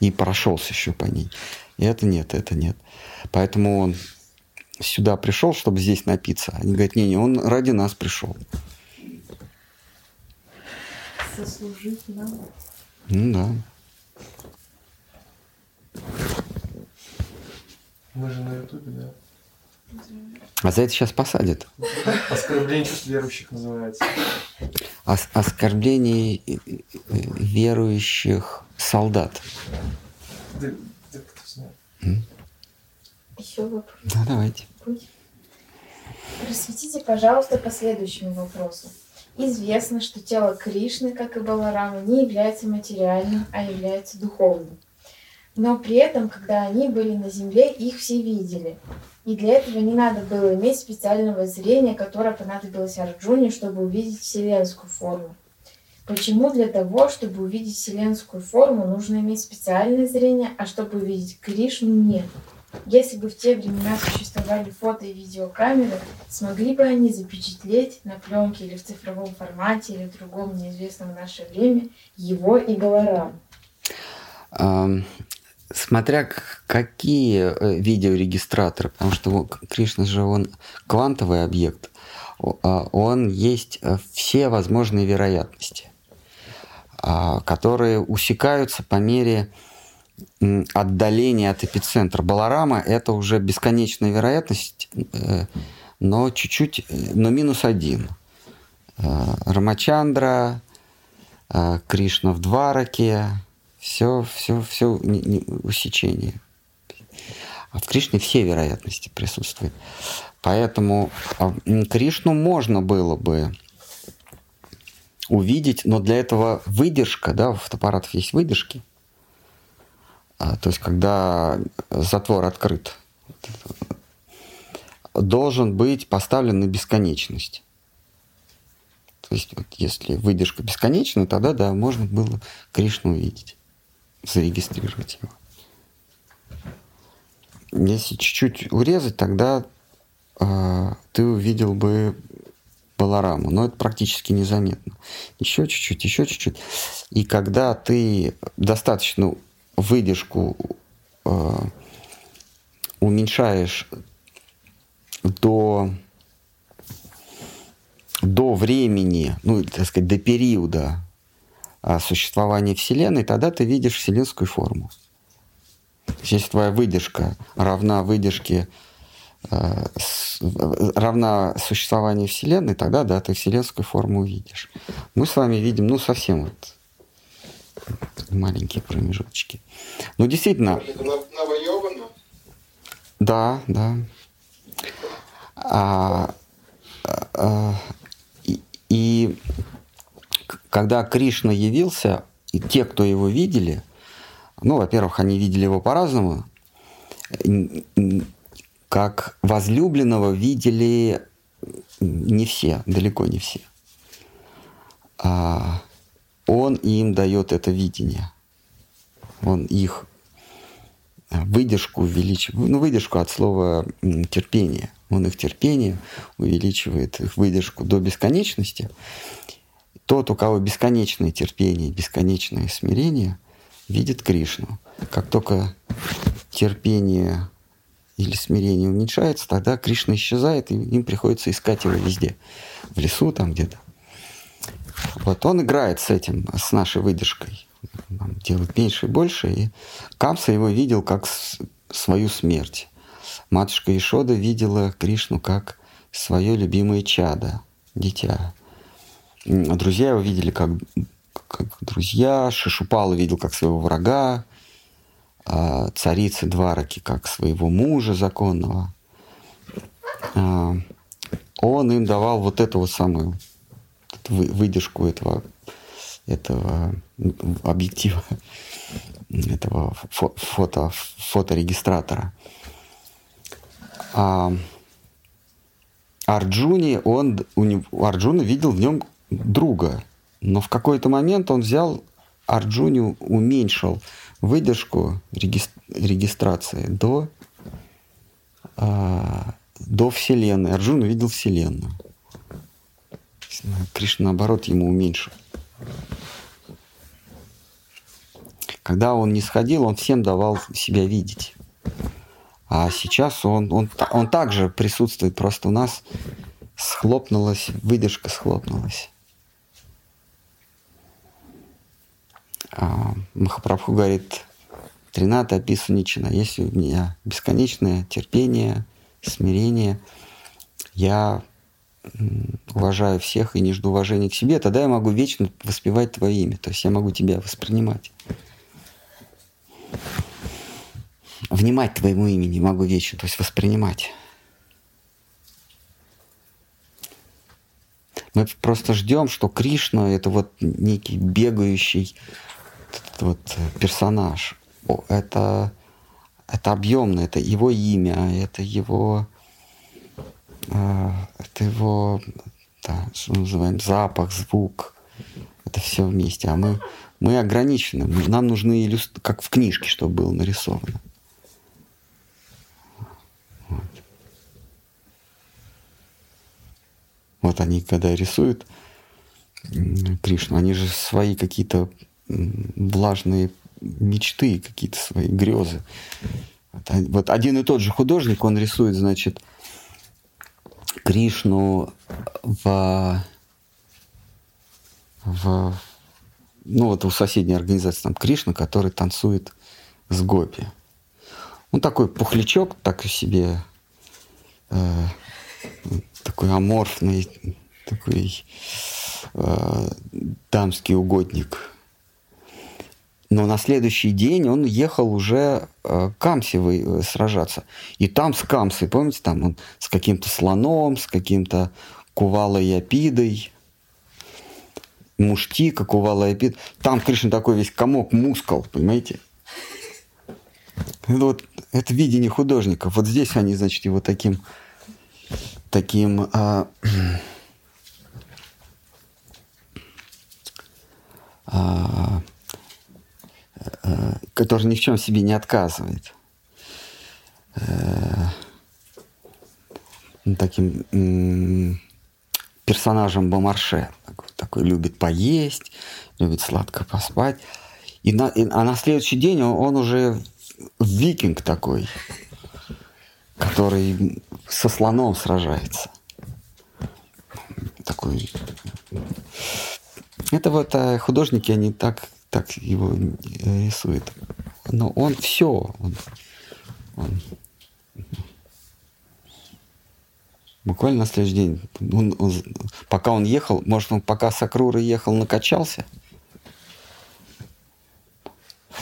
И прошелся еще по ней. И это нет, это нет. Поэтому он сюда пришел, чтобы здесь напиться. Они говорят, не-не, он ради нас пришел. Сослужить нам. Ну да. Мы же на Ютубе, да. А за это сейчас посадят. Оскорбление чувств верующих называется. Ос оскорбление э, э, верующих солдат. Да, да кто знает. Еще вопрос. Да, давайте. Просветите, пожалуйста, по следующему вопросу. Известно, что тело Кришны, как и Баларама, не является материальным, а является духовным. Но при этом, когда они были на земле, их все видели. И для этого не надо было иметь специального зрения, которое понадобилось Арджуне, чтобы увидеть вселенскую форму. Почему для того, чтобы увидеть вселенскую форму, нужно иметь специальное зрение, а чтобы увидеть Кришну нет? Если бы в те времена существовали фото и видеокамеры, смогли бы они запечатлеть на пленке или в цифровом формате или в другом неизвестном в наше время его и Баларам? Смотря какие э, видеорегистраторы, потому что Кришна же он квантовый объект, а, он есть э, все возможные вероятности, а, которые усекаются по мере отдаления от эпицентра. Баларама – это уже бесконечная вероятность, э, но чуть-чуть, но минус один. Рамачандра, Кришна в Двараке, все, все, все усечение. А в Кришне все вероятности присутствуют. Поэтому а, Кришну можно было бы увидеть, но для этого выдержка, да, в фотоаппаратах есть выдержки, а, то есть когда затвор открыт, должен быть поставлен на бесконечность. То есть вот если выдержка бесконечна, тогда да, можно было Кришну увидеть зарегистрировать его. Если чуть-чуть урезать, тогда э, ты увидел бы Балараму, но это практически незаметно. Еще чуть-чуть, еще чуть-чуть. И когда ты достаточно выдержку э, уменьшаешь до, до времени, ну, так сказать, до периода существования Вселенной, тогда ты видишь вселенскую форму. Если твоя выдержка равна выдержке э, равна существованию Вселенной, тогда да, ты вселенскую форму увидишь. Мы с вами видим, ну, совсем вот маленькие промежуточки. Ну, действительно... Да, да. А, а, и, и когда Кришна явился, и те, кто его видели, ну, во-первых, они видели его по-разному, как возлюбленного видели не все, далеко не все. А он им дает это видение. Он их выдержку увеличивает, ну, выдержку от слова терпение. Он их терпение увеличивает, их выдержку до бесконечности. Тот, у кого бесконечное терпение, бесконечное смирение, видит Кришну. Как только терпение или смирение уменьшается, тогда Кришна исчезает, и им приходится искать его везде. В лесу там где-то. Вот он играет с этим, с нашей выдержкой. Делает меньше и больше. И Камса его видел как свою смерть. Матушка Ишода видела Кришну как свое любимое чадо, дитя. Друзья его видели как, как друзья, Шишупала видел как своего врага, а царицы Двараки как своего мужа законного. А, он им давал вот эту вот самую выдержку этого, этого объектива, этого фото, фоторегистратора. А Арджуни, он, у него, Арджуна видел в нем друга, но в какой-то момент он взял Арджуни, уменьшил выдержку регистрации до, а, до Вселенной. Арджуна видел Вселенную. Кришна, наоборот, ему уменьшил. Когда он не сходил, он всем давал себя видеть. А сейчас он, он, он также присутствует, просто у нас схлопнулась, выдержка схлопнулась. Махапрабху говорит, Тринада описаничина, если у меня бесконечное терпение, смирение, я уважаю всех и не жду уважения к себе, тогда я могу вечно воспевать твое имя. То есть я могу тебя воспринимать. Внимать твоему имени могу вечно, то есть воспринимать. Мы просто ждем, что Кришна это вот некий бегающий вот персонаж. Это, это объемно, это его имя, это его а, это его, да, что мы называем, запах, звук, это все вместе. А мы, мы ограничены. Нам нужны иллюстрации, как в книжке, чтобы было нарисовано. Вот они, когда рисуют Кришну, они же свои какие-то влажные мечты, какие-то свои грезы. Вот один и тот же художник, он рисует, значит, Кришну в, в ну вот у соседней организации там Кришна, который танцует с гопи. Он такой пухлячок, так себе э, такой аморфный, такой э, дамский угодник. Но на следующий день он ехал уже э, Камсевой э, сражаться. И там с Камсой, помните, там он с каким-то слоном, с каким-то кувалой и апидой, муштика, кувала и. Там Кришна такой весь комок мускул, понимаете? Вот это видение художников. Вот здесь они, значит, его таким, таким а, а, который ни в чем себе не отказывает. Э, таким персонажем Бомарше. Такой, такой любит поесть, любит сладко поспать. И на, и, а на следующий день он, он уже викинг такой, который со слоном сражается. Такой. Это вот а художники, они так так его э, рисует. Но он все, он, он буквально на следующий день, он, он, пока он ехал, может, он пока с Акруры ехал, накачался.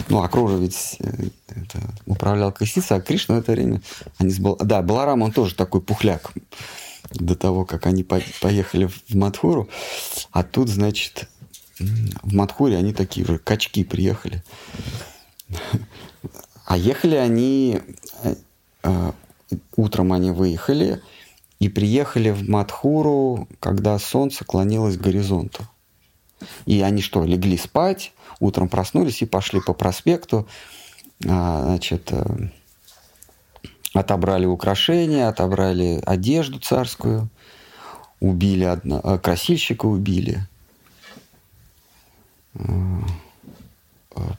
Ну, Акрура ведь э, это, управлял Косица, а Кришна в это время... Они с Бал... Да, Баларам, он тоже такой пухляк до того, как они по поехали в Мадхуру. А тут, значит, в Мадхуре они такие же качки приехали. А ехали они, э, э, утром они выехали и приехали в Мадхуру, когда солнце клонилось к горизонту. И они что, легли спать, утром проснулись и пошли по проспекту, а, значит, э, отобрали украшения, отобрали одежду царскую, убили одно, красильщика убили –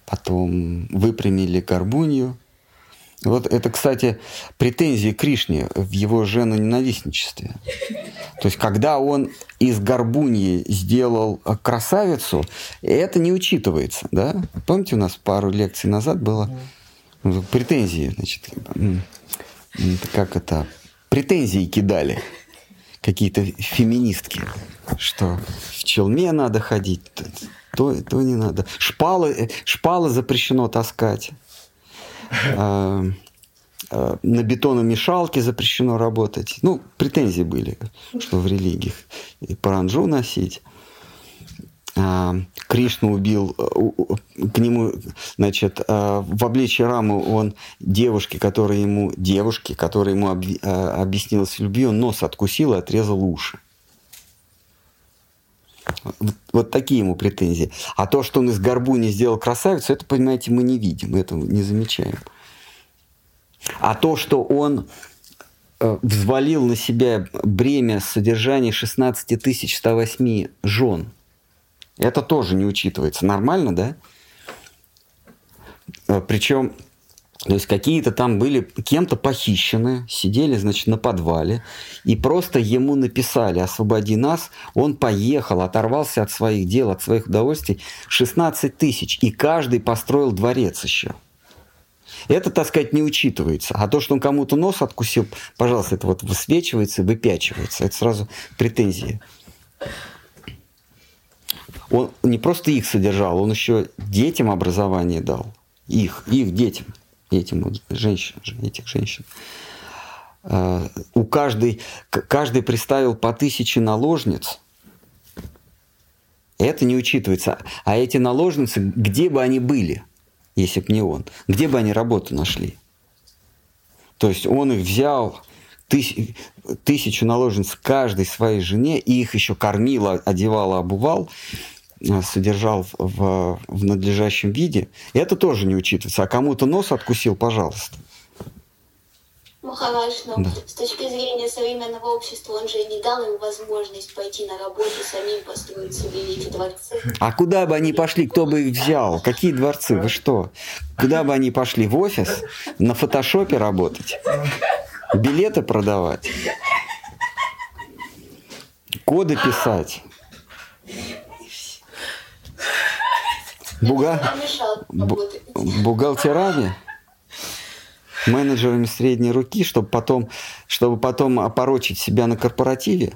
потом выпрямили горбунью. Вот это, кстати, претензии Кришне в его женоненавистничестве. То есть, когда он из горбуньи сделал красавицу, это не учитывается, да? Помните, у нас пару лекций назад было претензии, значит, как это, претензии кидали какие-то феминистки, что в челме надо ходить, то, то не надо. Шпалы, шпалы запрещено таскать. А, а, на бетономешалке запрещено работать. Ну, претензии были, что в религиях. И паранджу носить. А, Кришну убил, к нему, значит, в обличье Рамы он девушке, которая ему, девушке, которая ему объяснилась в любви, он нос откусил и отрезал уши. Вот такие ему претензии. А то, что он из Горбуни сделал красавицу, это, понимаете, мы не видим, этого не замечаем. А то, что он э, взвалил на себя бремя содержания 16 108 жен, это тоже не учитывается. Нормально, да? Э, Причем то есть какие-то там были кем-то похищены, сидели, значит, на подвале, и просто ему написали «Освободи нас», он поехал, оторвался от своих дел, от своих удовольствий, 16 тысяч, и каждый построил дворец еще. Это, так сказать, не учитывается. А то, что он кому-то нос откусил, пожалуйста, это вот высвечивается, выпячивается. Это сразу претензии. Он не просто их содержал, он еще детям образование дал. Их, их детям этим вот женщин, этих женщин. А, у каждой, каждый представил по тысяче наложниц. Это не учитывается. А эти наложницы, где бы они были, если бы не он, где бы они работу нашли? То есть он их взял, тысяч, тысячу наложниц каждой своей жене, и их еще кормил, одевал, обувал, Э, содержал в, в надлежащем виде, это тоже не учитывается. А кому-то нос откусил, пожалуйста. Махарадж, но да. с точки зрения современного общества, он же не дал им возможность пойти на работу, самим построить себе эти дворцы. А куда бы они пошли, кто бы их взял? Какие дворцы? Вы что? Куда бы они пошли? В офис? На фотошопе работать? Билеты продавать? Коды писать? Буга... бухгалтерами, менеджерами средней руки, чтобы потом, чтобы потом опорочить себя на корпоративе.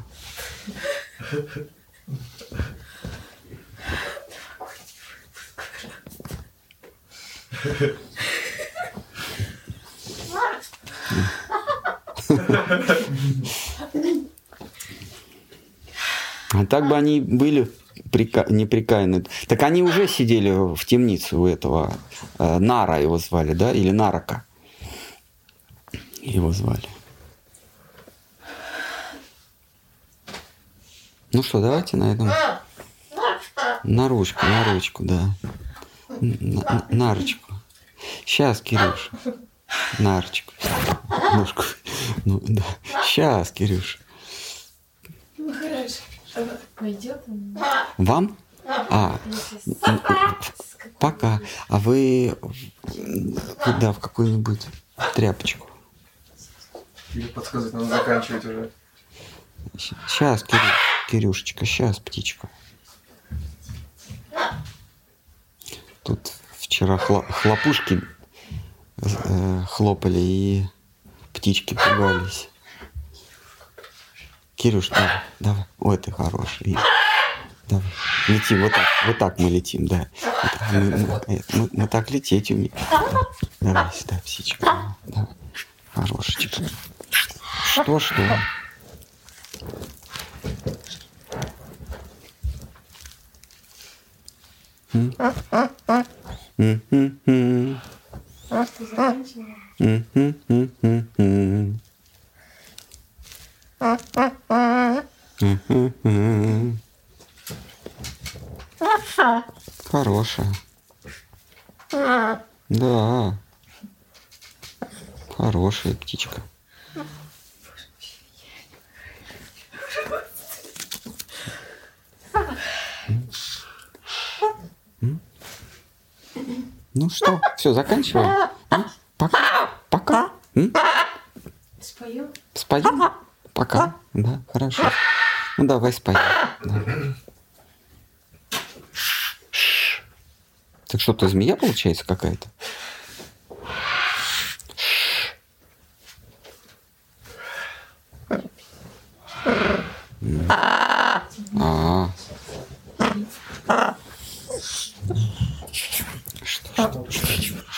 А так бы они были прика... неприкаянный. Так они уже сидели в темнице у этого э, Нара его звали, да, или Нарака его звали. Ну что, давайте на этом. На ручку, на ручку, да. На, на ручку. Сейчас, Кирюш. На ручку. Ножку. Ну, да. Сейчас, Кирюш. Ну, хорошо. Пойдет Вам? А, пока. А вы куда, в какую-нибудь тряпочку? Или подсказать, надо заканчивать уже. Сейчас, Кирю, Кирюшечка, сейчас, птичка. Тут вчера хло, хлопушки э, хлопали и птички пугались. Кирюш, давай, давай. Ой, ты хороший. Давай. Летим, вот так, вот так мы летим, да. Мы, мы, мы, мы так лететь умеем. Да. Давай сюда, птичка. Давай. Хорошечка. Что, что? Mm-hmm. Хорошая. Да. Хорошая птичка. Ну что, все, заканчиваем. Пока. Пока. Спою? Споем? Пока. Да, хорошо. Ну давай спать. Да. Так что-то змея получается какая-то? А. -а. Что, что, что?